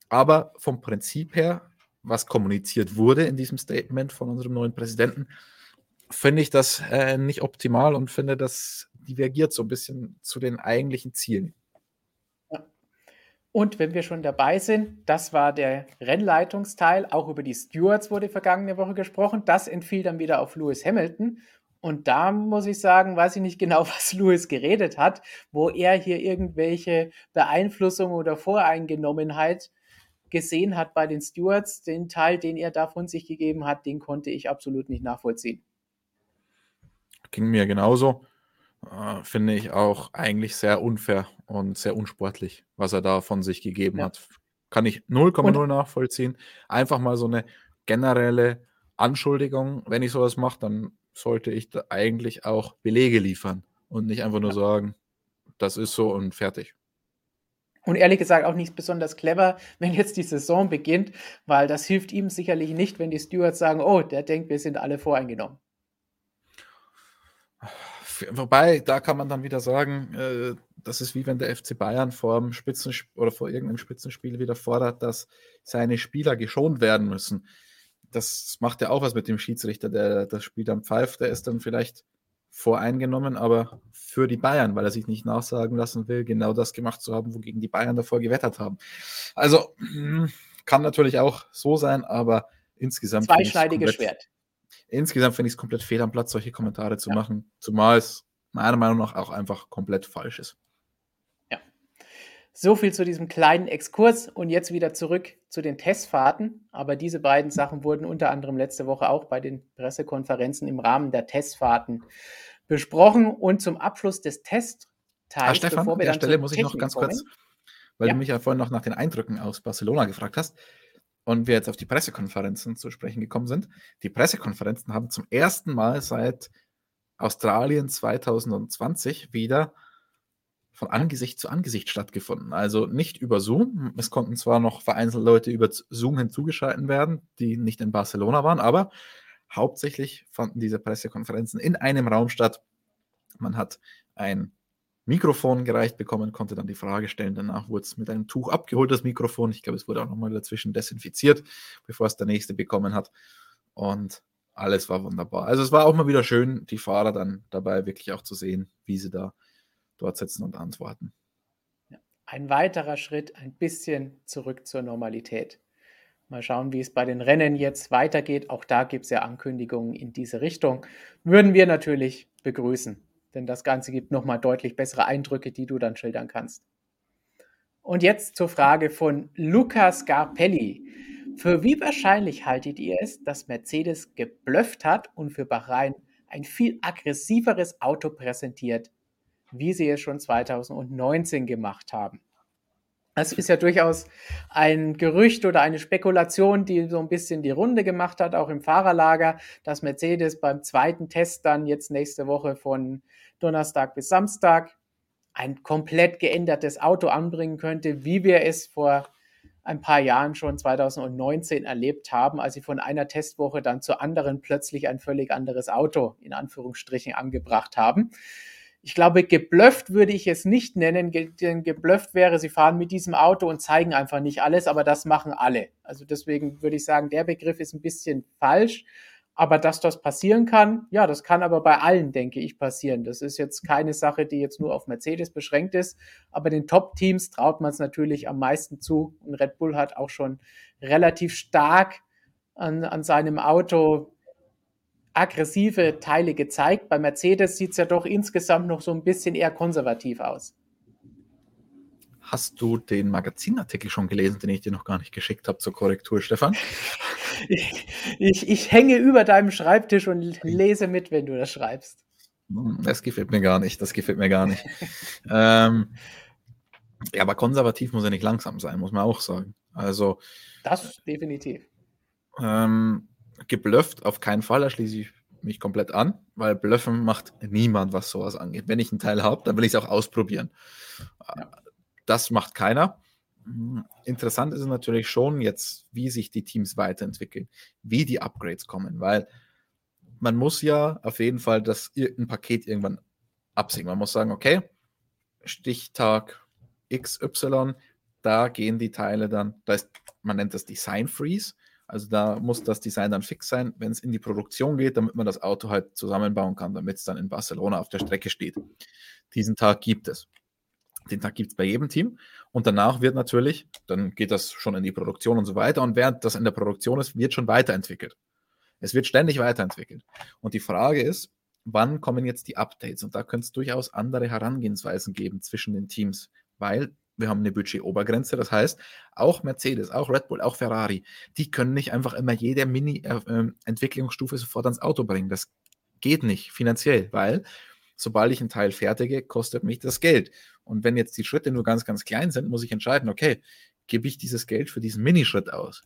Aber vom Prinzip her, was kommuniziert wurde in diesem Statement von unserem neuen Präsidenten, finde ich das äh, nicht optimal und finde, das divergiert so ein bisschen zu den eigentlichen Zielen. Und wenn wir schon dabei sind, das war der Rennleitungsteil. Auch über die Stewards wurde vergangene Woche gesprochen. Das entfiel dann wieder auf Lewis Hamilton. Und da muss ich sagen, weiß ich nicht genau, was Lewis geredet hat, wo er hier irgendwelche Beeinflussung oder Voreingenommenheit gesehen hat bei den Stewards. Den Teil, den er da von sich gegeben hat, den konnte ich absolut nicht nachvollziehen. Ging mir genauso. Äh, finde ich auch eigentlich sehr unfair und sehr unsportlich, was er da von sich gegeben ja. hat. Kann ich 0,0 nachvollziehen. Einfach mal so eine generelle Anschuldigung. Wenn ich sowas mache, dann sollte ich da eigentlich auch Belege liefern und nicht einfach nur ja. sagen, das ist so und fertig. Und ehrlich gesagt auch nicht besonders clever, wenn jetzt die Saison beginnt, weil das hilft ihm sicherlich nicht, wenn die Stewards sagen, oh, der denkt, wir sind alle voreingenommen. Wobei, da kann man dann wieder sagen, äh, das ist wie wenn der FC Bayern vor dem Spitzenspiel oder vor irgendeinem Spitzenspiel wieder fordert, dass seine Spieler geschont werden müssen. Das macht ja auch was mit dem Schiedsrichter, der das Spiel dann pfeift. Der ist dann vielleicht voreingenommen, aber für die Bayern, weil er sich nicht nachsagen lassen will, genau das gemacht zu haben, wogegen die Bayern davor gewettert haben. Also kann natürlich auch so sein, aber insgesamt. Zweischneidiges Schwert insgesamt finde ich es komplett fehl am Platz, solche Kommentare zu ja. machen, zumal es meiner Meinung nach auch einfach komplett falsch ist. Ja. So viel zu diesem kleinen Exkurs und jetzt wieder zurück zu den Testfahrten. Aber diese beiden Sachen wurden unter anderem letzte Woche auch bei den Pressekonferenzen im Rahmen der Testfahrten besprochen. Und zum Abschluss des Testteils, ah, Stefan, bevor wir an der Stelle muss ich noch ganz kommen, kurz, weil ja. du mich ja vorhin noch nach den Eindrücken aus Barcelona gefragt hast und wir jetzt auf die Pressekonferenzen zu sprechen gekommen sind. Die Pressekonferenzen haben zum ersten Mal seit Australien 2020 wieder von Angesicht zu Angesicht stattgefunden. Also nicht über Zoom. Es konnten zwar noch vereinzelt Leute über Zoom hinzugeschalten werden, die nicht in Barcelona waren, aber hauptsächlich fanden diese Pressekonferenzen in einem Raum statt. Man hat ein Mikrofon gereicht bekommen, konnte dann die Frage stellen. Danach wurde es mit einem Tuch abgeholt, das Mikrofon. Ich glaube, es wurde auch nochmal dazwischen desinfiziert, bevor es der nächste bekommen hat. Und alles war wunderbar. Also es war auch mal wieder schön, die Fahrer dann dabei wirklich auch zu sehen, wie sie da dort sitzen und antworten. Ein weiterer Schritt, ein bisschen zurück zur Normalität. Mal schauen, wie es bei den Rennen jetzt weitergeht. Auch da gibt es ja Ankündigungen in diese Richtung. Würden wir natürlich begrüßen, denn das Ganze gibt nochmal deutlich bessere Eindrücke, die du dann schildern kannst. Und jetzt zur Frage von Lukas Garpelli. Für wie wahrscheinlich haltet ihr es, dass Mercedes geblufft hat und für Bahrain ein viel aggressiveres Auto präsentiert wie sie es schon 2019 gemacht haben. Das ist ja durchaus ein Gerücht oder eine Spekulation, die so ein bisschen die Runde gemacht hat, auch im Fahrerlager, dass Mercedes beim zweiten Test dann jetzt nächste Woche von Donnerstag bis Samstag ein komplett geändertes Auto anbringen könnte, wie wir es vor ein paar Jahren schon 2019 erlebt haben, als sie von einer Testwoche dann zur anderen plötzlich ein völlig anderes Auto in Anführungsstrichen angebracht haben. Ich glaube, geblufft würde ich es nicht nennen, denn geblufft wäre, sie fahren mit diesem Auto und zeigen einfach nicht alles, aber das machen alle. Also deswegen würde ich sagen, der Begriff ist ein bisschen falsch. Aber dass das passieren kann, ja, das kann aber bei allen, denke ich, passieren. Das ist jetzt keine Sache, die jetzt nur auf Mercedes beschränkt ist. Aber den Top-Teams traut man es natürlich am meisten zu. Und Red Bull hat auch schon relativ stark an, an seinem Auto aggressive Teile gezeigt. Bei Mercedes sieht es ja doch insgesamt noch so ein bisschen eher konservativ aus. Hast du den Magazinartikel schon gelesen, den ich dir noch gar nicht geschickt habe zur Korrektur, Stefan? ich, ich, ich hänge über deinem Schreibtisch und lese mit, wenn du das schreibst. Das gefällt mir gar nicht. Das gefällt mir gar nicht. ähm, ja, aber konservativ muss er nicht langsam sein, muss man auch sagen. Also. Das definitiv. Ähm, geblufft auf keinen Fall, da schließe ich mich komplett an, weil Bluffen macht niemand, was sowas angeht. Wenn ich einen Teil habe, dann will ich es auch ausprobieren. Ja. Das macht keiner. Interessant ist natürlich schon jetzt, wie sich die Teams weiterentwickeln, wie die Upgrades kommen, weil man muss ja auf jeden Fall das ein Paket irgendwann absehen. Man muss sagen, okay, Stichtag XY, da gehen die Teile dann, da ist, man nennt das Design Freeze. Also da muss das Design dann fix sein, wenn es in die Produktion geht, damit man das Auto halt zusammenbauen kann, damit es dann in Barcelona auf der Strecke steht. Diesen Tag gibt es. Den Tag gibt es bei jedem Team. Und danach wird natürlich, dann geht das schon in die Produktion und so weiter. Und während das in der Produktion ist, wird schon weiterentwickelt. Es wird ständig weiterentwickelt. Und die Frage ist, wann kommen jetzt die Updates? Und da könnte es durchaus andere Herangehensweisen geben zwischen den Teams, weil wir haben eine Budgetobergrenze. Das heißt, auch Mercedes, auch Red Bull, auch Ferrari, die können nicht einfach immer jede Mini-Entwicklungsstufe äh, ähm, sofort ans Auto bringen. Das geht nicht finanziell, weil sobald ich einen Teil fertige, kostet mich das Geld. Und wenn jetzt die Schritte nur ganz, ganz klein sind, muss ich entscheiden, okay, gebe ich dieses Geld für diesen Minischritt aus?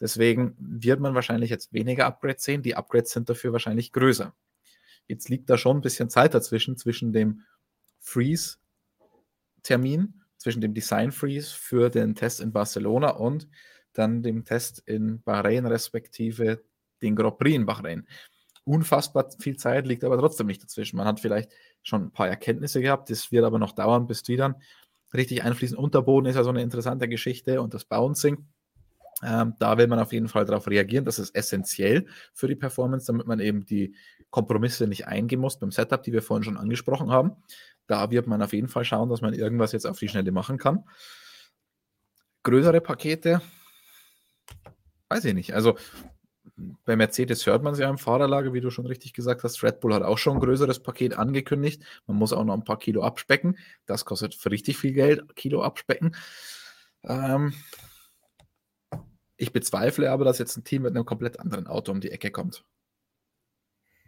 Deswegen wird man wahrscheinlich jetzt weniger Upgrades sehen. Die Upgrades sind dafür wahrscheinlich größer. Jetzt liegt da schon ein bisschen Zeit dazwischen, zwischen dem Freeze-Termin zwischen dem Design Freeze für den Test in Barcelona und dann dem Test in Bahrain respektive den Grand Prix in Bahrain. Unfassbar viel Zeit liegt aber trotzdem nicht dazwischen. Man hat vielleicht schon ein paar Erkenntnisse gehabt, das wird aber noch dauern, bis die dann richtig einfließen. Unterboden ist ja so eine interessante Geschichte und das Bouncing. Ähm, da will man auf jeden Fall darauf reagieren. Das ist essentiell für die Performance, damit man eben die Kompromisse nicht eingehen muss beim Setup, die wir vorhin schon angesprochen haben. Da wird man auf jeden Fall schauen, dass man irgendwas jetzt auf die Schnelle machen kann. Größere Pakete, weiß ich nicht. Also bei Mercedes hört man es ja im Fahrerlager, wie du schon richtig gesagt hast. Red Bull hat auch schon ein größeres Paket angekündigt. Man muss auch noch ein paar Kilo abspecken. Das kostet für richtig viel Geld, Kilo abspecken. Ähm, ich bezweifle aber, dass jetzt ein Team mit einem komplett anderen Auto um die Ecke kommt.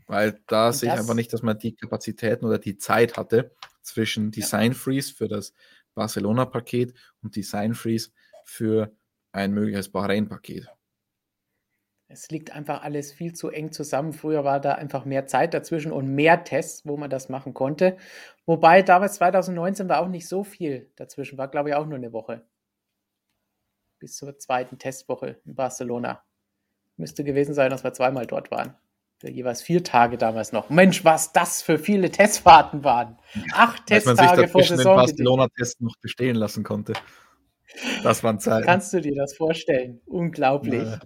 Weil da Und sehe ich einfach nicht, dass man die Kapazitäten oder die Zeit hatte zwischen Design Freeze für das Barcelona-Paket und Design Freeze für ein mögliches Bahrain-Paket. Es liegt einfach alles viel zu eng zusammen. Früher war da einfach mehr Zeit dazwischen und mehr Tests, wo man das machen konnte. Wobei damals 2019 war auch nicht so viel dazwischen, war glaube ich auch nur eine Woche. Bis zur zweiten Testwoche in Barcelona. Müsste gewesen sein, dass wir zweimal dort waren. Für jeweils vier Tage damals noch. Mensch, was das für viele Testfahrten waren. Acht Testtage vor Saison. den Barcelona-Test noch bestehen lassen konnte. Das waren Zeiten. Kannst du dir das vorstellen? Unglaublich. Ja.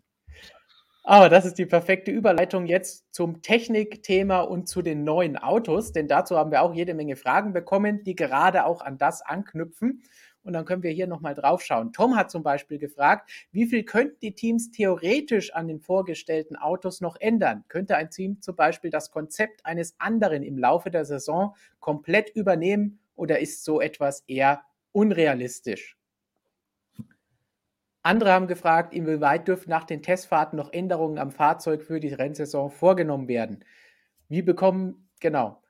Aber das ist die perfekte Überleitung jetzt zum Technikthema und zu den neuen Autos, denn dazu haben wir auch jede Menge Fragen bekommen, die gerade auch an das anknüpfen. Und dann können wir hier nochmal drauf schauen. Tom hat zum Beispiel gefragt, wie viel könnten die Teams theoretisch an den vorgestellten Autos noch ändern? Könnte ein Team zum Beispiel das Konzept eines anderen im Laufe der Saison komplett übernehmen oder ist so etwas eher unrealistisch? Andere haben gefragt, inwieweit dürfen nach den Testfahrten noch Änderungen am Fahrzeug für die Rennsaison vorgenommen werden. Wie bekommen, genau,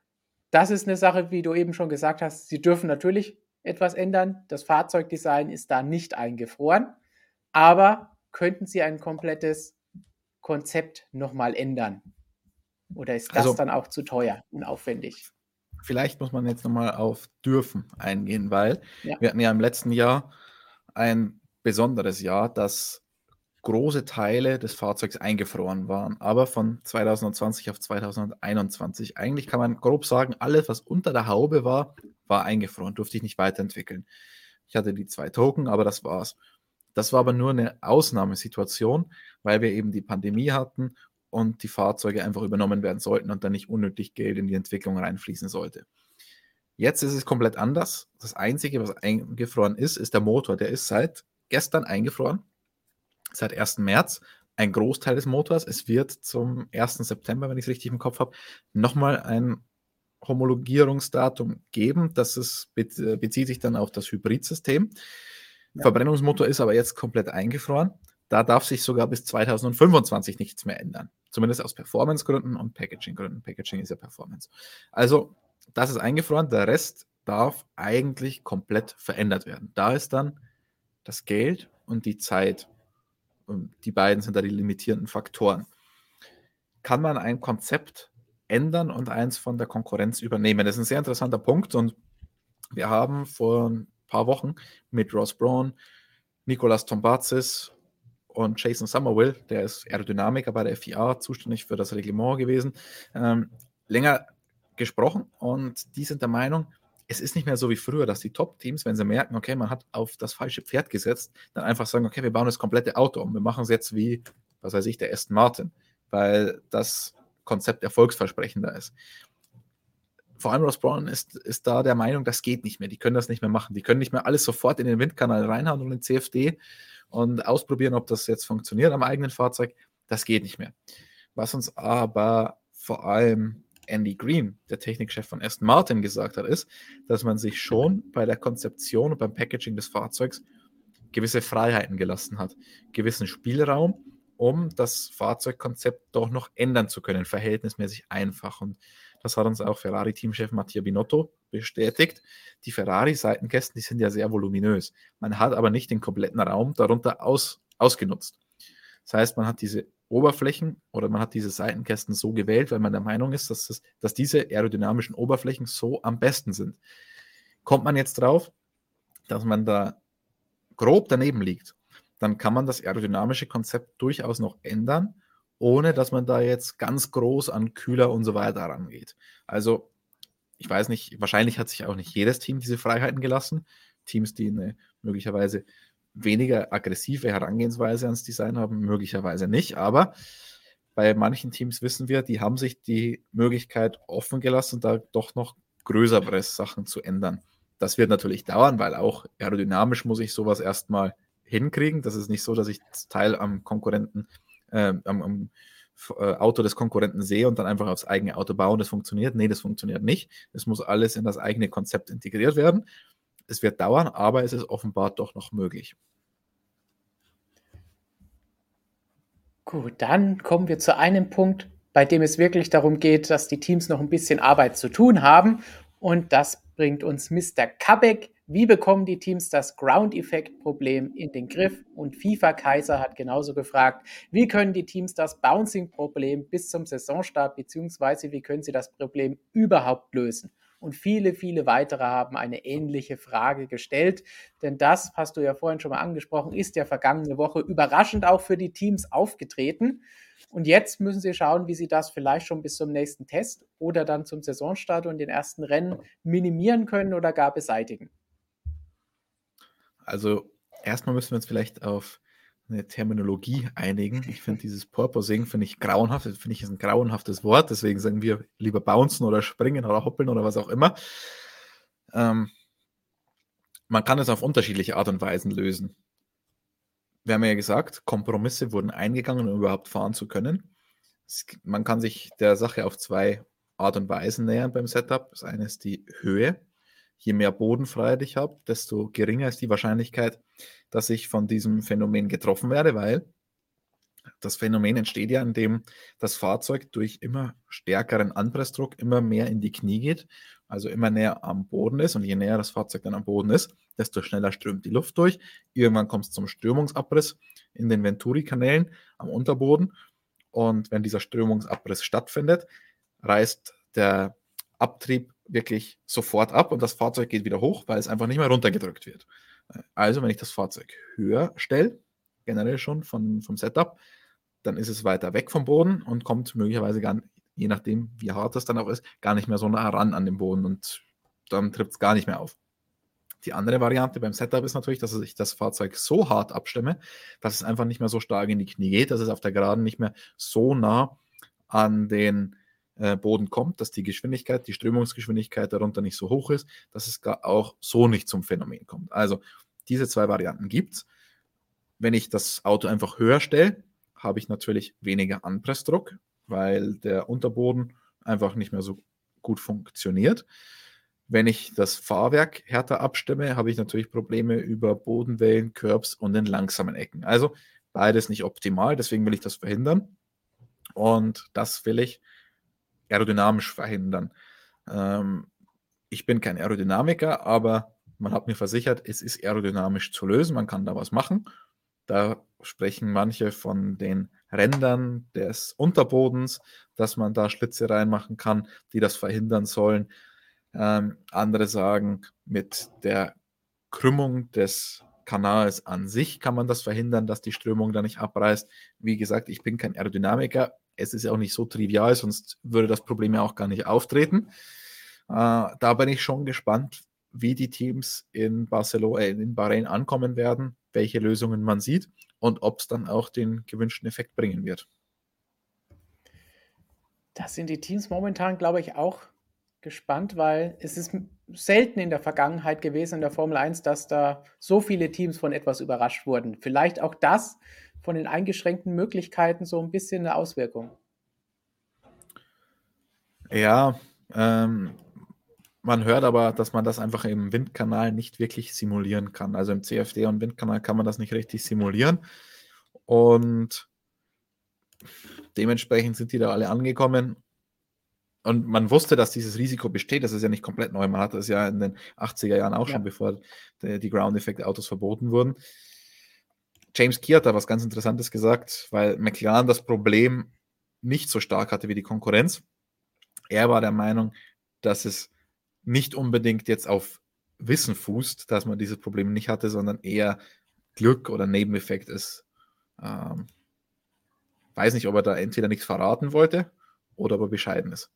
das ist eine Sache, wie du eben schon gesagt hast, sie dürfen natürlich etwas ändern. Das Fahrzeugdesign ist da nicht eingefroren, aber könnten sie ein komplettes Konzept nochmal ändern? Oder ist das also, dann auch zu teuer und aufwendig? Vielleicht muss man jetzt nochmal auf dürfen eingehen, weil ja. wir hatten ja im letzten Jahr ein besonderes Jahr, dass große Teile des Fahrzeugs eingefroren waren, aber von 2020 auf 2021. Eigentlich kann man grob sagen, alles, was unter der Haube war, war eingefroren, durfte ich nicht weiterentwickeln. Ich hatte die zwei Token, aber das war's. Das war aber nur eine Ausnahmesituation, weil wir eben die Pandemie hatten und die Fahrzeuge einfach übernommen werden sollten und dann nicht unnötig Geld in die Entwicklung reinfließen sollte. Jetzt ist es komplett anders. Das Einzige, was eingefroren ist, ist der Motor. Der ist seit gestern eingefroren, seit 1. März. Ein Großteil des Motors. Es wird zum 1. September, wenn ich es richtig im Kopf habe, nochmal ein Homologierungsdatum geben. Das ist, bezieht sich dann auf das Hybridsystem. Ja. Verbrennungsmotor ist aber jetzt komplett eingefroren. Da darf sich sogar bis 2025 nichts mehr ändern. Zumindest aus Performance-Gründen und Packaging-Gründen. Packaging ist ja Performance. Also, das ist eingefroren. Der Rest darf eigentlich komplett verändert werden. Da ist dann das Geld und die Zeit. Und die beiden sind da die limitierenden Faktoren. Kann man ein Konzept ändern und eins von der Konkurrenz übernehmen? Das ist ein sehr interessanter Punkt und wir haben vor ein paar Wochen mit Ross Brown, Nicolas Tombazis und Jason Somerville, der ist Aerodynamiker bei der FIA, zuständig für das Reglement gewesen, ähm, länger gesprochen und die sind der Meinung, es ist nicht mehr so wie früher, dass die Top-Teams, wenn sie merken, okay, man hat auf das falsche Pferd gesetzt, dann einfach sagen, okay, wir bauen das komplette Auto um. Wir machen es jetzt wie, was weiß ich, der Aston Martin, weil das Konzept erfolgsversprechender ist. Vor allem Ross Brown ist, ist da der Meinung, das geht nicht mehr. Die können das nicht mehr machen. Die können nicht mehr alles sofort in den Windkanal reinhauen und in den CFD und ausprobieren, ob das jetzt funktioniert am eigenen Fahrzeug. Das geht nicht mehr. Was uns aber vor allem Andy Green, der Technikchef von Aston Martin, gesagt hat, ist, dass man sich schon bei der Konzeption und beim Packaging des Fahrzeugs gewisse Freiheiten gelassen hat, gewissen Spielraum, um das Fahrzeugkonzept doch noch ändern zu können, verhältnismäßig einfach. Und das hat uns auch Ferrari-Teamchef Mattia Binotto bestätigt. Die Ferrari-Seitenkästen, die sind ja sehr voluminös. Man hat aber nicht den kompletten Raum darunter aus, ausgenutzt. Das heißt, man hat diese Oberflächen oder man hat diese Seitenkästen so gewählt, weil man der Meinung ist, dass, das, dass diese aerodynamischen Oberflächen so am besten sind. Kommt man jetzt drauf, dass man da grob daneben liegt, dann kann man das aerodynamische Konzept durchaus noch ändern, ohne dass man da jetzt ganz groß an Kühler und so weiter rangeht. Also, ich weiß nicht, wahrscheinlich hat sich auch nicht jedes Team diese Freiheiten gelassen. Teams, die eine möglicherweise weniger aggressive Herangehensweise ans Design haben, möglicherweise nicht, aber bei manchen Teams wissen wir, die haben sich die Möglichkeit offen gelassen, da doch noch größere Sachen zu ändern. Das wird natürlich dauern, weil auch aerodynamisch muss ich sowas erstmal hinkriegen. Das ist nicht so, dass ich das Teil am Konkurrenten, äh, am, am äh, Auto des Konkurrenten sehe und dann einfach aufs eigene Auto bauen. Das funktioniert. Nee, das funktioniert nicht. Es muss alles in das eigene Konzept integriert werden. Es wird dauern, aber es ist offenbar doch noch möglich. Gut, dann kommen wir zu einem Punkt, bei dem es wirklich darum geht, dass die Teams noch ein bisschen Arbeit zu tun haben. Und das bringt uns Mr. Kabek. Wie bekommen die Teams das Ground-Effekt-Problem in den Griff? Und FIFA Kaiser hat genauso gefragt, wie können die Teams das Bouncing-Problem bis zum Saisonstart beziehungsweise wie können sie das Problem überhaupt lösen? Und viele, viele weitere haben eine ähnliche Frage gestellt. Denn das, hast du ja vorhin schon mal angesprochen, ist ja vergangene Woche überraschend auch für die Teams aufgetreten. Und jetzt müssen sie schauen, wie sie das vielleicht schon bis zum nächsten Test oder dann zum Saisonstart und den ersten Rennen minimieren können oder gar beseitigen. Also erstmal müssen wir uns vielleicht auf eine Terminologie einigen. Ich finde dieses Porpoising finde ich grauenhaft, finde ich ist ein grauenhaftes Wort, deswegen sagen wir lieber bouncen oder springen oder hoppeln oder was auch immer. Ähm, man kann es auf unterschiedliche Art und Weisen lösen wir haben ja gesagt, Kompromisse wurden eingegangen, um überhaupt fahren zu können. Es, man kann sich der Sache auf zwei Art und Weisen nähern beim Setup. Das eine ist die Höhe. Je mehr Bodenfreiheit ich habe, desto geringer ist die Wahrscheinlichkeit, dass ich von diesem Phänomen getroffen werde, weil das Phänomen entsteht ja, indem das Fahrzeug durch immer stärkeren Anpressdruck immer mehr in die Knie geht, also immer näher am Boden ist. Und je näher das Fahrzeug dann am Boden ist, desto schneller strömt die Luft durch. Irgendwann kommt es zum Strömungsabriss in den Venturi-Kanälen am Unterboden. Und wenn dieser Strömungsabriss stattfindet, reißt der Abtrieb wirklich sofort ab und das Fahrzeug geht wieder hoch, weil es einfach nicht mehr runtergedrückt wird. Also, wenn ich das Fahrzeug höher stelle, generell schon von, vom Setup, dann ist es weiter weg vom Boden und kommt möglicherweise gar, je nachdem, wie hart das dann auch ist, gar nicht mehr so nah ran an den Boden und dann tritt es gar nicht mehr auf. Die andere Variante beim Setup ist natürlich, dass ich das Fahrzeug so hart abstemme, dass es einfach nicht mehr so stark in die Knie geht, dass es auf der Geraden nicht mehr so nah an den Boden kommt, dass die Geschwindigkeit, die Strömungsgeschwindigkeit darunter nicht so hoch ist, dass es gar auch so nicht zum Phänomen kommt. Also diese zwei Varianten gibt es. Wenn ich das Auto einfach höher stelle, habe ich natürlich weniger Anpressdruck, weil der Unterboden einfach nicht mehr so gut funktioniert. Wenn ich das Fahrwerk härter abstimme, habe ich natürlich Probleme über Bodenwellen, Curbs und den langsamen Ecken. Also beides nicht optimal, deswegen will ich das verhindern. Und das will ich aerodynamisch verhindern. Ähm, ich bin kein Aerodynamiker, aber man hat mir versichert, es ist aerodynamisch zu lösen, man kann da was machen. Da sprechen manche von den Rändern des Unterbodens, dass man da Schlitze reinmachen kann, die das verhindern sollen. Ähm, andere sagen, mit der Krümmung des Kanals an sich kann man das verhindern, dass die Strömung da nicht abreißt. Wie gesagt, ich bin kein Aerodynamiker. Es ist ja auch nicht so trivial, sonst würde das Problem ja auch gar nicht auftreten. Äh, da bin ich schon gespannt, wie die Teams in Barcelona, äh, in Bahrain ankommen werden, welche Lösungen man sieht und ob es dann auch den gewünschten Effekt bringen wird. Da sind die Teams momentan, glaube ich, auch gespannt, weil es ist selten in der Vergangenheit gewesen in der Formel 1, dass da so viele Teams von etwas überrascht wurden. Vielleicht auch das von den eingeschränkten Möglichkeiten so ein bisschen eine Auswirkung. Ja, ähm, man hört aber, dass man das einfach im Windkanal nicht wirklich simulieren kann. Also im CFD und Windkanal kann man das nicht richtig simulieren. Und dementsprechend sind die da alle angekommen. Und man wusste, dass dieses Risiko besteht. Das ist ja nicht komplett neu. Man hatte es ja in den 80er Jahren auch ja. schon, bevor die, Ground-Effekt-Autos verboten wurden. James Key hat da was ganz Interessantes gesagt, weil McLaren das Problem nicht so stark hatte wie die Konkurrenz. Er war der Meinung, dass es nicht unbedingt jetzt auf Wissen fußt, dass man diese Probleme nicht hatte, sondern eher Glück oder Nebeneffekt ist. Ähm, weiß nicht, ob er da entweder nichts verraten wollte oder ob er bescheiden ist.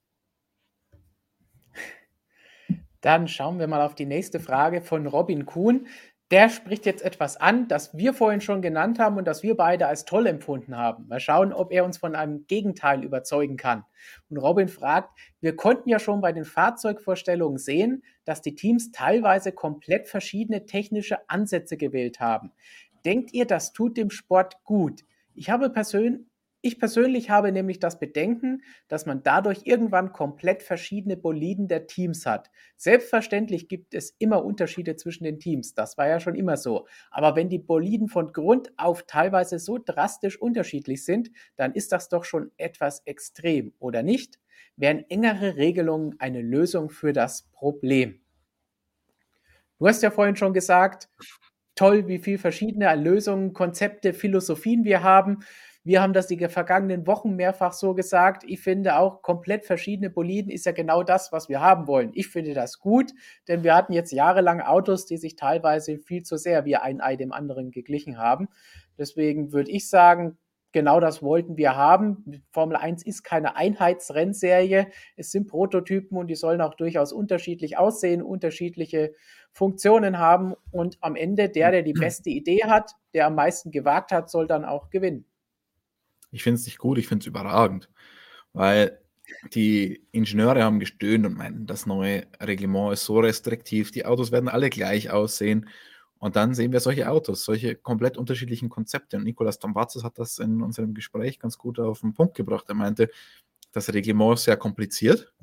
Dann schauen wir mal auf die nächste Frage von Robin Kuhn der spricht jetzt etwas an, das wir vorhin schon genannt haben und das wir beide als toll empfunden haben. Mal schauen, ob er uns von einem Gegenteil überzeugen kann. Und Robin fragt, wir konnten ja schon bei den Fahrzeugvorstellungen sehen, dass die Teams teilweise komplett verschiedene technische Ansätze gewählt haben. Denkt ihr, das tut dem Sport gut? Ich habe persönlich ich persönlich habe nämlich das Bedenken, dass man dadurch irgendwann komplett verschiedene Boliden der Teams hat. Selbstverständlich gibt es immer Unterschiede zwischen den Teams, das war ja schon immer so. Aber wenn die Boliden von Grund auf teilweise so drastisch unterschiedlich sind, dann ist das doch schon etwas extrem, oder nicht? Wären engere Regelungen eine Lösung für das Problem? Du hast ja vorhin schon gesagt, toll, wie viele verschiedene Lösungen, Konzepte, Philosophien wir haben. Wir haben das die vergangenen Wochen mehrfach so gesagt. Ich finde auch komplett verschiedene Boliden ist ja genau das, was wir haben wollen. Ich finde das gut, denn wir hatten jetzt jahrelang Autos, die sich teilweise viel zu sehr wie ein Ei dem anderen geglichen haben. Deswegen würde ich sagen, genau das wollten wir haben. Formel 1 ist keine Einheitsrennserie. Es sind Prototypen und die sollen auch durchaus unterschiedlich aussehen, unterschiedliche Funktionen haben. Und am Ende der, der die beste Idee hat, der am meisten gewagt hat, soll dann auch gewinnen. Ich finde es nicht gut, ich finde es überragend, weil die Ingenieure haben gestöhnt und meinten, das neue Reglement ist so restriktiv, die Autos werden alle gleich aussehen. Und dann sehen wir solche Autos, solche komplett unterschiedlichen Konzepte. Und Nicolas Tombatzes hat das in unserem Gespräch ganz gut auf den Punkt gebracht. Er meinte, das Reglement ist sehr kompliziert,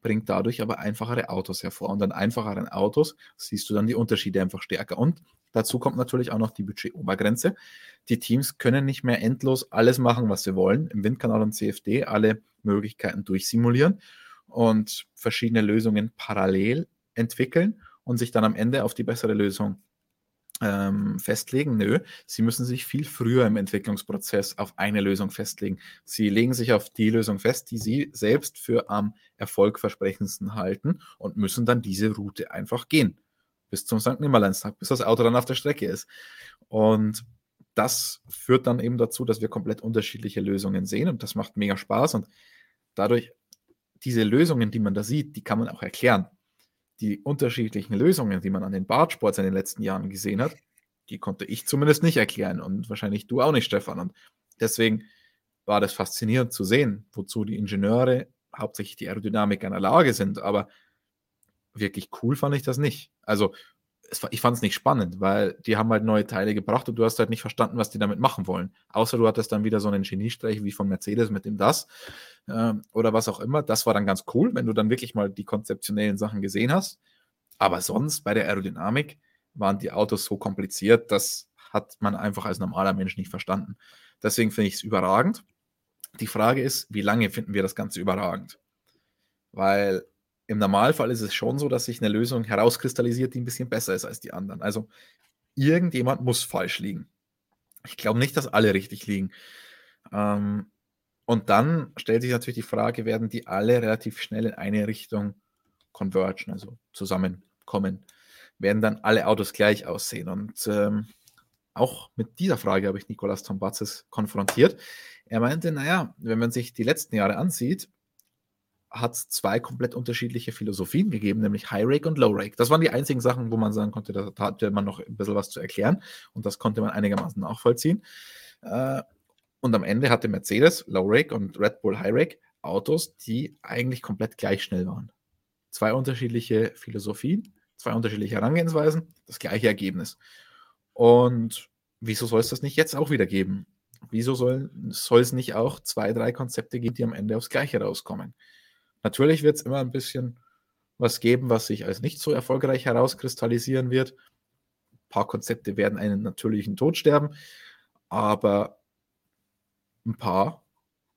bringt dadurch aber einfachere Autos hervor. Und an einfacheren Autos siehst du dann die Unterschiede einfach stärker. Und dazu kommt natürlich auch noch die Budgetobergrenze. Die Teams können nicht mehr endlos alles machen, was sie wollen. Im Windkanal und CFD alle Möglichkeiten durchsimulieren und verschiedene Lösungen parallel entwickeln und sich dann am Ende auf die bessere Lösung ähm, festlegen. Nö, sie müssen sich viel früher im Entwicklungsprozess auf eine Lösung festlegen. Sie legen sich auf die Lösung fest, die sie selbst für am erfolgversprechendsten halten und müssen dann diese Route einfach gehen. Bis zum St. Nimmerleinstag, bis das Auto dann auf der Strecke ist. Und das führt dann eben dazu, dass wir komplett unterschiedliche Lösungen sehen und das macht mega Spaß und dadurch diese Lösungen, die man da sieht, die kann man auch erklären die unterschiedlichen Lösungen, die man an den Bartsports in den letzten Jahren gesehen hat, die konnte ich zumindest nicht erklären und wahrscheinlich du auch nicht, Stefan. Und deswegen war das faszinierend zu sehen, wozu die Ingenieure hauptsächlich die Aerodynamik in der Lage sind. Aber wirklich cool fand ich das nicht. Also ich fand es nicht spannend, weil die haben halt neue Teile gebracht und du hast halt nicht verstanden, was die damit machen wollen. Außer du hattest dann wieder so einen Geniestreich wie von Mercedes mit dem das äh, oder was auch immer. Das war dann ganz cool, wenn du dann wirklich mal die konzeptionellen Sachen gesehen hast. Aber sonst bei der Aerodynamik waren die Autos so kompliziert, das hat man einfach als normaler Mensch nicht verstanden. Deswegen finde ich es überragend. Die Frage ist, wie lange finden wir das Ganze überragend? Weil im Normalfall ist es schon so, dass sich eine Lösung herauskristallisiert, die ein bisschen besser ist als die anderen. Also irgendjemand muss falsch liegen. Ich glaube nicht, dass alle richtig liegen. Ähm, und dann stellt sich natürlich die Frage, werden die alle relativ schnell in eine Richtung convergen, also zusammenkommen? Werden dann alle Autos gleich aussehen? Und ähm, auch mit dieser Frage habe ich Nicolas Tombatzes konfrontiert. Er meinte, naja, wenn man sich die letzten Jahre ansieht, hat es zwei komplett unterschiedliche Philosophien gegeben, nämlich High Rake und Low Rake. Das waren die einzigen Sachen, wo man sagen konnte, da hatte man noch ein bisschen was zu erklären und das konnte man einigermaßen nachvollziehen. Äh, und am Ende hatte Mercedes, Low Rake und Red Bull High Rake Autos, die eigentlich komplett gleich schnell waren. Zwei unterschiedliche Philosophien, zwei unterschiedliche Herangehensweisen, das gleiche Ergebnis. Und wieso soll es das nicht jetzt auch wieder geben? Wieso soll, soll es nicht auch zwei, drei Konzepte geben, die am Ende aufs Gleiche rauskommen? Natürlich wird es immer ein bisschen was geben, was sich als nicht so erfolgreich herauskristallisieren wird. Ein paar Konzepte werden einen natürlichen Tod sterben, aber ein paar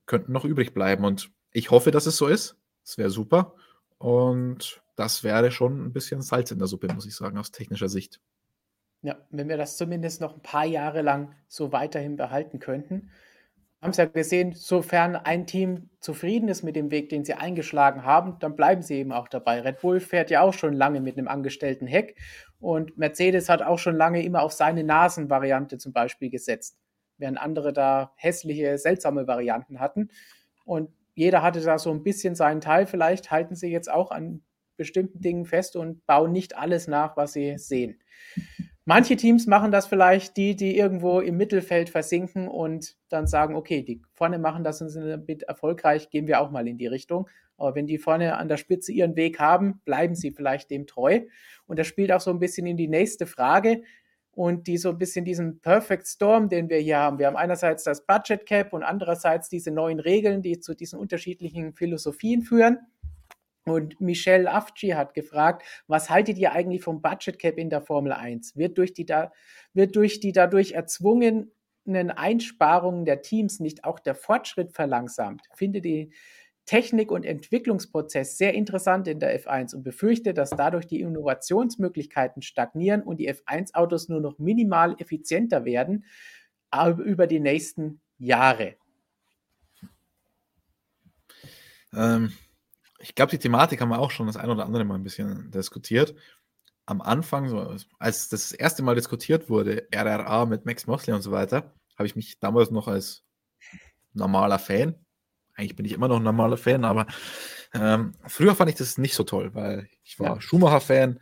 könnten noch übrig bleiben. Und ich hoffe, dass es so ist. Das wäre super. Und das wäre schon ein bisschen Salz in der Suppe, muss ich sagen, aus technischer Sicht. Ja, wenn wir das zumindest noch ein paar Jahre lang so weiterhin behalten könnten haben es ja gesehen, sofern ein Team zufrieden ist mit dem Weg, den sie eingeschlagen haben, dann bleiben sie eben auch dabei. Red Bull fährt ja auch schon lange mit einem angestellten Heck und Mercedes hat auch schon lange immer auf seine Nasenvariante zum Beispiel gesetzt, während andere da hässliche, seltsame Varianten hatten. Und jeder hatte da so ein bisschen seinen Teil. Vielleicht halten sie jetzt auch an bestimmten Dingen fest und bauen nicht alles nach, was sie sehen. Manche Teams machen das vielleicht, die, die irgendwo im Mittelfeld versinken und dann sagen, okay, die vorne machen das und sind damit erfolgreich, gehen wir auch mal in die Richtung. Aber wenn die vorne an der Spitze ihren Weg haben, bleiben sie vielleicht dem treu. Und das spielt auch so ein bisschen in die nächste Frage und die so ein bisschen diesen Perfect Storm, den wir hier haben. Wir haben einerseits das Budget Cap und andererseits diese neuen Regeln, die zu diesen unterschiedlichen Philosophien führen. Und Michelle Afci hat gefragt, was haltet ihr eigentlich vom Budget Cap in der Formel 1? Wird durch die, da, wird durch die dadurch erzwungenen Einsparungen der Teams nicht auch der Fortschritt verlangsamt? Findet ihr Technik- und Entwicklungsprozess sehr interessant in der F1 und befürchte, dass dadurch die Innovationsmöglichkeiten stagnieren und die F1-Autos nur noch minimal effizienter werden über die nächsten Jahre. Ähm, ich glaube, die Thematik haben wir auch schon das ein oder andere Mal ein bisschen diskutiert. Am Anfang, so, als das erste Mal diskutiert wurde, RRA mit Max Mosley und so weiter, habe ich mich damals noch als normaler Fan eigentlich bin ich immer noch ein normaler Fan, aber ähm, früher fand ich das nicht so toll, weil ich war ja. Schumacher-Fan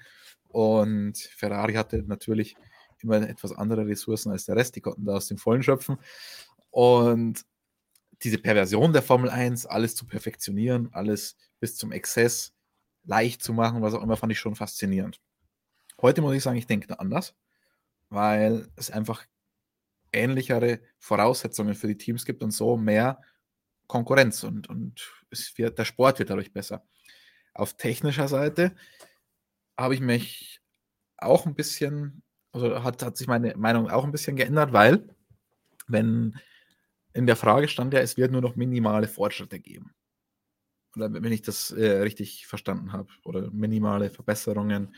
und Ferrari hatte natürlich immer etwas andere Ressourcen als der Rest, die konnten da aus dem Vollen schöpfen. Und diese Perversion der Formel 1, alles zu perfektionieren, alles bis zum Exzess leicht zu machen, was auch immer, fand ich schon faszinierend. Heute muss ich sagen, ich denke da anders, weil es einfach ähnlichere Voraussetzungen für die Teams gibt und so mehr Konkurrenz und, und es wird, der Sport wird dadurch besser. Auf technischer Seite habe ich mich auch ein bisschen, also hat, hat sich meine Meinung auch ein bisschen geändert, weil wenn in der Frage stand ja, es wird nur noch minimale Fortschritte geben. Oder wenn ich das äh, richtig verstanden habe, oder minimale Verbesserungen.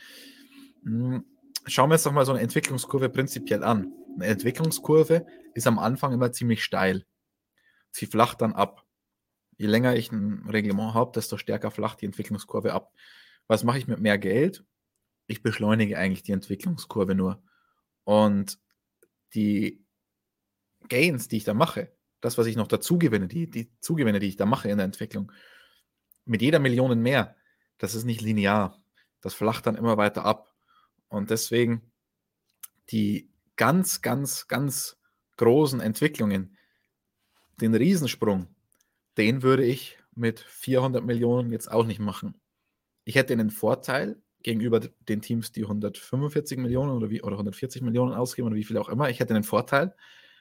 Hm, schauen wir uns doch mal so eine Entwicklungskurve prinzipiell an. Eine Entwicklungskurve ist am Anfang immer ziemlich steil sie flacht dann ab. Je länger ich ein Reglement habe, desto stärker flacht die Entwicklungskurve ab. Was mache ich mit mehr Geld? Ich beschleunige eigentlich die Entwicklungskurve nur. Und die Gains, die ich da mache, das, was ich noch dazu gewinne, die, die Zugewinne, die ich da mache in der Entwicklung, mit jeder Million mehr, das ist nicht linear. Das flacht dann immer weiter ab. Und deswegen die ganz, ganz, ganz großen Entwicklungen, den Riesensprung, den würde ich mit 400 Millionen jetzt auch nicht machen. Ich hätte einen Vorteil gegenüber den Teams, die 145 Millionen oder, wie, oder 140 Millionen ausgeben oder wie viel auch immer. Ich hätte einen Vorteil,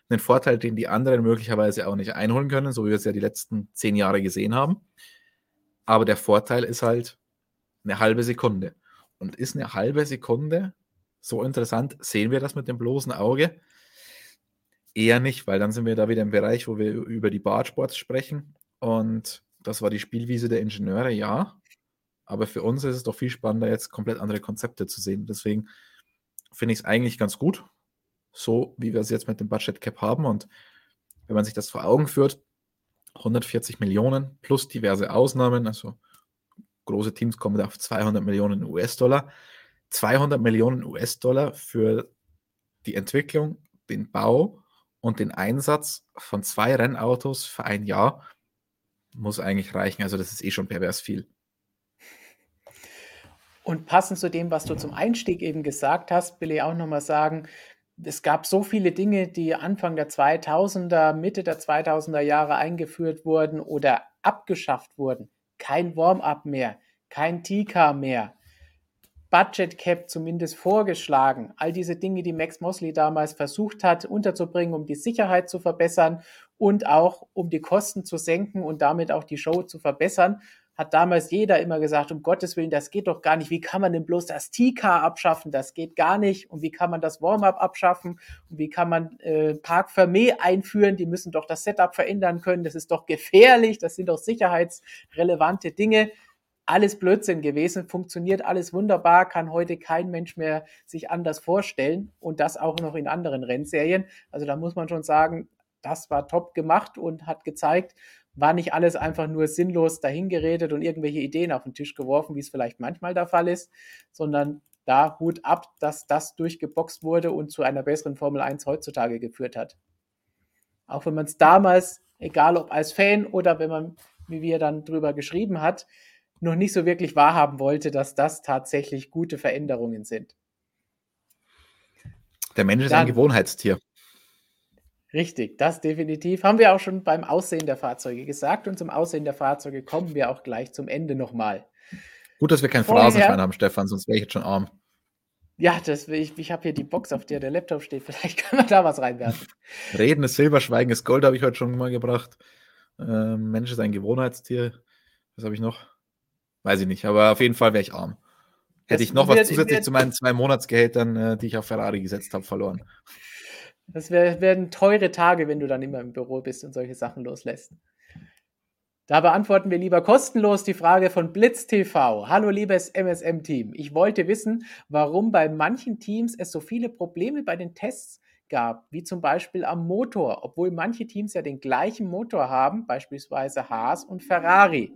einen Vorteil, den die anderen möglicherweise auch nicht einholen können, so wie wir es ja die letzten zehn Jahre gesehen haben. Aber der Vorteil ist halt eine halbe Sekunde. Und ist eine halbe Sekunde so interessant? Sehen wir das mit dem bloßen Auge? Eher nicht, weil dann sind wir da wieder im Bereich, wo wir über die Bartsports sprechen. Und das war die Spielwiese der Ingenieure, ja. Aber für uns ist es doch viel spannender, jetzt komplett andere Konzepte zu sehen. Deswegen finde ich es eigentlich ganz gut, so wie wir es jetzt mit dem Budget Cap haben. Und wenn man sich das vor Augen führt, 140 Millionen plus diverse Ausnahmen, also große Teams kommen auf 200 Millionen US-Dollar. 200 Millionen US-Dollar für die Entwicklung, den Bau und den Einsatz von zwei Rennautos für ein Jahr muss eigentlich reichen. Also das ist eh schon pervers viel. Und passend zu dem, was du zum Einstieg eben gesagt hast, will ich auch nochmal sagen, es gab so viele Dinge, die Anfang der 2000er, Mitte der 2000er Jahre eingeführt wurden oder abgeschafft wurden. Kein Warm-up mehr, kein TK mehr, Budget Cap zumindest vorgeschlagen. All diese Dinge, die Max Mosley damals versucht hat unterzubringen, um die Sicherheit zu verbessern und auch um die Kosten zu senken und damit auch die Show zu verbessern, hat damals jeder immer gesagt, um Gottes Willen, das geht doch gar nicht. Wie kann man denn bloß das T-Car abschaffen? Das geht gar nicht. Und wie kann man das Warm-up abschaffen? Und wie kann man äh, Park Fermé einführen? Die müssen doch das Setup verändern können. Das ist doch gefährlich. Das sind doch sicherheitsrelevante Dinge alles Blödsinn gewesen, funktioniert alles wunderbar, kann heute kein Mensch mehr sich anders vorstellen und das auch noch in anderen Rennserien. Also da muss man schon sagen, das war top gemacht und hat gezeigt, war nicht alles einfach nur sinnlos dahingeredet und irgendwelche Ideen auf den Tisch geworfen, wie es vielleicht manchmal der Fall ist, sondern da Hut ab, dass das durchgeboxt wurde und zu einer besseren Formel 1 heutzutage geführt hat. Auch wenn man es damals, egal ob als Fan oder wenn man, wie wir dann drüber geschrieben hat, noch nicht so wirklich wahrhaben wollte, dass das tatsächlich gute Veränderungen sind. Der Mensch ist Dann, ein Gewohnheitstier. Richtig, das definitiv. Haben wir auch schon beim Aussehen der Fahrzeuge gesagt und zum Aussehen der Fahrzeuge kommen wir auch gleich zum Ende nochmal. Gut, dass wir keinen Phrasenschwein haben, Stefan, sonst wäre ich jetzt schon arm. Ja, das, ich, ich habe hier die Box, auf der der Laptop steht. Vielleicht können wir da was reinwerfen. Reden ist Silber, Schweigen ist Gold, habe ich heute schon mal gebracht. Ähm, Mensch ist ein Gewohnheitstier. Was habe ich noch? Weiß ich nicht, aber auf jeden Fall wäre ich arm. Hätte das ich noch was zusätzlich zu meinen zwei Monatsgehältern, äh, die ich auf Ferrari gesetzt habe, verloren. Das wär, werden teure Tage, wenn du dann immer im Büro bist und solche Sachen loslässt. Da beantworten wir lieber kostenlos die Frage von Blitz TV. Hallo liebes MSM-Team. Ich wollte wissen, warum bei manchen Teams es so viele Probleme bei den Tests gab, wie zum Beispiel am Motor, obwohl manche Teams ja den gleichen Motor haben, beispielsweise Haas und Ferrari.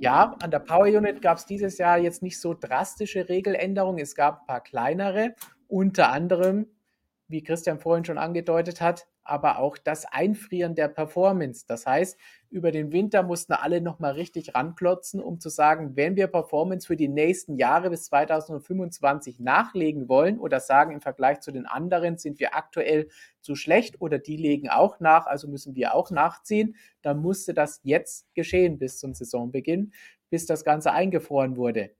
Ja, an der Power Unit gab es dieses Jahr jetzt nicht so drastische Regeländerungen. Es gab ein paar kleinere, unter anderem, wie Christian vorhin schon angedeutet hat, aber auch das Einfrieren der Performance. Das heißt, über den Winter mussten alle nochmal richtig ranklotzen, um zu sagen, wenn wir Performance für die nächsten Jahre bis 2025 nachlegen wollen oder sagen, im Vergleich zu den anderen sind wir aktuell zu schlecht oder die legen auch nach, also müssen wir auch nachziehen, dann musste das jetzt geschehen bis zum Saisonbeginn, bis das Ganze eingefroren wurde.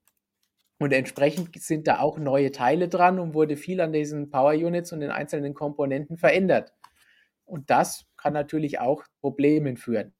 Und entsprechend sind da auch neue Teile dran und wurde viel an diesen Power Units und den einzelnen Komponenten verändert. Und das kann natürlich auch Problemen führen.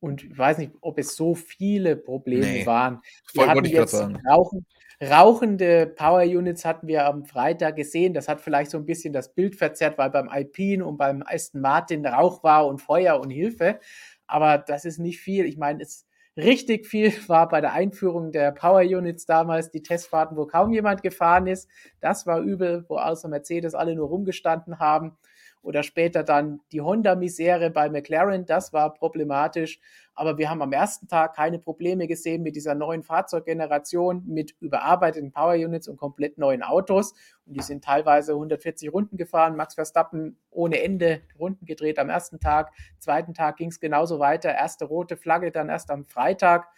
Und ich weiß nicht, ob es so viele Probleme nee, waren. Wir hatten jetzt Rauchen, rauchende Power Units hatten wir am Freitag gesehen. Das hat vielleicht so ein bisschen das Bild verzerrt, weil beim Alpine und beim Aston Martin Rauch war und Feuer und Hilfe. Aber das ist nicht viel. Ich meine, es richtig viel war bei der Einführung der Power Units damals, die Testfahrten, wo kaum jemand gefahren ist. Das war übel, wo außer Mercedes alle nur rumgestanden haben oder später dann die Honda-Misere bei McLaren, das war problematisch. Aber wir haben am ersten Tag keine Probleme gesehen mit dieser neuen Fahrzeuggeneration, mit überarbeiteten Power Units und komplett neuen Autos. Und die sind teilweise 140 Runden gefahren. Max Verstappen ohne Ende Runden gedreht am ersten Tag. Zweiten Tag ging es genauso weiter. Erste rote Flagge dann erst am Freitag.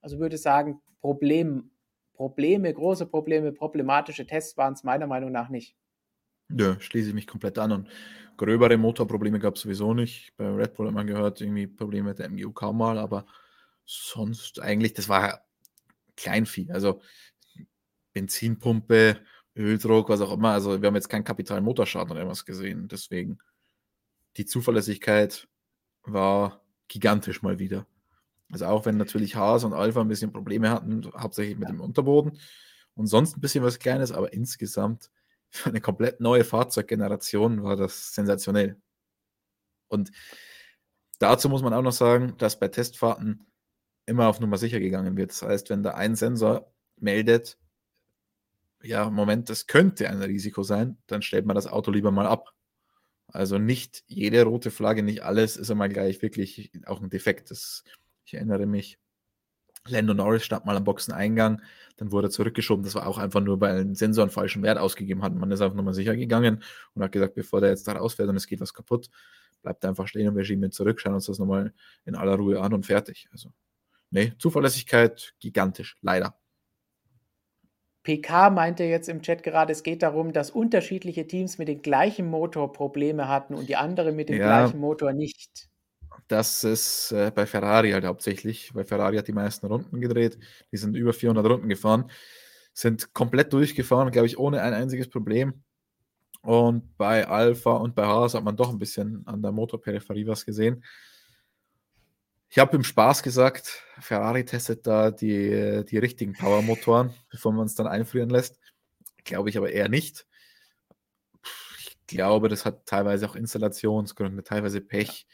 Also würde sagen, Problem, Probleme, große Probleme, problematische Tests waren es meiner Meinung nach nicht. Ja, schließe ich mich komplett an. Und gröbere Motorprobleme gab es sowieso nicht. Bei Red Bull hat man gehört, irgendwie Probleme mit der MGU kaum mal, aber sonst eigentlich, das war Kleinvieh. Also Benzinpumpe, Öldruck, was auch immer. Also wir haben jetzt keinen kapitalen Motorschaden oder irgendwas gesehen. Deswegen die Zuverlässigkeit war gigantisch mal wieder. Also auch wenn natürlich Haas und Alpha ein bisschen Probleme hatten, hauptsächlich mit dem Unterboden und sonst ein bisschen was Kleines, aber insgesamt für eine komplett neue Fahrzeuggeneration war das sensationell. Und dazu muss man auch noch sagen, dass bei Testfahrten immer auf Nummer sicher gegangen wird. Das heißt, wenn da ein Sensor meldet, ja, Moment, das könnte ein Risiko sein, dann stellt man das Auto lieber mal ab. Also nicht jede rote Flagge, nicht alles ist einmal gleich wirklich auch ein Defekt. Das, ich erinnere mich, Lando Norris stand mal am Boxeneingang, dann wurde er zurückgeschoben. Das war auch einfach nur, weil ein Sensor einen falschen Wert ausgegeben hat. Man ist einfach nochmal sicher gegangen und hat gesagt, bevor der jetzt da rausfährt und es geht was kaputt, bleibt einfach stehen und wir schieben ihn zurück, schauen uns das nochmal in aller Ruhe an und fertig. Also, nee, Zuverlässigkeit gigantisch, leider. PK meinte jetzt im Chat gerade, es geht darum, dass unterschiedliche Teams mit dem gleichen Motor Probleme hatten und die anderen mit dem ja. gleichen Motor nicht das ist äh, bei Ferrari halt hauptsächlich, weil Ferrari hat die meisten Runden gedreht. Die sind über 400 Runden gefahren, sind komplett durchgefahren, glaube ich, ohne ein einziges Problem. Und bei Alpha und bei Haas hat man doch ein bisschen an der Motorperipherie was gesehen. Ich habe im Spaß gesagt, Ferrari testet da die, die richtigen Powermotoren, bevor man es dann einfrieren lässt. Glaube ich aber eher nicht. Ich glaube, das hat teilweise auch Installationsgründe, teilweise Pech.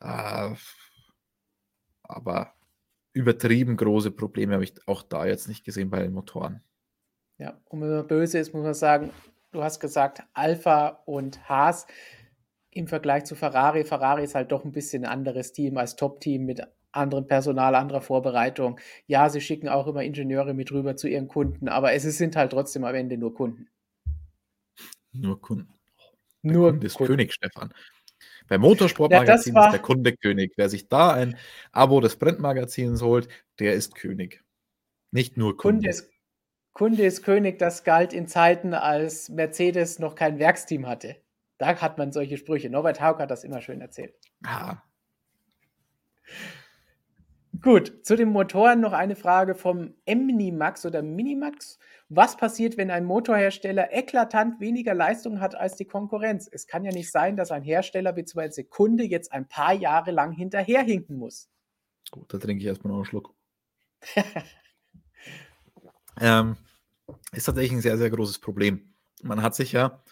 Äh, aber übertrieben große Probleme habe ich auch da jetzt nicht gesehen bei den Motoren. Ja, und wenn man böse ist, muss man sagen, du hast gesagt, Alpha und Haas im Vergleich zu Ferrari. Ferrari ist halt doch ein bisschen ein anderes Team als Top-Team mit anderem Personal, anderer Vorbereitung. Ja, sie schicken auch immer Ingenieure mit rüber zu ihren Kunden, aber es sind halt trotzdem am Ende nur Kunden. Nur Kunden. Der nur Kunde ist Kunden. König, Stefan. Beim Motorsportmagazin ja, ist der Kunde König. Wer sich da ein Abo des Printmagazins holt, der ist König. Nicht nur Kunde. Kunde ist, Kunde ist König, das galt in Zeiten, als Mercedes noch kein Werksteam hatte. Da hat man solche Sprüche. Norbert Haug hat das immer schön erzählt. Ah. Gut, zu den Motoren noch eine Frage vom Minimax oder Minimax. Was passiert, wenn ein Motorhersteller eklatant weniger Leistung hat als die Konkurrenz? Es kann ja nicht sein, dass ein Hersteller bzw. Kunde jetzt ein paar Jahre lang hinterherhinken muss. Gut, da trinke ich erstmal noch einen Schluck. ähm, ist tatsächlich ein sehr, sehr großes Problem. Man hat sich ja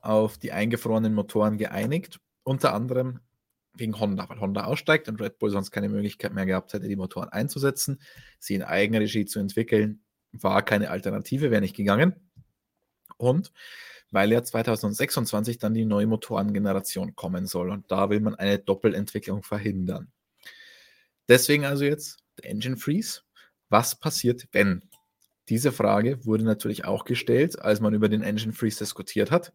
auf die eingefrorenen Motoren geeinigt. Unter anderem wegen Honda, weil Honda aussteigt und Red Bull sonst keine Möglichkeit mehr gehabt hätte, die Motoren einzusetzen. Sie in Eigenregie zu entwickeln, war keine Alternative, wäre nicht gegangen. Und weil ja 2026 dann die neue Motorengeneration kommen soll und da will man eine Doppelentwicklung verhindern. Deswegen also jetzt der Engine Freeze. Was passiert, wenn? Diese Frage wurde natürlich auch gestellt, als man über den Engine Freeze diskutiert hat.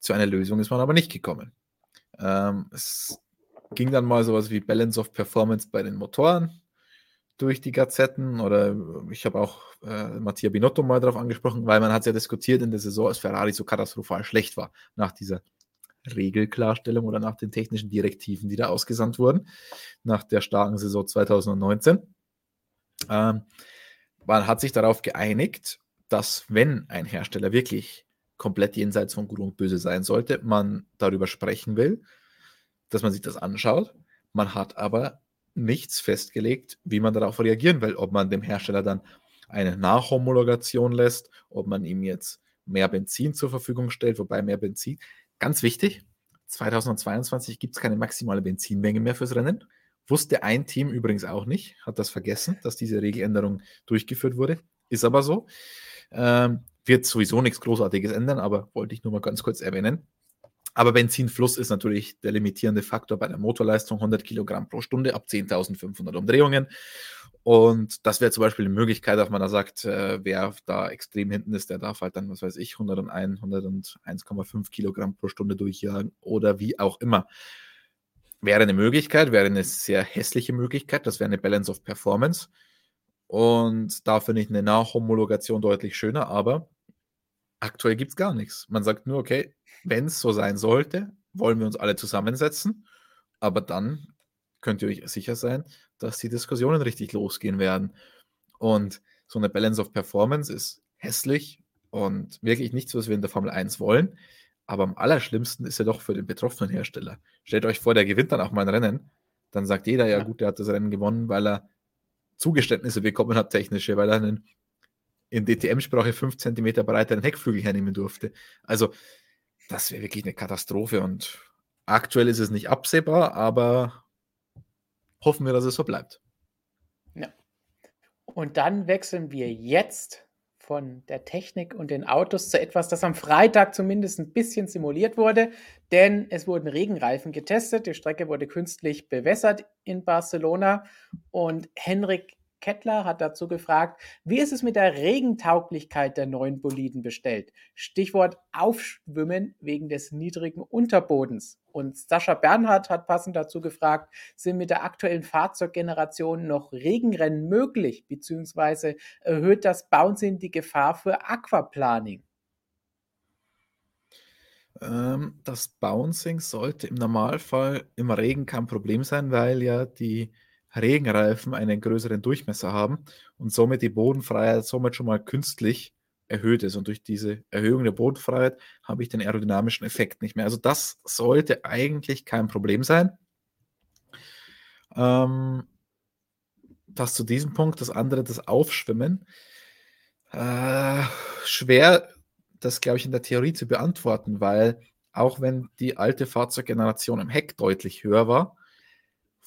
Zu einer Lösung ist man aber nicht gekommen. Ähm, es ging dann mal sowas wie Balance of Performance bei den Motoren durch die Gazetten oder ich habe auch äh, Mattia Binotto mal darauf angesprochen, weil man hat ja diskutiert in der Saison, als Ferrari so katastrophal schlecht war nach dieser Regelklarstellung oder nach den technischen Direktiven, die da ausgesandt wurden, nach der starken Saison 2019. Ähm, man hat sich darauf geeinigt, dass wenn ein Hersteller wirklich komplett jenseits von Gut und Böse sein sollte, man darüber sprechen will, dass man sich das anschaut. Man hat aber nichts festgelegt, wie man darauf reagieren will, ob man dem Hersteller dann eine Nachhomologation lässt, ob man ihm jetzt mehr Benzin zur Verfügung stellt, wobei mehr Benzin, ganz wichtig, 2022 gibt es keine maximale Benzinmenge mehr fürs Rennen. Wusste ein Team übrigens auch nicht, hat das vergessen, dass diese Regeländerung durchgeführt wurde. Ist aber so. Ähm, wird sowieso nichts Großartiges ändern, aber wollte ich nur mal ganz kurz erwähnen. Aber Benzinfluss ist natürlich der limitierende Faktor bei der Motorleistung, 100 Kilogramm pro Stunde ab 10.500 Umdrehungen. Und das wäre zum Beispiel eine Möglichkeit, dass man da sagt, äh, wer da extrem hinten ist, der darf halt dann, was weiß ich, 101, 101,5 Kilogramm pro Stunde durchjagen oder wie auch immer. Wäre eine Möglichkeit, wäre eine sehr hässliche Möglichkeit, das wäre eine Balance of Performance. Und da finde ich eine Nachhomologation deutlich schöner, aber aktuell gibt es gar nichts. Man sagt nur, okay, wenn es so sein sollte, wollen wir uns alle zusammensetzen. Aber dann könnt ihr euch sicher sein, dass die Diskussionen richtig losgehen werden. Und so eine Balance of Performance ist hässlich und wirklich nichts, was wir in der Formel 1 wollen. Aber am allerschlimmsten ist ja doch für den betroffenen Hersteller. Stellt euch vor, der gewinnt dann auch mal ein Rennen. Dann sagt jeder, ja, ja. gut, der hat das Rennen gewonnen, weil er Zugeständnisse bekommen hat, technische, weil er einen in DTM-Sprache 5 cm breiteren Heckflügel hernehmen durfte. Also, das wäre wirklich eine Katastrophe und aktuell ist es nicht absehbar, aber hoffen wir, dass es so bleibt. Ja. Und dann wechseln wir jetzt von der Technik und den Autos zu etwas, das am Freitag zumindest ein bisschen simuliert wurde, denn es wurden Regenreifen getestet. Die Strecke wurde künstlich bewässert in Barcelona und Henrik Kettler hat dazu gefragt, wie ist es mit der Regentauglichkeit der neuen Boliden bestellt? Stichwort Aufschwimmen wegen des niedrigen Unterbodens. Und Sascha Bernhard hat passend dazu gefragt, sind mit der aktuellen Fahrzeuggeneration noch Regenrennen möglich, beziehungsweise erhöht das Bouncing die Gefahr für Aquaplaning? Ähm, das Bouncing sollte im Normalfall im Regen kein Problem sein, weil ja die Regenreifen einen größeren Durchmesser haben und somit die Bodenfreiheit somit schon mal künstlich erhöht ist. Und durch diese Erhöhung der Bodenfreiheit habe ich den aerodynamischen Effekt nicht mehr. Also das sollte eigentlich kein Problem sein. Ähm, das zu diesem Punkt, das andere, das Aufschwimmen. Äh, schwer, das glaube ich in der Theorie zu beantworten, weil auch wenn die alte Fahrzeuggeneration im Heck deutlich höher war,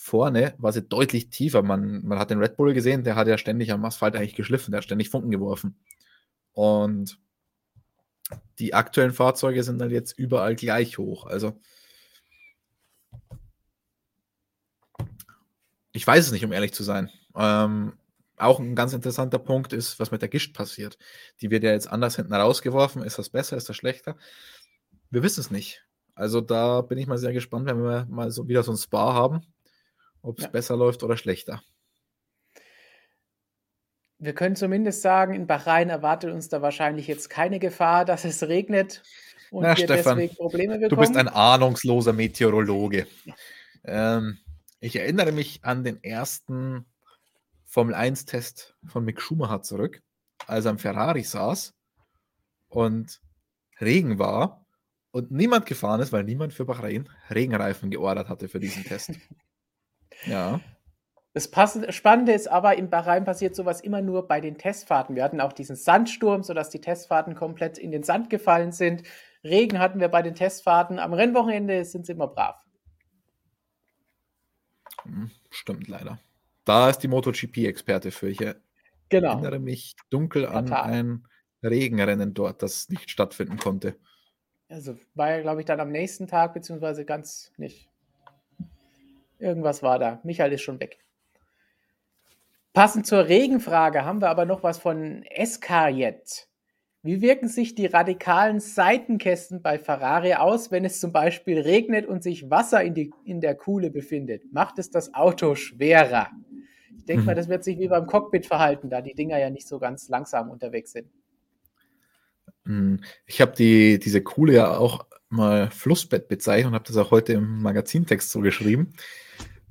vorne war sie deutlich tiefer. Man, man hat den Red Bull gesehen, der hat ja ständig am Asphalt eigentlich geschliffen, der hat ständig Funken geworfen. Und die aktuellen Fahrzeuge sind dann jetzt überall gleich hoch. Also ich weiß es nicht, um ehrlich zu sein. Ähm, auch ein ganz interessanter Punkt ist, was mit der Gischt passiert. Die wird ja jetzt anders hinten rausgeworfen. Ist das besser, ist das schlechter? Wir wissen es nicht. Also da bin ich mal sehr gespannt, wenn wir mal so wieder so ein Spa haben ob es ja. besser läuft oder schlechter. Wir können zumindest sagen, in Bahrain erwartet uns da wahrscheinlich jetzt keine Gefahr, dass es regnet und Na, wir Stefan, deswegen Probleme bekommen. Du bist ein ahnungsloser Meteorologe. Ähm, ich erinnere mich an den ersten Formel 1-Test von Mick Schumacher zurück, als er am Ferrari saß und Regen war und niemand gefahren ist, weil niemand für Bahrain Regenreifen geordert hatte für diesen Test. Ja. Das Spannende ist aber, in Bahrain passiert sowas immer nur bei den Testfahrten. Wir hatten auch diesen Sandsturm, sodass die Testfahrten komplett in den Sand gefallen sind. Regen hatten wir bei den Testfahrten. Am Rennwochenende sind sie immer brav. Hm, stimmt leider. Da ist die MotoGP-Experte für. Ich genau. erinnere mich dunkel an ein Regenrennen dort, das nicht stattfinden konnte. Also war ja, glaube ich, dann am nächsten Tag, beziehungsweise ganz nicht. Irgendwas war da. Michael ist schon weg. Passend zur Regenfrage haben wir aber noch was von Escarjet. Wie wirken sich die radikalen Seitenkästen bei Ferrari aus, wenn es zum Beispiel regnet und sich Wasser in, die, in der Kuhle befindet? Macht es das Auto schwerer? Ich denke mal, mhm. das wird sich wie beim Cockpit verhalten, da die Dinger ja nicht so ganz langsam unterwegs sind. Hm, ich habe die, diese Kuhle ja auch mal Flussbett bezeichnet und habe das auch heute im Magazintext so geschrieben.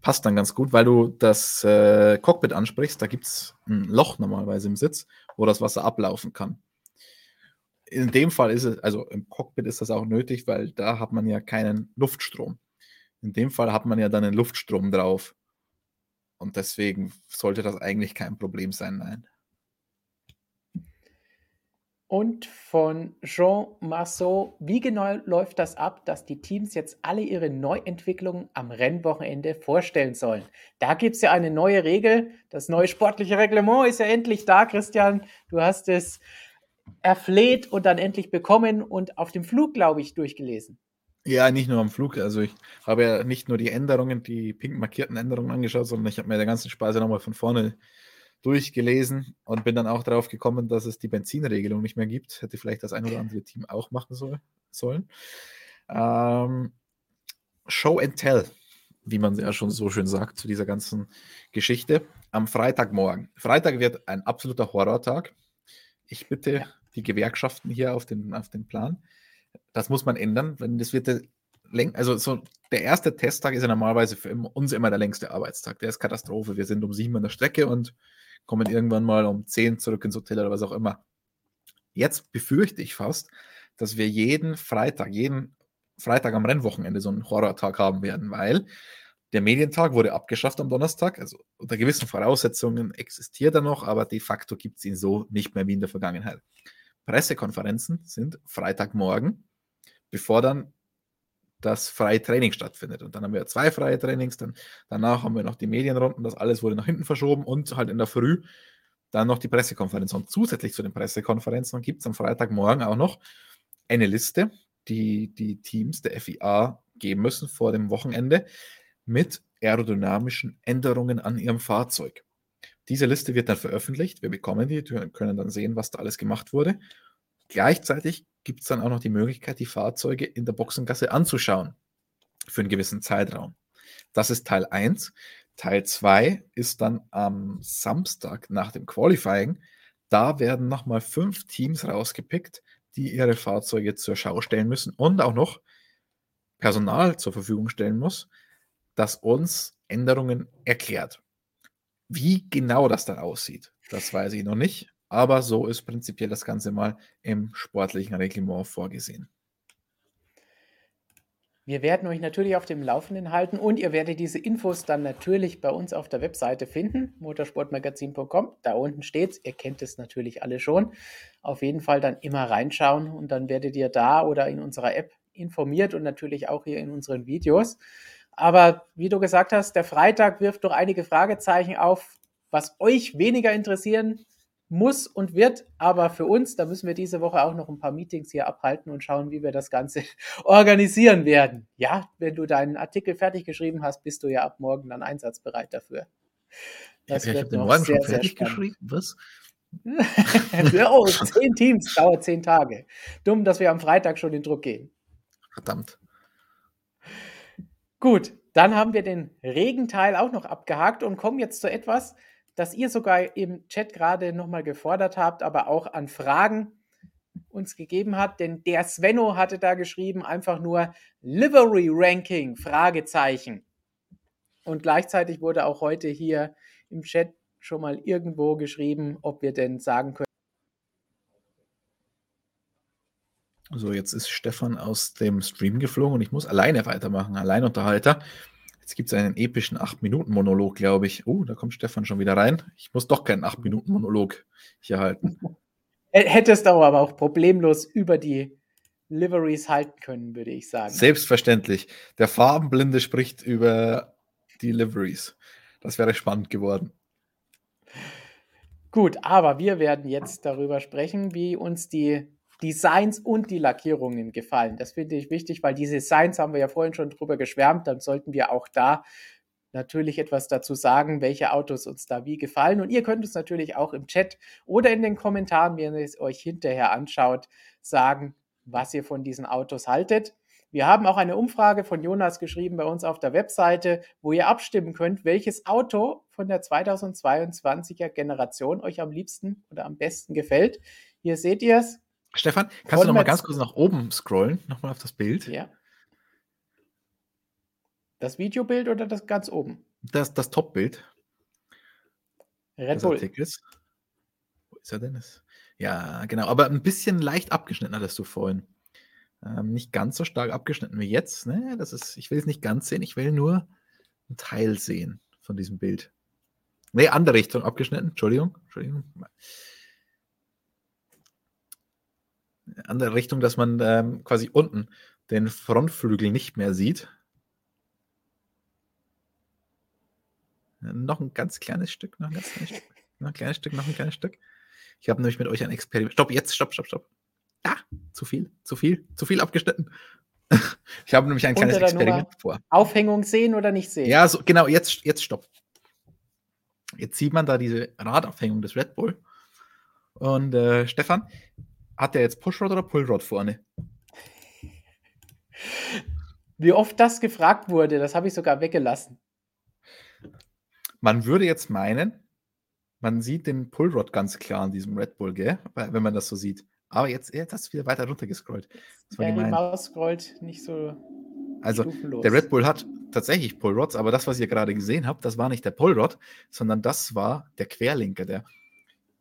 Passt dann ganz gut, weil du das äh, Cockpit ansprichst. Da gibt es ein Loch normalerweise im Sitz, wo das Wasser ablaufen kann in dem Fall ist es, also im Cockpit ist das auch nötig, weil da hat man ja keinen Luftstrom. In dem Fall hat man ja dann einen Luftstrom drauf. Und deswegen sollte das eigentlich kein Problem sein, nein. Und von Jean Marceau, wie genau läuft das ab, dass die Teams jetzt alle ihre Neuentwicklungen am Rennwochenende vorstellen sollen? Da gibt es ja eine neue Regel. Das neue sportliche Reglement ist ja endlich da, Christian. Du hast es erfleht und dann endlich bekommen und auf dem Flug, glaube ich, durchgelesen. Ja, nicht nur am Flug. Also ich habe ja nicht nur die Änderungen, die pink markierten Änderungen angeschaut, sondern ich habe mir der ganzen ja nochmal von vorne durchgelesen und bin dann auch darauf gekommen, dass es die Benzinregelung nicht mehr gibt. Hätte vielleicht das ein oder andere Team auch machen soll, sollen. Ähm, Show and Tell, wie man ja schon so schön sagt, zu dieser ganzen Geschichte. Am Freitagmorgen. Freitag wird ein absoluter Horrortag. Ich bitte die Gewerkschaften hier auf den, auf den Plan. Das muss man ändern, wenn das wird also so der erste Testtag ist ja normalerweise für uns immer der längste Arbeitstag. Der ist Katastrophe. Wir sind um sieben an der Strecke und kommen irgendwann mal um zehn zurück ins Hotel oder was auch immer. Jetzt befürchte ich fast, dass wir jeden Freitag, jeden Freitag am Rennwochenende so einen Horrortag haben werden, weil der Medientag wurde abgeschafft am Donnerstag. Also unter gewissen Voraussetzungen existiert er noch, aber de facto gibt es ihn so nicht mehr wie in der Vergangenheit. Pressekonferenzen sind Freitagmorgen, bevor dann das freie Training stattfindet. Und dann haben wir zwei freie Trainings, dann danach haben wir noch die Medienrunden, das alles wurde nach hinten verschoben und halt in der Früh dann noch die Pressekonferenz. Und zusätzlich zu den Pressekonferenzen gibt es am Freitagmorgen auch noch eine Liste, die die Teams der FIA geben müssen vor dem Wochenende mit aerodynamischen Änderungen an ihrem Fahrzeug. Diese Liste wird dann veröffentlicht. Wir bekommen die, können dann sehen, was da alles gemacht wurde. Gleichzeitig gibt es dann auch noch die Möglichkeit, die Fahrzeuge in der Boxengasse anzuschauen für einen gewissen Zeitraum. Das ist Teil 1. Teil 2 ist dann am Samstag nach dem Qualifying. Da werden nochmal fünf Teams rausgepickt, die ihre Fahrzeuge zur Schau stellen müssen und auch noch Personal zur Verfügung stellen muss, das uns Änderungen erklärt. Wie genau das dann aussieht, das weiß ich noch nicht, aber so ist prinzipiell das Ganze mal im sportlichen Reglement vorgesehen. Wir werden euch natürlich auf dem Laufenden halten und ihr werdet diese Infos dann natürlich bei uns auf der Webseite finden, motorsportmagazin.com. Da unten steht es, ihr kennt es natürlich alle schon. Auf jeden Fall dann immer reinschauen und dann werdet ihr da oder in unserer App informiert und natürlich auch hier in unseren Videos. Aber wie du gesagt hast, der Freitag wirft doch einige Fragezeichen auf, was euch weniger interessieren muss und wird. Aber für uns, da müssen wir diese Woche auch noch ein paar Meetings hier abhalten und schauen, wie wir das Ganze organisieren werden. Ja, wenn du deinen Artikel fertig geschrieben hast, bist du ja ab morgen dann einsatzbereit dafür. Das ja, ich habe den morgen sehr, schon fertig geschrieben. Was? oh, zehn Teams, dauert zehn Tage. Dumm, dass wir am Freitag schon in Druck gehen. Verdammt. Gut, dann haben wir den Regenteil auch noch abgehakt und kommen jetzt zu etwas, das ihr sogar im Chat gerade nochmal gefordert habt, aber auch an Fragen uns gegeben hat, denn der Svenno hatte da geschrieben einfach nur Livery Ranking Fragezeichen. Und gleichzeitig wurde auch heute hier im Chat schon mal irgendwo geschrieben, ob wir denn sagen können, So, jetzt ist Stefan aus dem Stream geflogen und ich muss alleine weitermachen, Alleinunterhalter. Jetzt gibt es einen epischen 8-Minuten-Monolog, glaube ich. Oh, da kommt Stefan schon wieder rein. Ich muss doch keinen 8-Minuten-Monolog hier halten. Hättest du aber auch problemlos über die Liveries halten können, würde ich sagen. Selbstverständlich. Der Farbenblinde spricht über Deliveries. Das wäre spannend geworden. Gut, aber wir werden jetzt darüber sprechen, wie uns die Designs und die Lackierungen gefallen. Das finde ich wichtig, weil die Designs haben wir ja vorhin schon drüber geschwärmt. Dann sollten wir auch da natürlich etwas dazu sagen, welche Autos uns da wie gefallen. Und ihr könnt uns natürlich auch im Chat oder in den Kommentaren, wenn ihr es euch hinterher anschaut, sagen, was ihr von diesen Autos haltet. Wir haben auch eine Umfrage von Jonas geschrieben bei uns auf der Webseite, wo ihr abstimmen könnt, welches Auto von der 2022er Generation euch am liebsten oder am besten gefällt. Hier seht ihr es. Stefan, kannst du noch mal ganz kurz nach oben scrollen, nochmal auf das Bild? Ja. Das Videobild oder das ganz oben? Das, das Top-Bild. Red Bull. Artikels. Wo ist er denn? Ja, genau. Aber ein bisschen leicht abgeschnitten hattest du vorhin. Ähm, nicht ganz so stark abgeschnitten wie jetzt. Ne? Das ist, ich will es nicht ganz sehen, ich will nur einen Teil sehen von diesem Bild. Ne, andere Richtung abgeschnitten. Entschuldigung. Entschuldigung. Andere Richtung, dass man ähm, quasi unten den Frontflügel nicht mehr sieht. Noch ein ganz kleines Stück, noch ein ganz kleines Stück, noch ein kleines Stück, noch ein kleines Stück. Ich habe nämlich mit euch ein Experiment. Stopp, jetzt, stopp, stopp, stopp. Ja, zu viel, zu viel, zu viel abgeschnitten. Ich habe nämlich ein kleines Experiment vor. Aufhängung sehen oder nicht sehen? Ja, so, genau, jetzt, jetzt stopp. Jetzt sieht man da diese Radaufhängung des Red Bull. Und äh, Stefan, hat der jetzt Pushrod oder Pullrod vorne? Wie oft das gefragt wurde, das habe ich sogar weggelassen. Man würde jetzt meinen, man sieht den Pullrod ganz klar an diesem Red Bull, gell? wenn man das so sieht. Aber jetzt, jetzt hast du wieder weiter runtergescrollt. Das war ja, die Maus scrollt nicht so. Also, stufenlos. der Red Bull hat tatsächlich Pullrods, aber das, was ihr gerade gesehen habt, das war nicht der Pullrod, sondern das war der Querlenker, der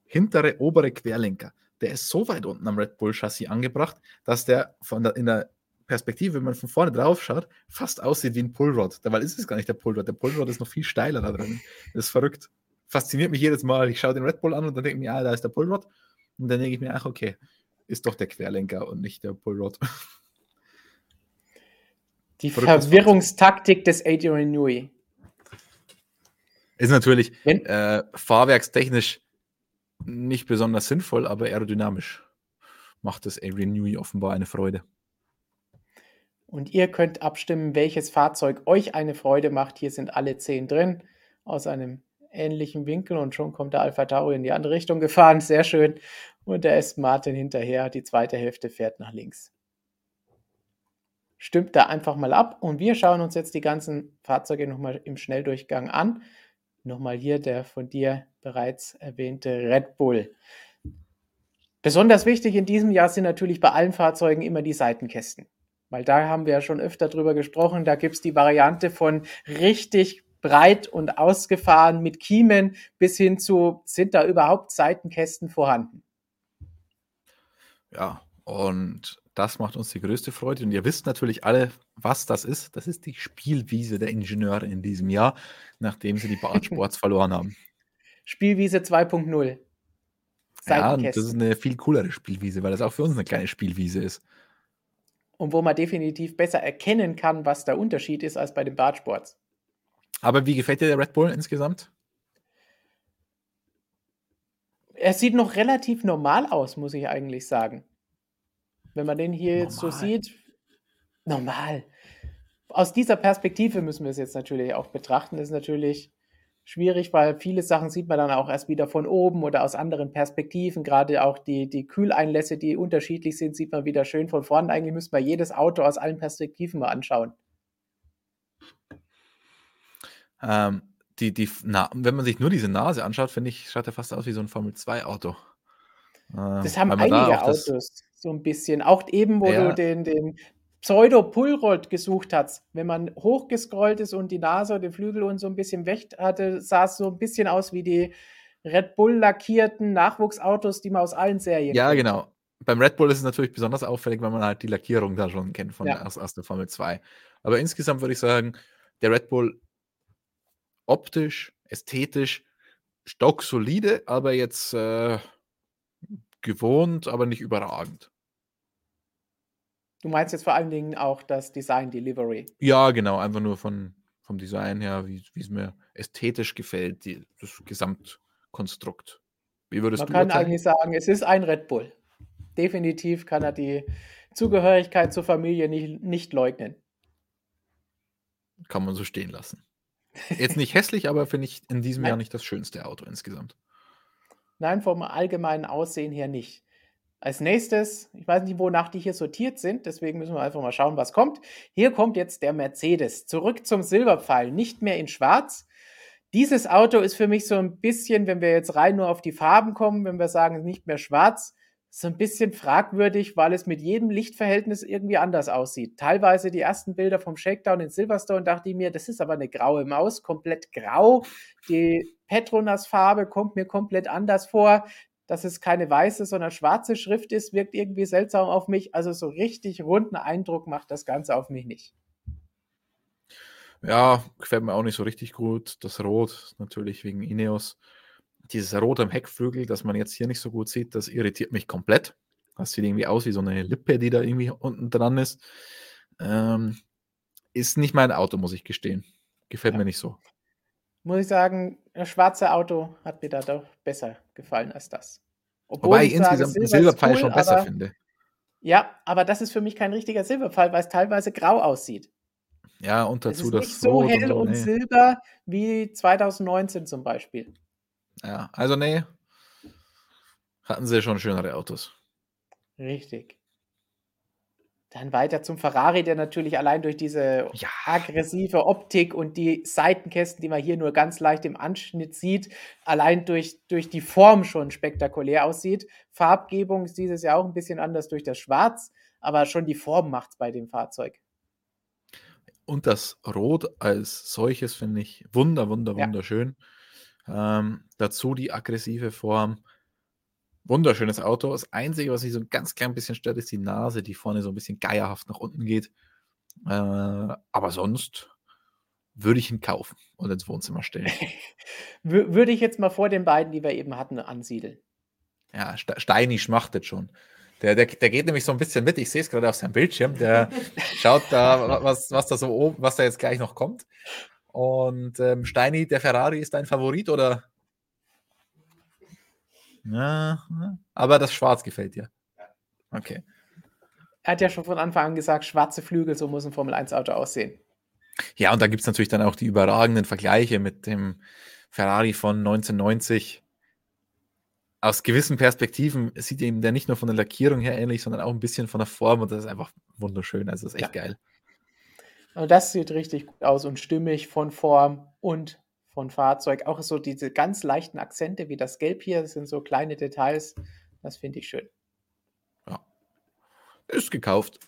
hintere, obere Querlenker. Der ist so weit unten am Red Bull Chassis angebracht, dass der, von der in der Perspektive, wenn man von vorne drauf schaut, fast aussieht wie ein Pullrod. Dabei ist es gar nicht der Pullrod. Der Pullrod ist noch viel steiler da drin. Das ist verrückt. Fasziniert mich jedes Mal. Ich schaue den Red Bull an und dann denke ich mir, ah, da ist der Pullrod. Und dann denke ich mir, ach, okay, ist doch der Querlenker und nicht der Pullrod. Die Verwirrungstaktik des Adrian Newey. Ist natürlich äh, fahrwerkstechnisch nicht besonders sinnvoll, aber aerodynamisch macht das Adrian Newey offenbar eine Freude. Und ihr könnt abstimmen, welches Fahrzeug euch eine Freude macht. Hier sind alle zehn drin aus einem ähnlichen Winkel und schon kommt der Alpha Tauri in die andere Richtung gefahren. Sehr schön. Und der ist Martin hinterher. Die zweite Hälfte fährt nach links. Stimmt da einfach mal ab und wir schauen uns jetzt die ganzen Fahrzeuge nochmal im Schnelldurchgang an. Nochmal hier der von dir bereits erwähnte Red Bull. Besonders wichtig in diesem Jahr sind natürlich bei allen Fahrzeugen immer die Seitenkästen. Weil da haben wir ja schon öfter drüber gesprochen. Da gibt es die Variante von richtig breit und ausgefahren mit Kiemen bis hin zu, sind da überhaupt Seitenkästen vorhanden? Ja, und das macht uns die größte Freude. Und ihr wisst natürlich alle, was das ist. Das ist die Spielwiese der Ingenieure in diesem Jahr, nachdem sie die Bahnsports verloren haben. Spielwiese 2.0. Ja, und das ist eine viel coolere Spielwiese, weil das auch für uns eine kleine Spielwiese ist. Und wo man definitiv besser erkennen kann, was der Unterschied ist als bei den Bartsports. Aber wie gefällt dir der Red Bull insgesamt? Er sieht noch relativ normal aus, muss ich eigentlich sagen. Wenn man den hier normal. jetzt so sieht, normal. Aus dieser Perspektive müssen wir es jetzt natürlich auch betrachten. Das ist natürlich schwierig, weil viele Sachen sieht man dann auch erst wieder von oben oder aus anderen Perspektiven. Gerade auch die, die Kühleinlässe, die unterschiedlich sind, sieht man wieder schön von vorne. Eigentlich müsste man jedes Auto aus allen Perspektiven mal anschauen. Ähm, die, die, na, wenn man sich nur diese Nase anschaut, finde ich, schaut er fast aus wie so ein Formel-2-Auto. Ähm, das haben einige da Autos so ein bisschen. Auch eben, wo ja. du den, den Pseudo-Pullrod gesucht hast. Wenn man hochgescrollt ist und die Nase und den Flügel und so ein bisschen weg hatte, sah es so ein bisschen aus wie die Red Bull-lackierten Nachwuchsautos, die man aus allen Serien Ja, kennt. genau. Beim Red Bull ist es natürlich besonders auffällig, weil man halt die Lackierung da schon kennt von ja. aus, aus der Formel 2. Aber insgesamt würde ich sagen, der Red Bull optisch, ästhetisch, stocksolide, aber jetzt äh, gewohnt, aber nicht überragend. Du meinst jetzt vor allen Dingen auch das Design Delivery. Ja, genau, einfach nur von, vom Design her, wie es mir ästhetisch gefällt, die, das Gesamtkonstrukt. Wie würdest Man du kann eigentlich sagen, es ist ein Red Bull. Definitiv kann er die Zugehörigkeit zur Familie nicht, nicht leugnen. Kann man so stehen lassen. Jetzt nicht hässlich, aber finde ich in diesem Jahr nicht das schönste Auto insgesamt. Nein, vom allgemeinen Aussehen her nicht. Als nächstes, ich weiß nicht, wonach die hier sortiert sind, deswegen müssen wir einfach mal schauen, was kommt. Hier kommt jetzt der Mercedes. Zurück zum Silberpfeil, nicht mehr in Schwarz. Dieses Auto ist für mich so ein bisschen, wenn wir jetzt rein nur auf die Farben kommen, wenn wir sagen, nicht mehr schwarz, so ein bisschen fragwürdig, weil es mit jedem Lichtverhältnis irgendwie anders aussieht. Teilweise die ersten Bilder vom Shakedown in Silverstone dachte ich mir, das ist aber eine graue Maus, komplett grau. Die Petronas-Farbe kommt mir komplett anders vor dass es keine weiße, sondern schwarze Schrift ist, wirkt irgendwie seltsam auf mich. Also so richtig runden Eindruck macht das Ganze auf mich nicht. Ja, gefällt mir auch nicht so richtig gut. Das Rot natürlich wegen Ineos. Dieses Rot am Heckflügel, das man jetzt hier nicht so gut sieht, das irritiert mich komplett. Das sieht irgendwie aus wie so eine Lippe, die da irgendwie unten dran ist. Ähm, ist nicht mein Auto, muss ich gestehen. Gefällt ja. mir nicht so muss ich sagen, das schwarze Auto hat mir da doch besser gefallen als das. Obwohl Wobei ich insgesamt Silber Silberpfeil cool, schon besser finde. Ja, aber das ist für mich kein richtiger Silberpfeil, weil es teilweise grau aussieht. Ja, und dazu das. Ist nicht so hell und nee. silber wie 2019 zum Beispiel. Ja, also nee. Hatten sie schon schönere Autos. Richtig. Dann weiter zum Ferrari, der natürlich allein durch diese ja. aggressive Optik und die Seitenkästen, die man hier nur ganz leicht im Anschnitt sieht, allein durch, durch die Form schon spektakulär aussieht. Farbgebung ist dieses Jahr auch ein bisschen anders durch das Schwarz, aber schon die Form macht es bei dem Fahrzeug. Und das Rot als solches finde ich wunder, wunder, wunderschön. Ja. Ähm, dazu die aggressive Form. Wunderschönes Auto. Das Einzige, was sich so ein ganz klein bisschen stört, ist die Nase, die vorne so ein bisschen geierhaft nach unten geht. Äh, aber sonst würde ich ihn kaufen und ins Wohnzimmer stellen. würde ich jetzt mal vor den beiden, die wir eben hatten, ansiedeln. Ja, Steini schmachtet schon. Der, der, der geht nämlich so ein bisschen mit. Ich sehe es gerade auf seinem Bildschirm. Der schaut da, was, was da so oben, was da jetzt gleich noch kommt. Und ähm, Steini, der Ferrari ist dein Favorit oder ja, aber das Schwarz gefällt dir. Okay. Er hat ja schon von Anfang an gesagt, schwarze Flügel, so muss ein Formel-1-Auto aussehen. Ja, und da gibt es natürlich dann auch die überragenden Vergleiche mit dem Ferrari von 1990. Aus gewissen Perspektiven sieht eben der nicht nur von der Lackierung her ähnlich, sondern auch ein bisschen von der Form und das ist einfach wunderschön. Also das ist echt ja. geil. Und das sieht richtig gut aus und stimmig von Form und von Fahrzeug. Auch so diese ganz leichten Akzente wie das Gelb hier, das sind so kleine Details. Das finde ich schön. Ja. Ist gekauft.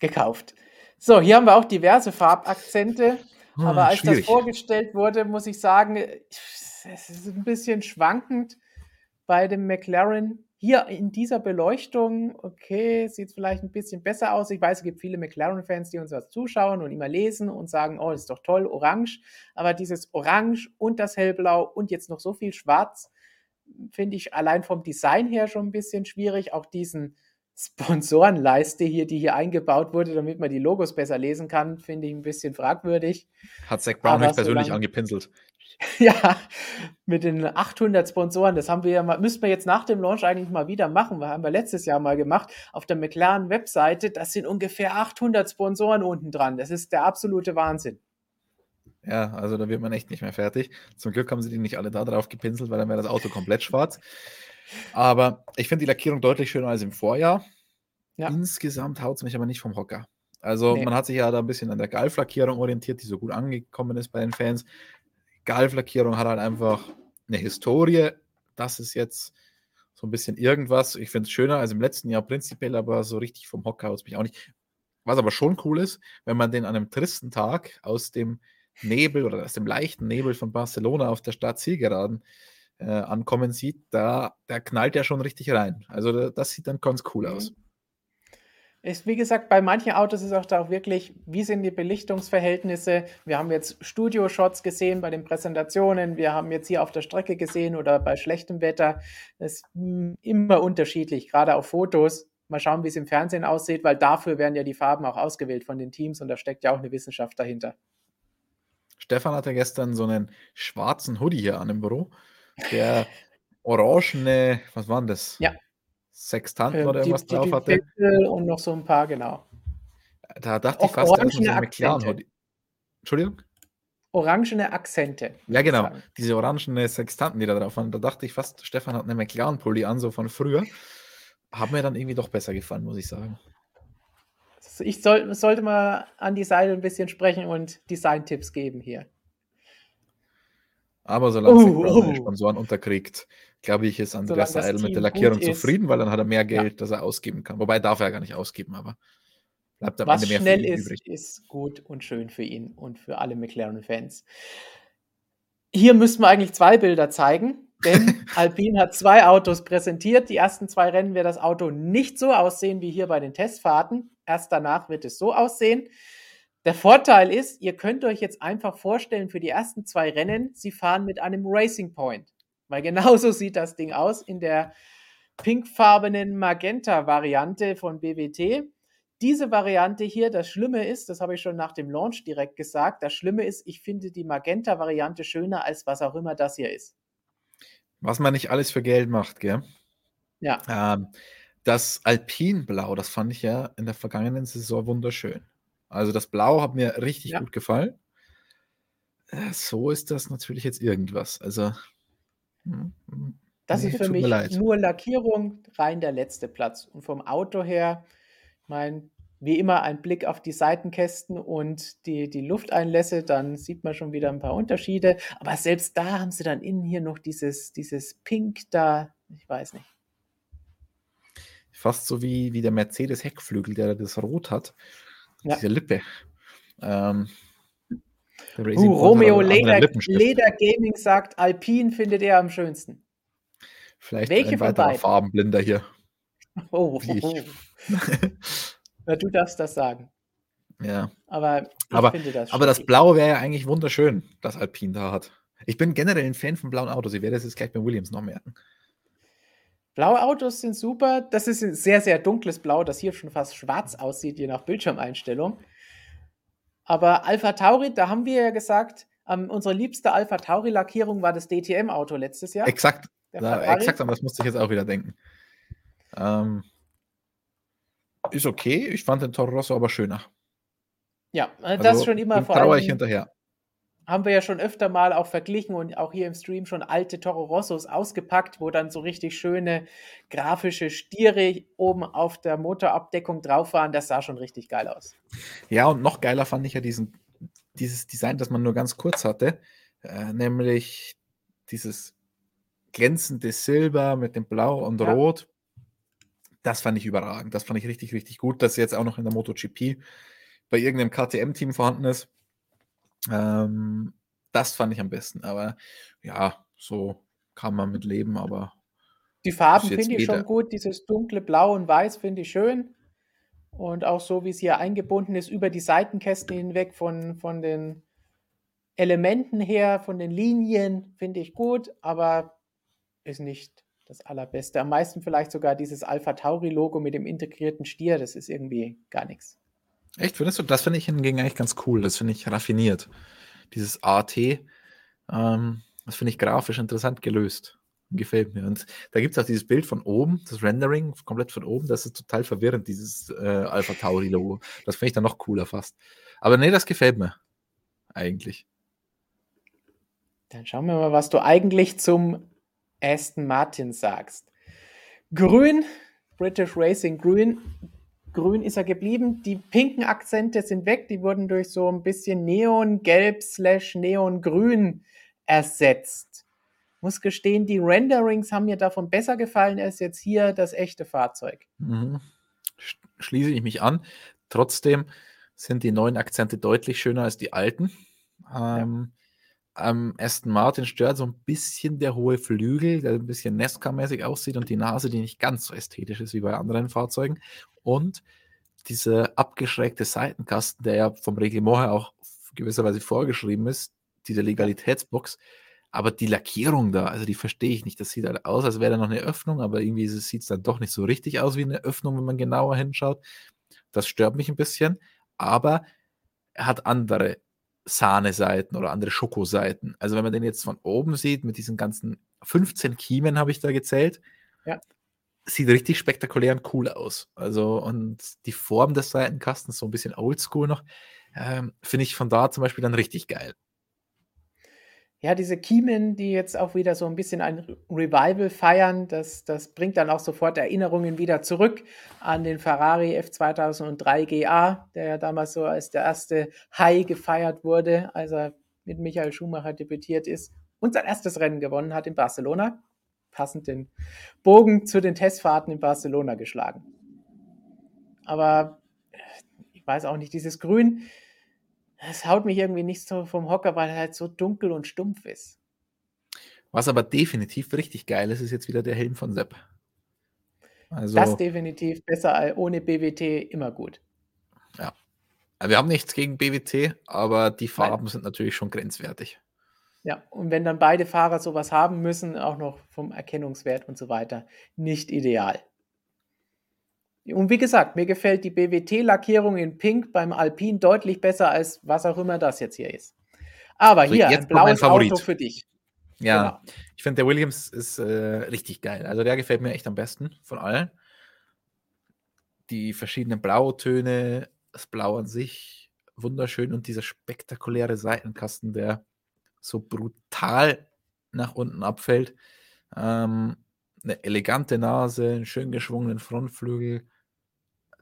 Gekauft. So, hier haben wir auch diverse Farbakzente. Hm, aber als schwierig. das vorgestellt wurde, muss ich sagen, es ist ein bisschen schwankend bei dem McLaren hier in dieser Beleuchtung, okay, sieht es vielleicht ein bisschen besser aus. Ich weiß, es gibt viele McLaren-Fans, die uns was zuschauen und immer lesen und sagen, oh, das ist doch toll, orange. Aber dieses Orange und das Hellblau und jetzt noch so viel Schwarz, finde ich allein vom Design her schon ein bisschen schwierig. Auch diesen Sponsorenleiste hier, die hier eingebaut wurde, damit man die Logos besser lesen kann, finde ich ein bisschen fragwürdig. Hat Zach Brown mich persönlich angepinselt. Ja, mit den 800 Sponsoren, das haben wir ja mal, müssten wir jetzt nach dem Launch eigentlich mal wieder machen. Wir haben wir letztes Jahr mal gemacht. Auf der McLaren-Webseite, das sind ungefähr 800 Sponsoren unten dran. Das ist der absolute Wahnsinn. Ja, also da wird man echt nicht mehr fertig. Zum Glück haben sie die nicht alle da drauf gepinselt, weil dann wäre das Auto komplett schwarz. Aber ich finde die Lackierung deutlich schöner als im Vorjahr. Ja. Insgesamt haut es mich aber nicht vom Hocker. Also nee. man hat sich ja da ein bisschen an der Galf-Lackierung orientiert, die so gut angekommen ist bei den Fans. Galf-Lackierung hat halt einfach eine Historie. Das ist jetzt so ein bisschen irgendwas. Ich finde es schöner als im letzten Jahr prinzipiell, aber so richtig vom Hocker aus mich auch nicht. Was aber schon cool ist, wenn man den an einem tristen Tag aus dem Nebel oder aus dem leichten Nebel von Barcelona auf der Stadt Zielgeraden äh, ankommen sieht, da, da knallt er schon richtig rein. Also das sieht dann ganz cool aus. Ist, wie gesagt, bei manchen Autos ist auch da auch wirklich, wie sind die Belichtungsverhältnisse? Wir haben jetzt Studio-Shots gesehen bei den Präsentationen, wir haben jetzt hier auf der Strecke gesehen oder bei schlechtem Wetter. Das ist hm, immer unterschiedlich, gerade auf Fotos. Mal schauen, wie es im Fernsehen aussieht, weil dafür werden ja die Farben auch ausgewählt von den Teams und da steckt ja auch eine Wissenschaft dahinter. Stefan hatte gestern so einen schwarzen Hoodie hier an im Büro, der orangene, was waren das? Ja. Sextanten Ähm, oder die, irgendwas die, drauf die hatte. Pinsel und noch so ein paar, genau. Da dachte ich Auch fast, der hat orangene so McLaren. Entschuldigung? Orangene Akzente. Ja, ich genau. sagen. Diese orangenen Sextanten, die da drauf waren. Da dachte ich fast, Stefan hat einen McLaren-Pulli an, so von früher. Hat mir dann irgendwie doch besser gefallen, muss ich sagen. Also Ich soll, sollte mal an die Seite ein bisschen sprechen und Design-Tipps geben hier. Aber solange Zac Brown oh. Sponsoren unterkriegt, glaube ich, ist Andreas Solange Seidel mit der Lackierung zufrieden, weil dann hat er mehr Geld, das er ausgeben kann. Wobei darf er ja gar nicht ausgeben, aber bleibt am Was Ende mehr schnell für ihn ist, übrig. ist gut und schön für ihn und für alle McLaren-Fans. Hier müssten wir eigentlich zwei Bilder zeigen, denn Alpine hat zwei Autos präsentiert. Die ersten zwei Rennen wird das Auto nicht so aussehen wie hier bei den Testfahrten. Erst danach wird es so aussehen. Der Vorteil ist, ihr könnt euch jetzt einfach vorstellen, für die ersten zwei Rennen, sie fahren mit einem Racing Point. Weil genauso sieht das Ding aus in der pinkfarbenen Magenta-Variante von BWT. Diese Variante hier, das Schlimme ist, das habe ich schon nach dem Launch direkt gesagt, das Schlimme ist, ich finde die Magenta-Variante schöner als was auch immer das hier ist. Was man nicht alles für Geld macht, gell? Ja, Ähm, das Alpinblau, das fand ich ja in der vergangenen Saison wunderschön. Also das Blau hat mir richtig Ja. gut gefallen. Äh, So ist das natürlich jetzt irgendwas. Also, das nee, ist für mich nur Lackierung, rein der letzte Platz. Und vom Auto her, ich meine, wie immer ein Blick auf die Seitenkästen und die, die Lufteinlässe, dann sieht man schon wieder ein paar Unterschiede. Aber selbst da haben sie dann innen hier noch dieses, dieses Pink da, ich weiß nicht. Fast so wie, wie der Mercedes-Heckflügel, der das Rot hat. Ja. Diese Lippe. Ähm, Uh, Romeo Leder. Leder Gaming sagt, Alpine findet er am schönsten. Vielleicht Welche ein weiterer? Farbenblinder hier. Oh, ich. oh. Na, du darfst das sagen. ja. Aber ich Aber- finde das Aber das. Blaue wäre ja eigentlich wunderschön, das Alpine da hat. Ich bin generell ein Fan von blauen Autos. Ich werde das jetzt gleich bei Williams noch merken. Blaue Autos sind super. Das ist ein sehr, sehr dunkles Blau, das hier schon fast schwarz aussieht, je nach Bildschirmeinstellung. Aber Alpha Tauri, da haben wir ja gesagt, ähm, unsere liebste Alpha Tauri-Lackierung war das DTM-Auto letztes Jahr. Exakt, Ferrari. exakt an das musste ich jetzt auch wieder denken. Ähm, ist okay. Ich fand den Toro Rosso aber schöner. Ja, äh, das Also, schon immer vor traue ich allem hinterher. Haben wir ja schon öfter mal auch verglichen und auch hier im Stream schon alte Toro Rossos ausgepackt, wo dann so richtig schöne grafische Stiere oben auf der Motorabdeckung drauf waren. Das sah schon richtig geil aus. Ja, und noch geiler fand ich ja diesen, dieses Design, das man nur ganz kurz hatte, äh, nämlich dieses glänzende Silber mit dem Blau und Ja. Rot. Das fand ich überragend. Das fand ich richtig, richtig gut, dass jetzt auch noch in der MotoGP bei irgendeinem KTM-Team vorhanden ist. Ähm, das fand ich am besten. Aber ja, so kann man mit leben, aber Die Farben finde ich schon gut. Dieses dunkle Blau und Weiß finde ich schön. Und auch so, wie es hier eingebunden ist, über die Seitenkästen hinweg von, von den Elementen her, von den Linien, finde ich gut, aber ist nicht das Allerbeste. Am meisten vielleicht sogar dieses Alpha Tauri-Logo mit dem integrierten Stier. Das ist irgendwie gar nichts. Echt, findest du? Das finde ich hingegen eigentlich ganz cool. Das finde ich raffiniert. Dieses AT, ähm, das finde ich grafisch interessant gelöst. Gefällt mir. Und da gibt es auch dieses Bild von oben, das Rendering komplett von oben. Das ist total verwirrend, dieses äh, Alpha Tauri-Logo. Das finde ich dann noch cooler fast. Aber nee, das gefällt mir. Eigentlich. Dann schauen wir mal, was du eigentlich zum Aston Martin sagst. Grün, British Racing Grün. Grün ist er geblieben. Die pinken Akzente sind weg. Die wurden durch so ein bisschen Neongelb slash Neongrün ersetzt. Muss gestehen, die Renderings haben mir davon besser gefallen als jetzt hier das echte Fahrzeug. Mhm. Sch- Schließe ich mich an. Trotzdem sind die neuen Akzente deutlich schöner als die alten. Ähm, Am Aston Martin stört so ein bisschen der hohe Flügel, der ein bisschen Nesca-mäßig aussieht und die Nase, die nicht ganz so ästhetisch ist wie bei anderen Fahrzeugen. Und dieser abgeschrägte Seitenkasten, der ja vom Reglement her auch gewisserweise vorgeschrieben ist, diese Legalitätsbox, aber die Lackierung da, also die verstehe ich nicht. Das sieht halt aus, als wäre da noch eine Öffnung, aber irgendwie sieht es dann doch nicht so richtig aus wie eine Öffnung, wenn man genauer hinschaut. Das stört mich ein bisschen, aber er hat andere Sahneseiten oder andere Schokoseiten. Also wenn man den jetzt von oben sieht, mit diesen ganzen 15 Kiemen habe ich da gezählt, Ja. sieht richtig spektakulär und cool aus. Also und die Form des Seitenkastens, so ein bisschen oldschool noch, ähm, finde ich von da zum Beispiel dann richtig geil. Ja, diese Kiemen, die jetzt auch wieder so ein bisschen ein Re Revival feiern, das das bringt dann auch sofort Erinnerungen wieder zurück an den Ferrari F2003 GA, der ja damals so als der erste High gefeiert wurde, als er mit Michael Schumacher debütiert ist und sein erstes Rennen gewonnen hat in Barcelona. Passend den Bogen zu den Testfahrten in Barcelona geschlagen. Aber äh, ich weiß auch nicht, dieses Grün, das haut mich irgendwie nicht so vom Hocker, weil er halt so dunkel und stumpf ist. Was aber definitiv richtig geil ist, ist jetzt wieder der Helm von Sepp. Das Also, definitiv besser al ohne BWT immer gut. ja. Wir haben nichts gegen BWT, aber die Nein. Farben sind natürlich schon grenzwertig. Ja, und wenn dann beide Fahrer so was haben müssen, auch noch vom Erkennungswert und so weiter, nicht ideal. Und wie gesagt, mir gefällt die BWT-Lackierung in Pink beim Alpine deutlich besser als was auch immer das jetzt hier ist. Aber So, hier, jetzt ein blaues Auto für dich. Ja, Genau. ich finde, der Williams ist äh, richtig geil. Also der gefällt mir echt am besten von allen. Die verschiedenen Blautöne, das Blau an sich, wunderschön und dieser spektakuläre Seitenkasten, der so brutal nach unten abfällt. Ähm, eine elegante Nase, einen schön geschwungenen Frontflügel.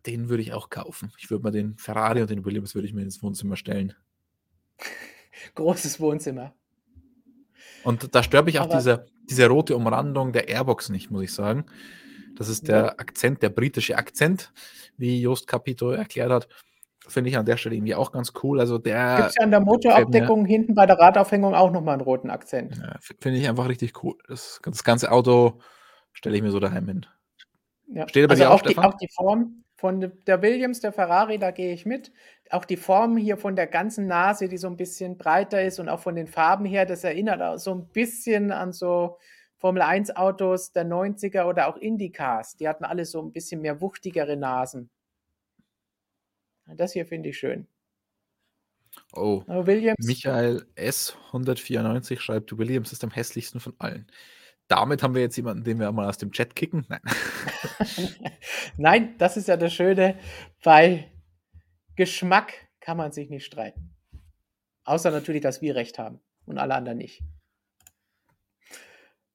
Den würde ich auch kaufen. Ich würde mir den Ferrari und den Williams würde ich mir ins Wohnzimmer stellen. Großes Wohnzimmer. Und da stört mich auch Aber diese, diese rote Umrandung der Airbox nicht, muss ich sagen. Das ist ja, der Akzent, der britische Akzent, wie Jost Capito erklärt hat. Finde ich an der Stelle irgendwie auch ganz cool. Also gibt es der ja an der mir, Motorabdeckung hinten bei der Radaufhängung auch nochmal einen roten Akzent. ja, finde ich einfach richtig cool. Das, das ganze Auto stelle ich mir so daheim hin. Ja, Steht also auch, auch die, auch die Form von de- der Williams, der Ferrari, da gehe ich mit. Auch die Form hier von der ganzen Nase, die so ein bisschen breiter ist und auch von den Farben her, das erinnert auch so ein bisschen an so Formel 1 Autos der 90er oder auch Indycars. Die hatten alle so ein bisschen mehr wuchtigere Nasen. Das hier finde ich schön. Oh, Williams, Michael S194 schreibt, Williams ist am hässlichsten von allen. Damit haben wir jetzt jemanden, den wir mal aus dem Chat kicken. Nein. nein, das ist ja das Schöne. Bei Geschmack kann man sich nicht streiten. Außer natürlich, dass wir recht haben und alle anderen nicht.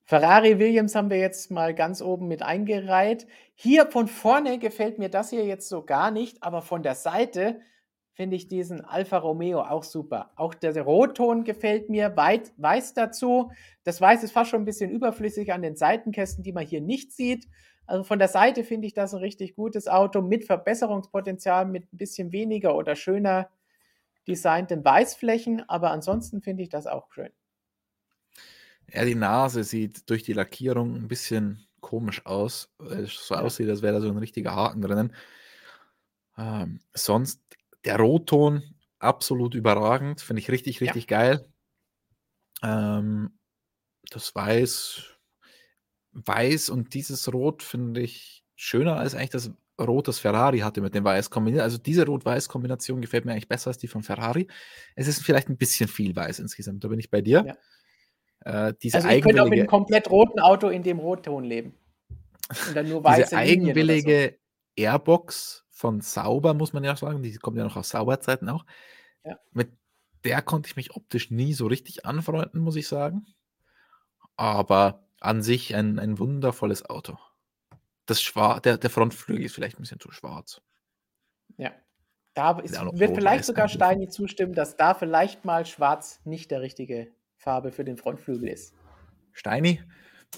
Ferrari Williams haben wir jetzt mal ganz oben mit eingereiht. Hier von vorne gefällt mir das hier jetzt so gar nicht, aber von der Seite finde ich diesen Alfa Romeo auch super. Auch der Rotton gefällt mir, weit, weiß dazu. Das Weiß ist fast schon ein bisschen überflüssig an den Seitenkästen, die man hier nicht sieht. Also von der Seite finde ich das ein richtig gutes Auto mit Verbesserungspotenzial, mit ein bisschen weniger oder schöner designten Weißflächen, aber ansonsten finde ich das auch schön. Ja, die Nase sieht durch die Lackierung ein bisschen komisch aus, so aussieht, als wäre da so ein richtiger Haken drinnen. Ähm, sonst der Rotton absolut überragend, finde ich richtig, Ja. richtig geil. Ähm, das Weiß, Weiß und dieses Rot finde ich schöner als eigentlich das Rot, das Ferrari hatte mit dem Weiß kombiniert. Also diese Rot-Weiß-Kombination gefällt mir eigentlich besser als die von Ferrari. Es ist vielleicht ein bisschen viel Weiß insgesamt, da bin ich bei dir. Ja. Äh, diese Also ich könnte auch mit einem eigenwillige, komplett roten Auto in dem Rotton leben. Und dann nur diese weiße Linien oder so. eigenwillige Airbox von Sauber, muss man ja sagen, die kommt ja noch aus Sauberzeiten auch. Ja. Mit der konnte ich mich optisch nie so richtig anfreunden, muss ich sagen. Aber an sich ein, ein wundervolles Auto. Das Schwar der, der Frontflügel ist vielleicht ein bisschen zu schwarz. Ja. Da ist, wird vielleicht sogar. Steini zustimmen, dass da vielleicht mal schwarz nicht der richtige Farbe für den Frontflügel ist. Steini,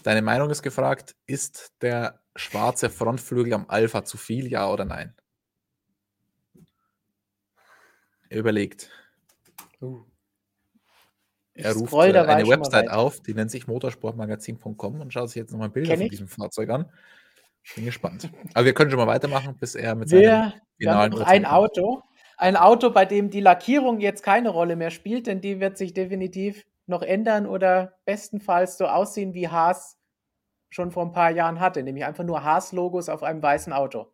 deine Meinung ist gefragt. Ist der schwarze Frontflügel am Alpha zu viel, ja oder nein? Er überlegt. Uh. Ich Er ruft scroll äh, eine Website auf, die nennt sich motorsportmagazin.com und schaut sich jetzt nochmal Bilder Kenn von ich. diesem Fahrzeug an. Bin gespannt. Aber wir können schon mal weitermachen, bis er mit seinem finalen noch ein. Auto. Ein Auto, bei dem die Lackierung jetzt keine Rolle mehr spielt, denn die wird sich definitiv noch ändern oder bestenfalls so aussehen, wie Haas schon vor ein paar Jahren hatte, nämlich einfach nur Haas-Logos auf einem weißen Auto.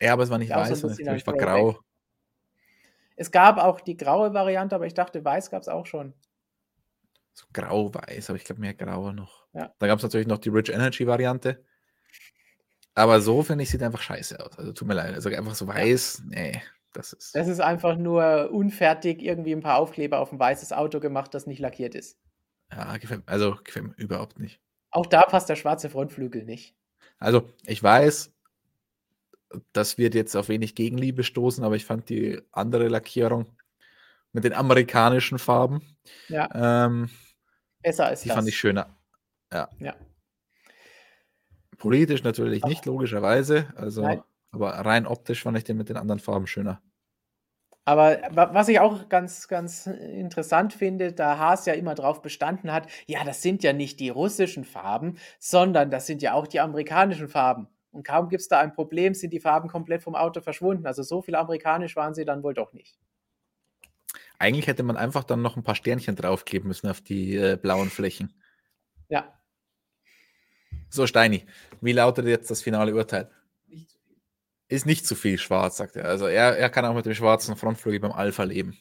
Ja, aber es war nicht so weiß, ich ein ich war grau. Es gab auch die graue Variante, aber ich dachte, weiß gab es auch schon. So grau-weiß, aber ich glaube mehr grau noch. Ja. Da gab es natürlich noch die Rich Energy Variante. Aber so, finde ich, sieht einfach scheiße aus. Also tut mir leid. Also einfach so weiß, nee, das ist. Das ist einfach nur unfertig irgendwie ein paar Aufkleber auf ein weißes Auto gemacht, das nicht lackiert ist. Ja, gefällt, also gefällt mir überhaupt nicht. Auch da passt der schwarze Frontflügel nicht. Also, ich weiß, das wird jetzt auf wenig Gegenliebe stoßen, aber ich fand die andere Lackierung mit den amerikanischen Farben Ja, ähm, besser als die das. fand ich schöner. Ja. Ja. Politisch natürlich nicht, logischerweise. Also, Nein. aber rein optisch fand ich den mit den anderen Farben schöner. Aber wa- was ich auch ganz, ganz interessant finde, da Haas ja immer drauf bestanden hat, ja, das sind ja nicht die russischen Farben, sondern das sind ja auch die amerikanischen Farben. Und kaum gibt es da ein Problem, sind die Farben komplett vom Auto verschwunden. Also so viel amerikanisch waren sie dann wohl doch nicht. Eigentlich hätte man einfach dann noch ein paar Sternchen draufkleben müssen auf die äh, blauen Flächen. Ja, So, Steini, wie lautet jetzt das finale Urteil? nicht zu viel. Ist nicht zu viel schwarz, sagt er. Also er, er kann auch mit dem schwarzen Frontflügel beim Alpha leben.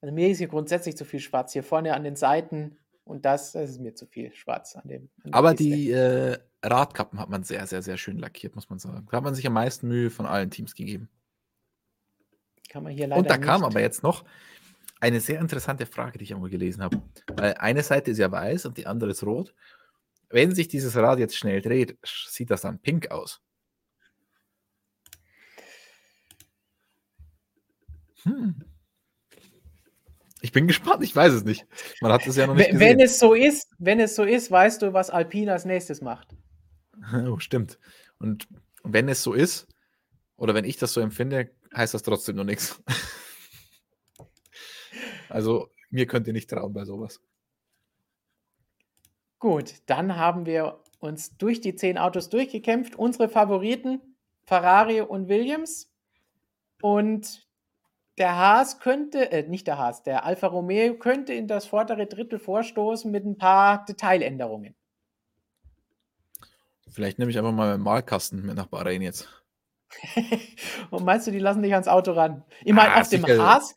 Also mir ist hier grundsätzlich zu viel schwarz. Hier vorne an den Seiten und das, das ist mir zu viel schwarz an dem. An Aber die äh, Radkappen hat man sehr, sehr, sehr schön lackiert, muss man sagen. Da hat man sich am meisten Mühe von allen Teams gegeben. kann man hier leider Und da kam nicht. aber jetzt noch eine sehr interessante Frage, die ich einmal gelesen habe. Weil eine Seite ist ja weiß und die andere ist rot. Wenn sich dieses Rad jetzt schnell dreht, sieht das dann pink aus. Hm. Ich bin gespannt, ich weiß es nicht. Man hat es ja noch nicht Wenn, wenn gesehen. es so ist, wenn es so ist, weißt du, was Alpine als nächstes macht. Oh, stimmt. Und wenn es so ist, oder wenn ich das so empfinde, heißt das trotzdem noch nichts. Also, mir könnt ihr nicht trauen bei sowas. Gut, dann haben wir uns durch die zehn Autos durchgekämpft. Unsere Favoriten, Ferrari und Williams. Und der Haas könnte, äh, nicht der Haas, der Alfa Romeo könnte in das vordere Drittel vorstoßen mit ein paar Detailänderungen. Vielleicht nehme ich einfach mal meinen Malkasten mit nach Bahrain jetzt. Und meinst du, die lassen dich ans Auto ran? Ich meine, Ah, auf dem sicher. Haas,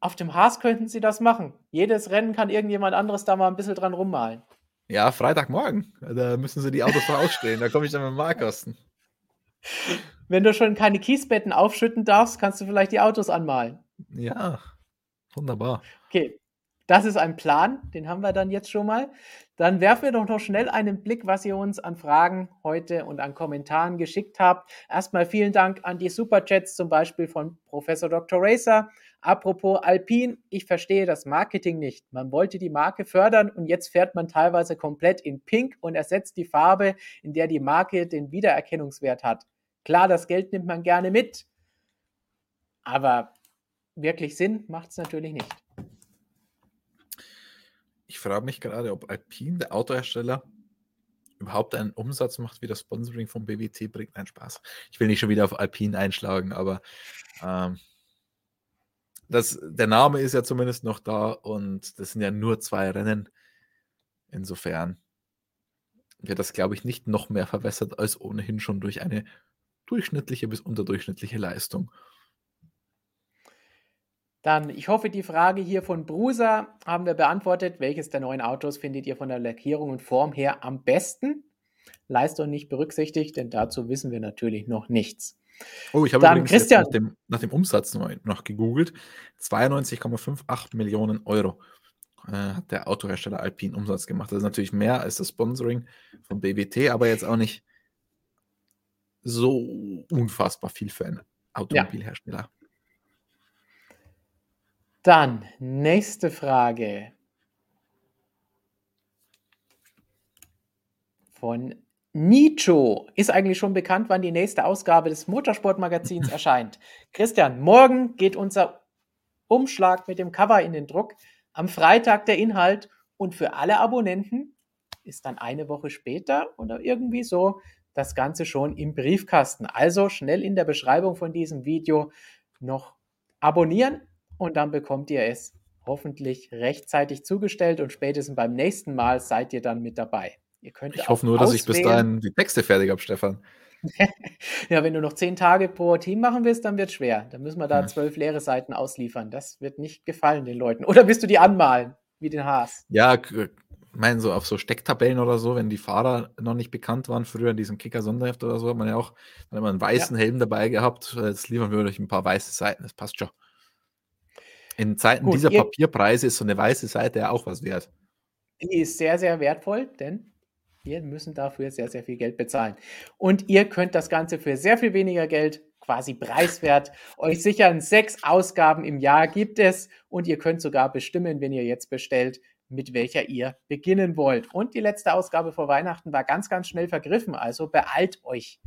auf dem Haas könnten sie das machen. Jedes Rennen kann irgendjemand anderes da mal ein bisschen dran rummalen. Ja, Freitagmorgen. Da müssen sie die Autos ausstellen. Da komme ich dann mit dem Malkasten. Wenn du schon keine Kiesbetten aufschütten darfst, kannst du vielleicht die Autos anmalen. Ja, wunderbar. Okay, das ist ein Plan, den haben wir dann jetzt schon mal. Dann werfen wir doch noch schnell einen Blick, was ihr uns an Fragen heute und an Kommentaren geschickt habt. Erstmal vielen Dank an die Superchats, zum Beispiel von Professor Dr. Racer. Apropos Alpine, ich verstehe das Marketing nicht. Man wollte die Marke fördern und jetzt fährt man teilweise komplett in Pink und ersetzt die Farbe, in der die Marke den Wiedererkennungswert hat. Klar, das Geld nimmt man gerne mit, aber wirklich Sinn macht es natürlich nicht. Ich frage mich gerade, ob Alpine, der Autohersteller, überhaupt einen Umsatz macht, wie das Sponsoring vom BWT bringt. Nein, Spaß. Ich will nicht schon wieder auf Alpine einschlagen, aber ähm, das, der Name ist ja zumindest noch da und das sind ja nur zwei Rennen. Insofern wird das, glaube ich, nicht noch mehr verwässert als ohnehin schon durch eine durchschnittliche bis unterdurchschnittliche Leistung. Dann, ich hoffe, die Frage hier von Brusa haben wir beantwortet. Welches der neuen Autos findet ihr von der Lackierung und Form her am besten? Leistung nicht berücksichtigt, denn dazu wissen wir natürlich noch nichts. Oh, ich habe Dann Christian. nach, dem, nach dem Umsatz noch, gegoogelt. 92,58 Millionen Euro äh, hat der Autohersteller Alpine Umsatz gemacht. Das ist natürlich mehr als das Sponsoring von BWT, aber jetzt auch nicht so unfassbar viel für einen Automobilhersteller. Dann, nächste Frage. Von Nicho. Ist eigentlich schon bekannt, wann die nächste Ausgabe des Motorsportmagazins erscheint. Christian, morgen geht unser Umschlag mit dem Cover in den Druck. Am Freitag der Inhalt und für alle Abonnenten ist dann eine Woche später oder irgendwie so das Ganze schon im Briefkasten. Also schnell in der Beschreibung von diesem Video noch abonnieren und dann bekommt ihr es hoffentlich rechtzeitig zugestellt und spätestens beim nächsten Mal seid ihr dann mit dabei. Ihr könnt Ich hoffe nur, dass ich bis auswählen- dahin die Texte fertig habe, Stefan. Ja, wenn du noch zehn Tage pro Team machen willst, dann wird es schwer. Dann müssen wir da Hm. zwölf leere Seiten ausliefern. Das wird nicht gefallen den Leuten. Oder willst du die anmalen, wie den Haas? Ja, k- ich meine, so auf so Stecktabellen oder so, wenn die Fahrer noch nicht bekannt waren, früher in diesem Kicker-Sonderheft oder so, hat man ja auch immer einen weißen Helm dabei gehabt. Jetzt liefern wir euch ein paar weiße Seiten, das passt schon. In Zeiten Gut, dieser ihr- Papierpreise ist so eine weiße Seite ja auch was wert. Die ist sehr, sehr wertvoll, denn wir müssen dafür sehr, sehr viel Geld bezahlen. Und ihr könnt das Ganze für sehr viel weniger Geld, quasi preiswert, euch sichern. Sechs Ausgaben im Jahr gibt es und ihr könnt sogar bestimmen, wenn ihr jetzt bestellt, mit welcher ihr beginnen wollt. Und die letzte Ausgabe vor Weihnachten war ganz, ganz schnell vergriffen, also beeilt euch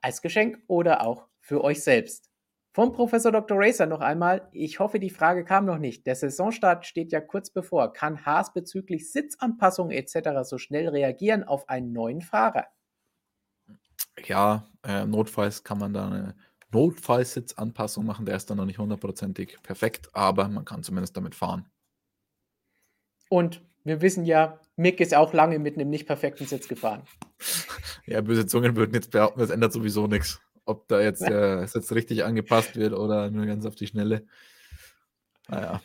als Geschenk oder auch für euch selbst. Vom Professor Dr. Racer noch einmal. Ich hoffe, die Frage kam noch nicht. Der Saisonstart steht ja kurz bevor. Kann Haas bezüglich Sitzanpassungen etc. so schnell reagieren auf einen neuen Fahrer? Ja, äh, notfalls kann man da eine Notfallsitzanpassung machen. Der ist dann noch nicht hundertprozentig perfekt, aber man kann zumindest damit fahren. Und wir wissen ja, Mick ist auch lange mit einem nicht perfekten Sitz gefahren. Ja, böse Zungen würden jetzt behaupten, das ändert sowieso nichts. Ob da jetzt der Sitz richtig angepasst wird oder nur ganz auf die Schnelle. Naja.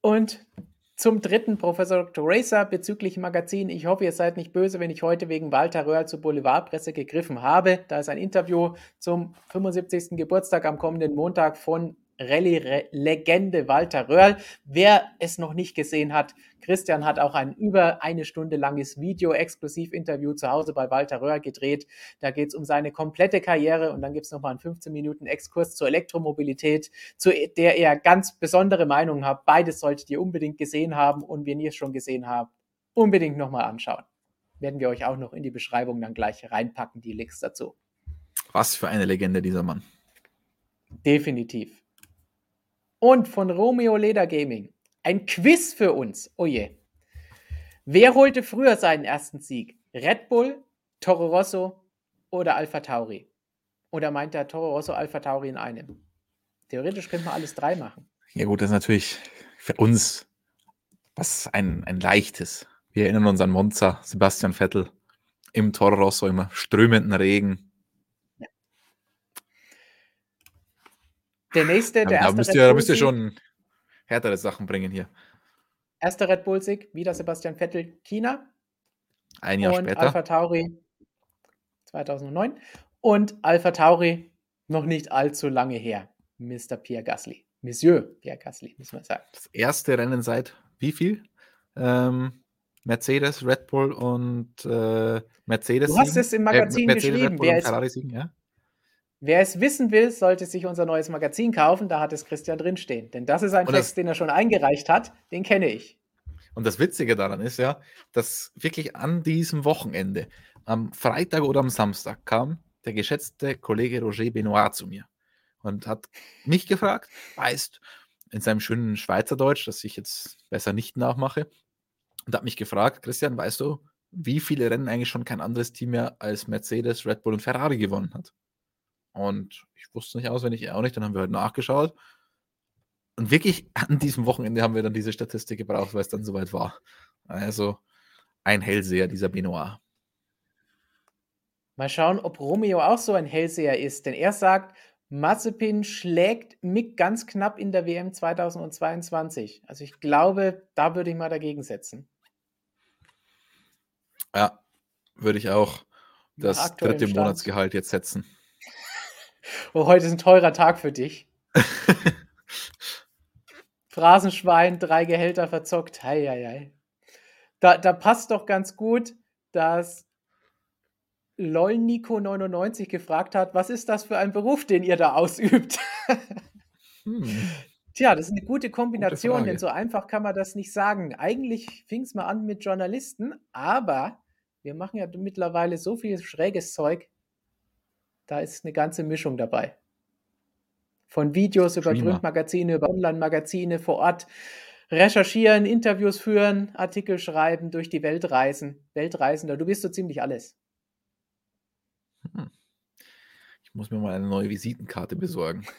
Und zum dritten Professor Dr. Racer bezüglich Magazin. Ich hoffe, ihr seid nicht böse, wenn ich heute wegen Walter Röhrl zur Boulevardpresse gegriffen habe. Da ist ein Interview zum 75. Geburtstag am kommenden Montag von Rallye-Legende Walter Röhrl. Wer es noch nicht gesehen hat, Christian hat auch ein über eine Stunde langes Video-Exklusiv-Interview zu Hause bei Walter Röhrl gedreht. Da geht es um seine komplette Karriere und dann gibt es nochmal einen 15 Minuten Exkurs zur Elektromobilität, zu der er ganz besondere Meinungen hat. Beides solltet ihr unbedingt gesehen haben und wenn ihr es schon gesehen habt, unbedingt nochmal anschauen. Werden wir euch auch noch in die Beschreibung dann gleich reinpacken, die Links dazu. Was für eine Legende dieser Mann. Definitiv. Und von Romeo Leder Gaming. Ein Quiz für uns. Oh je. Wer holte früher seinen ersten Sieg? Red Bull, Toro Rosso oder Alpha Tauri? Oder meint er Toro Rosso, Alpha Tauri in einem? Theoretisch könnte man alles drei machen. Ja, gut, das ist natürlich für uns was ein, ein leichtes. Wir erinnern uns an Monza, Sebastian Vettel im Toro Rosso, im strömenden Regen. Der nächste, Ja, der da erste müsst Red ihr, da müsst ihr schon härtere Sachen bringen hier. Erster Red Bull Sieg, wieder Sebastian Vettel, China. Ein Jahr und später. Alpha Tauri 2009. Und Alpha Tauri noch nicht allzu lange her. Mr. Pierre Gasly. Monsieur Pierre Gasly, muss man sagen. Das erste Rennen seit wie viel? Ähm, Mercedes, Red Bull und äh, Mercedes. Du hast es im Magazin Mercedes, geschrieben. Wer siegen, ja? Wer es wissen will, sollte sich unser neues Magazin kaufen. Da hat es Christian drinstehen. Denn das ist ein das- Text, den er schon eingereicht hat. Den kenne ich. Und das Witzige daran ist ja, dass wirklich an diesem Wochenende, am Freitag oder am Samstag, kam der geschätzte Kollege Roger Benoit zu mir und hat mich gefragt, weißt, in seinem schönen Schweizerdeutsch, das ich jetzt besser nicht nachmache, und hat mich gefragt, Christian, weißt du, wie viele Rennen eigentlich schon kein anderes Team mehr als Mercedes, Red Bull und Ferrari gewonnen hat? Und ich wusste nicht auswendig, er auch nicht, dann haben wir halt nachgeschaut. Und wirklich an diesem Wochenende haben wir dann diese Statistik gebraucht, weil es dann soweit war. Also ein Hellseher, dieser Benoit. Mal schauen, ob Romeo auch so ein Hellseher ist. Denn er sagt, Mazepin schlägt Mick ganz knapp in der WM 2022. Also ich glaube, da würde ich mal dagegen setzen. Ja, würde ich auch das dritte. Monatsgehalt jetzt setzen. Oh, heute ist ein teurer Tag für dich. Phrasenschwein, drei Gehälter verzockt. Hei, hei, hei. Da, da passt doch ganz gut, dass LolNico99 gefragt hat, was ist das für ein Beruf, den ihr da ausübt? Hm. Tja, das ist eine gute Kombination, Frage. denn so einfach kann man das nicht sagen. Eigentlich fing es mal an mit Journalisten, aber wir machen ja mittlerweile so viel schräges Zeug, da ist eine ganze Mischung dabei. Von Videos über. Printmagazine, über Online-Magazine vor Ort recherchieren, Interviews führen, Artikel schreiben, durch die Welt reisen. Weltreisender, du bist so ziemlich alles. Ich muss mir mal eine neue Visitenkarte besorgen.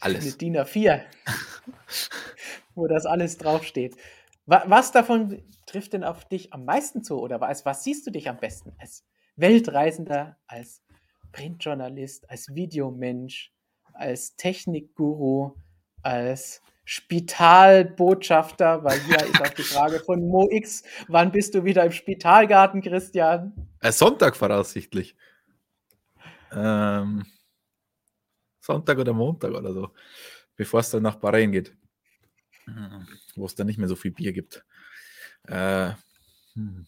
Eine Alles. DIN A4, wo das alles draufsteht. Wa was davon trifft denn auf dich am meisten zu? Oder was, was siehst du dich am besten? Als Weltreisender, als Printjournalist, als Videomensch, als Technikguru, als Spitalbotschafter, weil hier ist auch die Frage von Mo X, wann bist du wieder im Spitalgarten, Christian? Äh, Sonntag voraussichtlich. Ähm, Sonntag oder Montag oder so, bevor es dann nach Bahrain geht, hm, wo es dann nicht mehr so viel Bier gibt. Äh, hm.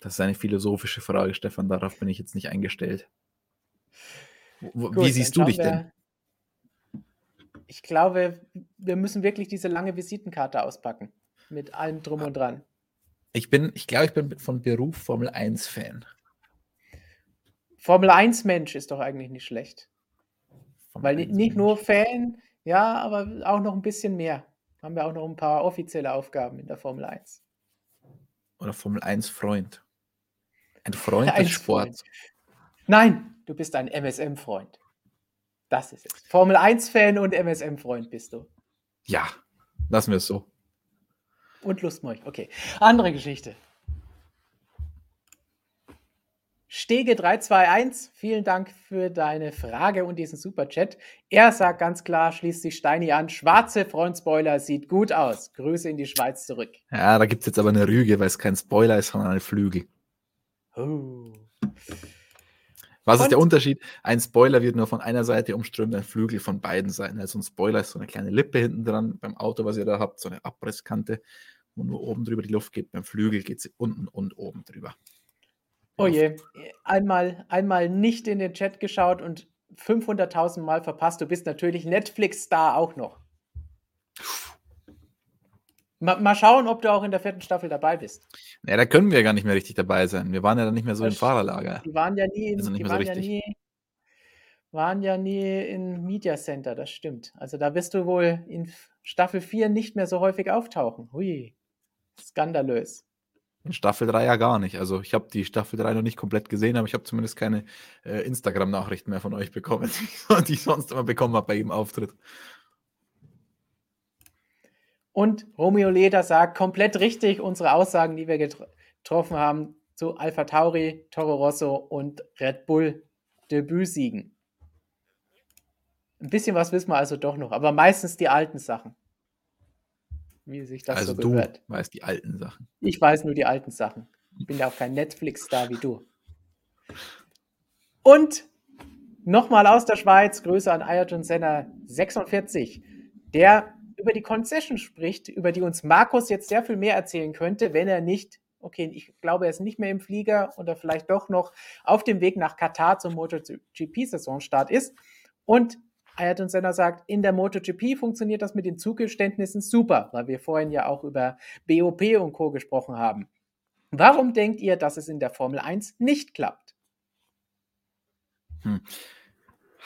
Das ist eine philosophische Frage, Stefan, darauf bin ich jetzt nicht eingestellt. Gut, Wie siehst du dich denn? ich glaube, wir müssen wirklich diese lange Visitenkarte auspacken. Mit allem drum und dran. Ich bin, ich glaube, ich bin von Beruf Formel 1-Fan. Formel 1-Mensch ist doch eigentlich nicht schlecht. Formel Weil nicht nur Fan, ja, aber auch noch ein bisschen mehr. Haben wir auch noch ein paar offizielle Aufgaben in der Formel 1. Oder Formel 1-Freund. Ein Freund ein des Sports. Freund. Nein, du bist ein MSM-Freund. Das ist es. Formel 1-Fan und MSM-Freund bist du. Ja, lassen wir es so. Und Lustmolch, okay. Andere Geschichte. Stege 321, vielen Dank für deine Frage und diesen Superchat. Er sagt ganz klar, schließt sich Steini an, schwarze Frontspoiler sieht gut aus. Grüße in die Schweiz zurück. Ja, da gibt es jetzt aber eine Rüge, weil es kein Spoiler ist, sondern eine Flügel. Oh. Was und ist der Unterschied? Ein Spoiler wird nur von einer Seite umströmt, ein Flügel von beiden Seiten. Also ein Spoiler ist so eine kleine Lippe hinten dran beim Auto, was ihr da habt, so eine Abrisskante, wo nur oben drüber die Luft geht. Beim Flügel geht sie unten und oben drüber. Oh je, einmal, einmal nicht in den Chat geschaut und 500.000 Mal verpasst. Du bist natürlich Netflix-Star auch noch. Mal, mal, schauen, ob du auch in der vierten Staffel dabei bist. Ja, da können wir ja gar nicht mehr richtig dabei sein. Wir waren ja dann nicht mehr so das im Fahrerlager. Die waren ja nie, in, also die waren, so ja nie, waren ja nie im Media Center, das stimmt. Also da wirst du wohl in Staffel 4 nicht mehr so häufig auftauchen. Hui, skandalös. In Staffel 3 ja gar nicht. Also ich habe die Staffel 3 noch nicht komplett gesehen, aber ich habe zumindest keine äh, Instagram-Nachrichten mehr von euch bekommen, die ich sonst immer bekommen habe bei jedem Auftritt. Und Romeo Leder sagt komplett richtig unsere Aussagen, die wir getroffen haben zu Alpha Tauri, Toro Rosso und Red Bull Debütsiegen. Ein bisschen was wissen wir also doch noch, aber meistens die alten Sachen. Wie sich das also so gehört. Du weißt die alten Sachen. Ich weiß nur die alten Sachen. Ich bin ja auch kein Netflix-Star wie du. Und nochmal aus der Schweiz, Grüße an Ayrton Senna 46. Der über die Concession spricht, über die uns Markus jetzt sehr viel mehr erzählen könnte, wenn er nicht, okay, ich glaube, er ist nicht mehr im Flieger oder vielleicht doch noch auf dem Weg nach Katar zum MotoGP-Saisonstart ist. Und Ayrton Senna sagt, in der MotoGP funktioniert das mit den Zugeständnissen super, weil wir vorhin ja auch über BOP und Co. gesprochen haben. Warum denkt ihr, dass es in der Formel 1 nicht klappt? Hm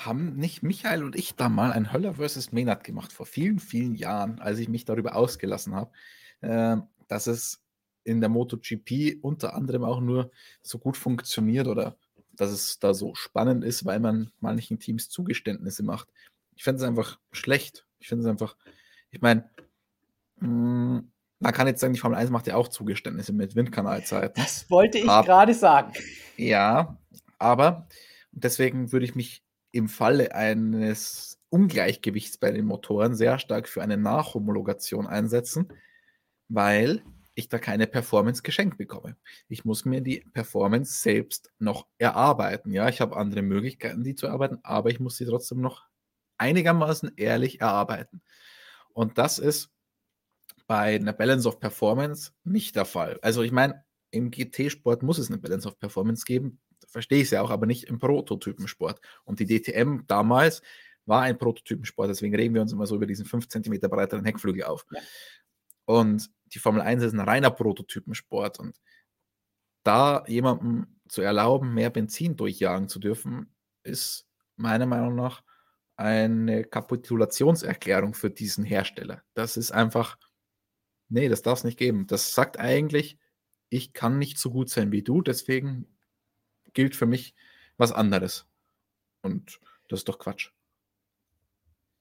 haben nicht Michael und ich da mal ein Höller versus Maynard gemacht, vor vielen, vielen Jahren, als ich mich darüber ausgelassen habe, äh, dass es in der MotoGP unter anderem auch nur so gut funktioniert oder dass es da so spannend ist, weil man manchen Teams Zugeständnisse macht. Ich finde es einfach schlecht. Ich finde es einfach, ich meine, mm, man kann jetzt sagen, die Formel 1 macht ja auch Zugeständnisse mit Windkanalzeiten. Das wollte ich gerade sagen. Ja, aber deswegen würde ich mich im Falle eines Ungleichgewichts bei den Motoren sehr stark für eine Nachhomologation einsetzen, weil ich da keine Performance geschenkt bekomme. Ich muss mir die Performance selbst noch erarbeiten. Ja, ich habe andere Möglichkeiten, die zu erarbeiten, aber ich muss sie trotzdem noch einigermaßen ehrlich erarbeiten. Und das ist bei einer Balance of Performance nicht der Fall. Also ich meine, im GT-Sport muss es eine Balance of Performance geben verstehe ich es ja auch, aber nicht im Prototypensport. Und die DTM damals war ein Prototypensport, deswegen reden wir uns immer so über diesen 5 cm breiteren Heckflügel auf. Ja. Und die Formel 1 ist ein reiner Prototypensport. Und da jemandem zu erlauben, mehr Benzin durchjagen zu dürfen, ist meiner Meinung nach eine Kapitulationserklärung für diesen Hersteller. Das ist einfach, nee, das darf es nicht geben. Das sagt eigentlich, ich kann nicht so gut sein wie du, deswegen gilt für mich was anderes. Und das ist doch Quatsch.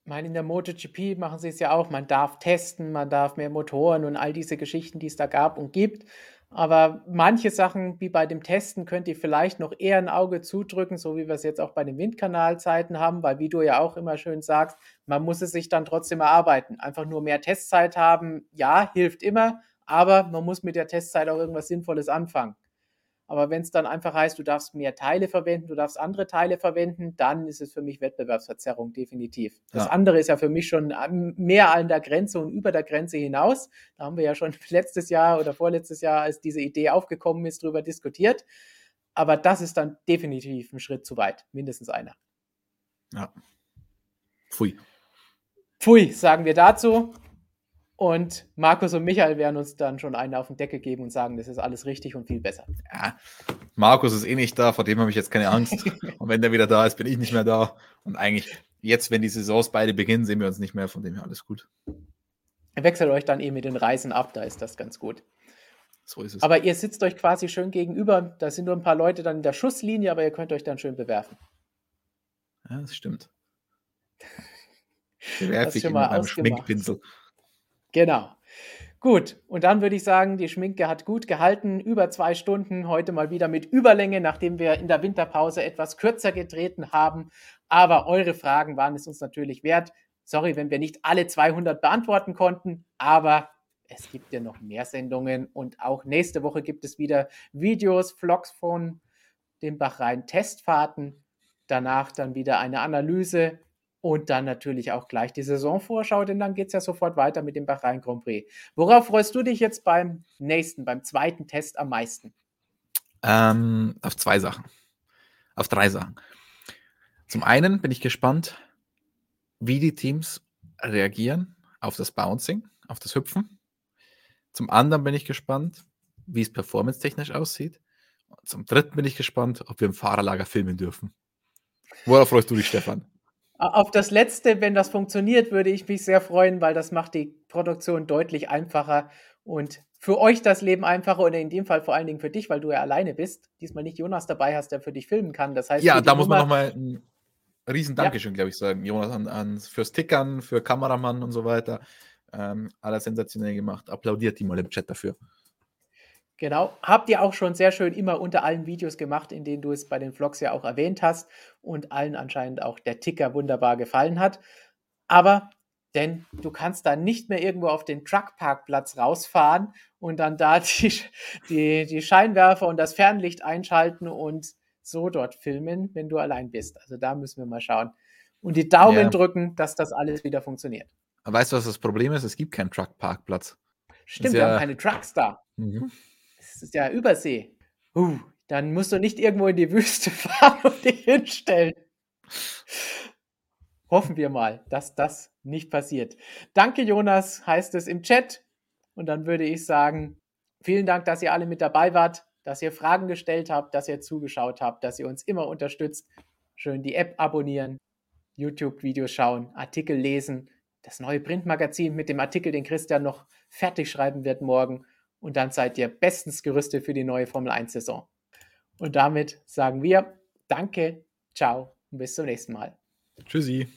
Ich meine, in der MotoGP machen sie es ja auch. Man darf testen, man darf mehr Motoren und all diese Geschichten, die es da gab und gibt. Aber manche Sachen, wie bei dem Testen, könnt ihr vielleicht noch eher ein Auge zudrücken, so wie wir es jetzt auch bei den Windkanalzeiten haben, weil wie du ja auch immer schön sagst, man muss es sich dann trotzdem erarbeiten. Einfach nur mehr Testzeit haben, ja, hilft immer, aber man muss mit der Testzeit auch irgendwas Sinnvolles anfangen. Aber wenn es dann einfach heißt, du darfst mehr Teile verwenden, du darfst andere Teile verwenden, dann ist es für mich Wettbewerbsverzerrung, definitiv. Das ja. andere ist ja für mich schon mehr an der Grenze und über der Grenze hinaus. Da haben wir ja schon letztes Jahr oder vorletztes Jahr, als diese Idee aufgekommen ist, darüber diskutiert. Aber das ist dann definitiv ein Schritt zu weit, mindestens einer. Ja. Pfui. Pfui, sagen wir dazu. Und Markus und Michael werden uns dann schon einen auf den Deckel geben und sagen, das ist alles richtig und viel besser. Ja, Markus ist eh nicht da, vor dem habe ich jetzt keine Angst. und wenn der wieder da ist, bin ich nicht mehr da. Und eigentlich, jetzt, wenn die Saisons beide beginnen, sehen wir uns nicht mehr, von dem her alles gut. Wechselt euch dann eh mit den Reisen ab, da ist das ganz gut. So ist es. Aber ihr sitzt euch quasi schön gegenüber. Da sind nur ein paar Leute dann in der Schusslinie, aber ihr könnt euch dann schön bewerfen. Ja, das stimmt. Bewerfe ich immer mit einem Schminkpinsel. Genau. Gut, und dann würde ich sagen, die Schminke hat gut gehalten, über zwei Stunden, heute mal wieder mit Überlänge, nachdem wir in der Winterpause etwas kürzer getreten haben. Aber eure Fragen waren es uns natürlich wert. Sorry, wenn wir nicht alle 200 beantworten konnten, aber es gibt ja noch mehr Sendungen und auch nächste Woche gibt es wieder Videos, Vlogs von den Bachrhein-Testfahrten. Danach dann wieder eine Analyse und dann natürlich auch gleich die Saisonvorschau, denn dann geht es ja sofort weiter mit dem Bahrain Grand Prix. Worauf freust du dich jetzt beim nächsten, beim zweiten Test am meisten? Ähm, auf zwei Sachen. Auf drei Sachen. Zum einen bin ich gespannt, wie die Teams reagieren auf das Bouncing, auf das Hüpfen. Zum anderen bin ich gespannt, wie es performance-technisch aussieht. Und zum dritten bin ich gespannt, ob wir im Fahrerlager filmen dürfen. Worauf freust du dich, Stefan? Auf das letzte, wenn das funktioniert, würde ich mich sehr freuen, weil das macht die Produktion deutlich einfacher und für euch das Leben einfacher oder in dem Fall vor allen Dingen für dich, weil du ja alleine bist. Diesmal nicht Jonas dabei hast, der für dich filmen kann. Das heißt, ja, da muss man nochmal ein riesen Dankeschön, ja. glaube ich, sagen. Jonas an, an, fürs Tickern, für Kameramann und so weiter. Ähm, alles sensationell gemacht. Applaudiert die mal im Chat dafür. Genau. Habt ihr auch schon sehr schön immer unter allen Videos gemacht, in denen du es bei den Vlogs ja auch erwähnt hast und allen anscheinend auch der Ticker wunderbar gefallen hat. Aber denn du kannst da nicht mehr irgendwo auf den Truckparkplatz rausfahren und dann da die, die, die Scheinwerfer und das Fernlicht einschalten und so dort filmen, wenn du allein bist. Also da müssen wir mal schauen. Und die Daumen ja. drücken, dass das alles wieder funktioniert. Weißt du, was das Problem ist? Es gibt keinen Truckparkplatz. Stimmt, wir haben keine Trucks da. Mhm. Das ist ja Übersee. Uh, dann musst du nicht irgendwo in die Wüste fahren und dich hinstellen. Hoffen wir mal, dass das nicht passiert. Danke, Jonas, heißt es im Chat. Und dann würde ich sagen, vielen Dank, dass ihr alle mit dabei wart, dass ihr Fragen gestellt habt, dass ihr zugeschaut habt, dass ihr uns immer unterstützt. Schön die App abonnieren, YouTube-Videos schauen, Artikel lesen, das neue Printmagazin mit dem Artikel, den Christian noch fertig schreiben wird morgen und dann seid ihr bestens gerüstet für die neue Formel 1-Saison. Und damit sagen wir Danke, ciao und bis zum nächsten Mal. Tschüssi.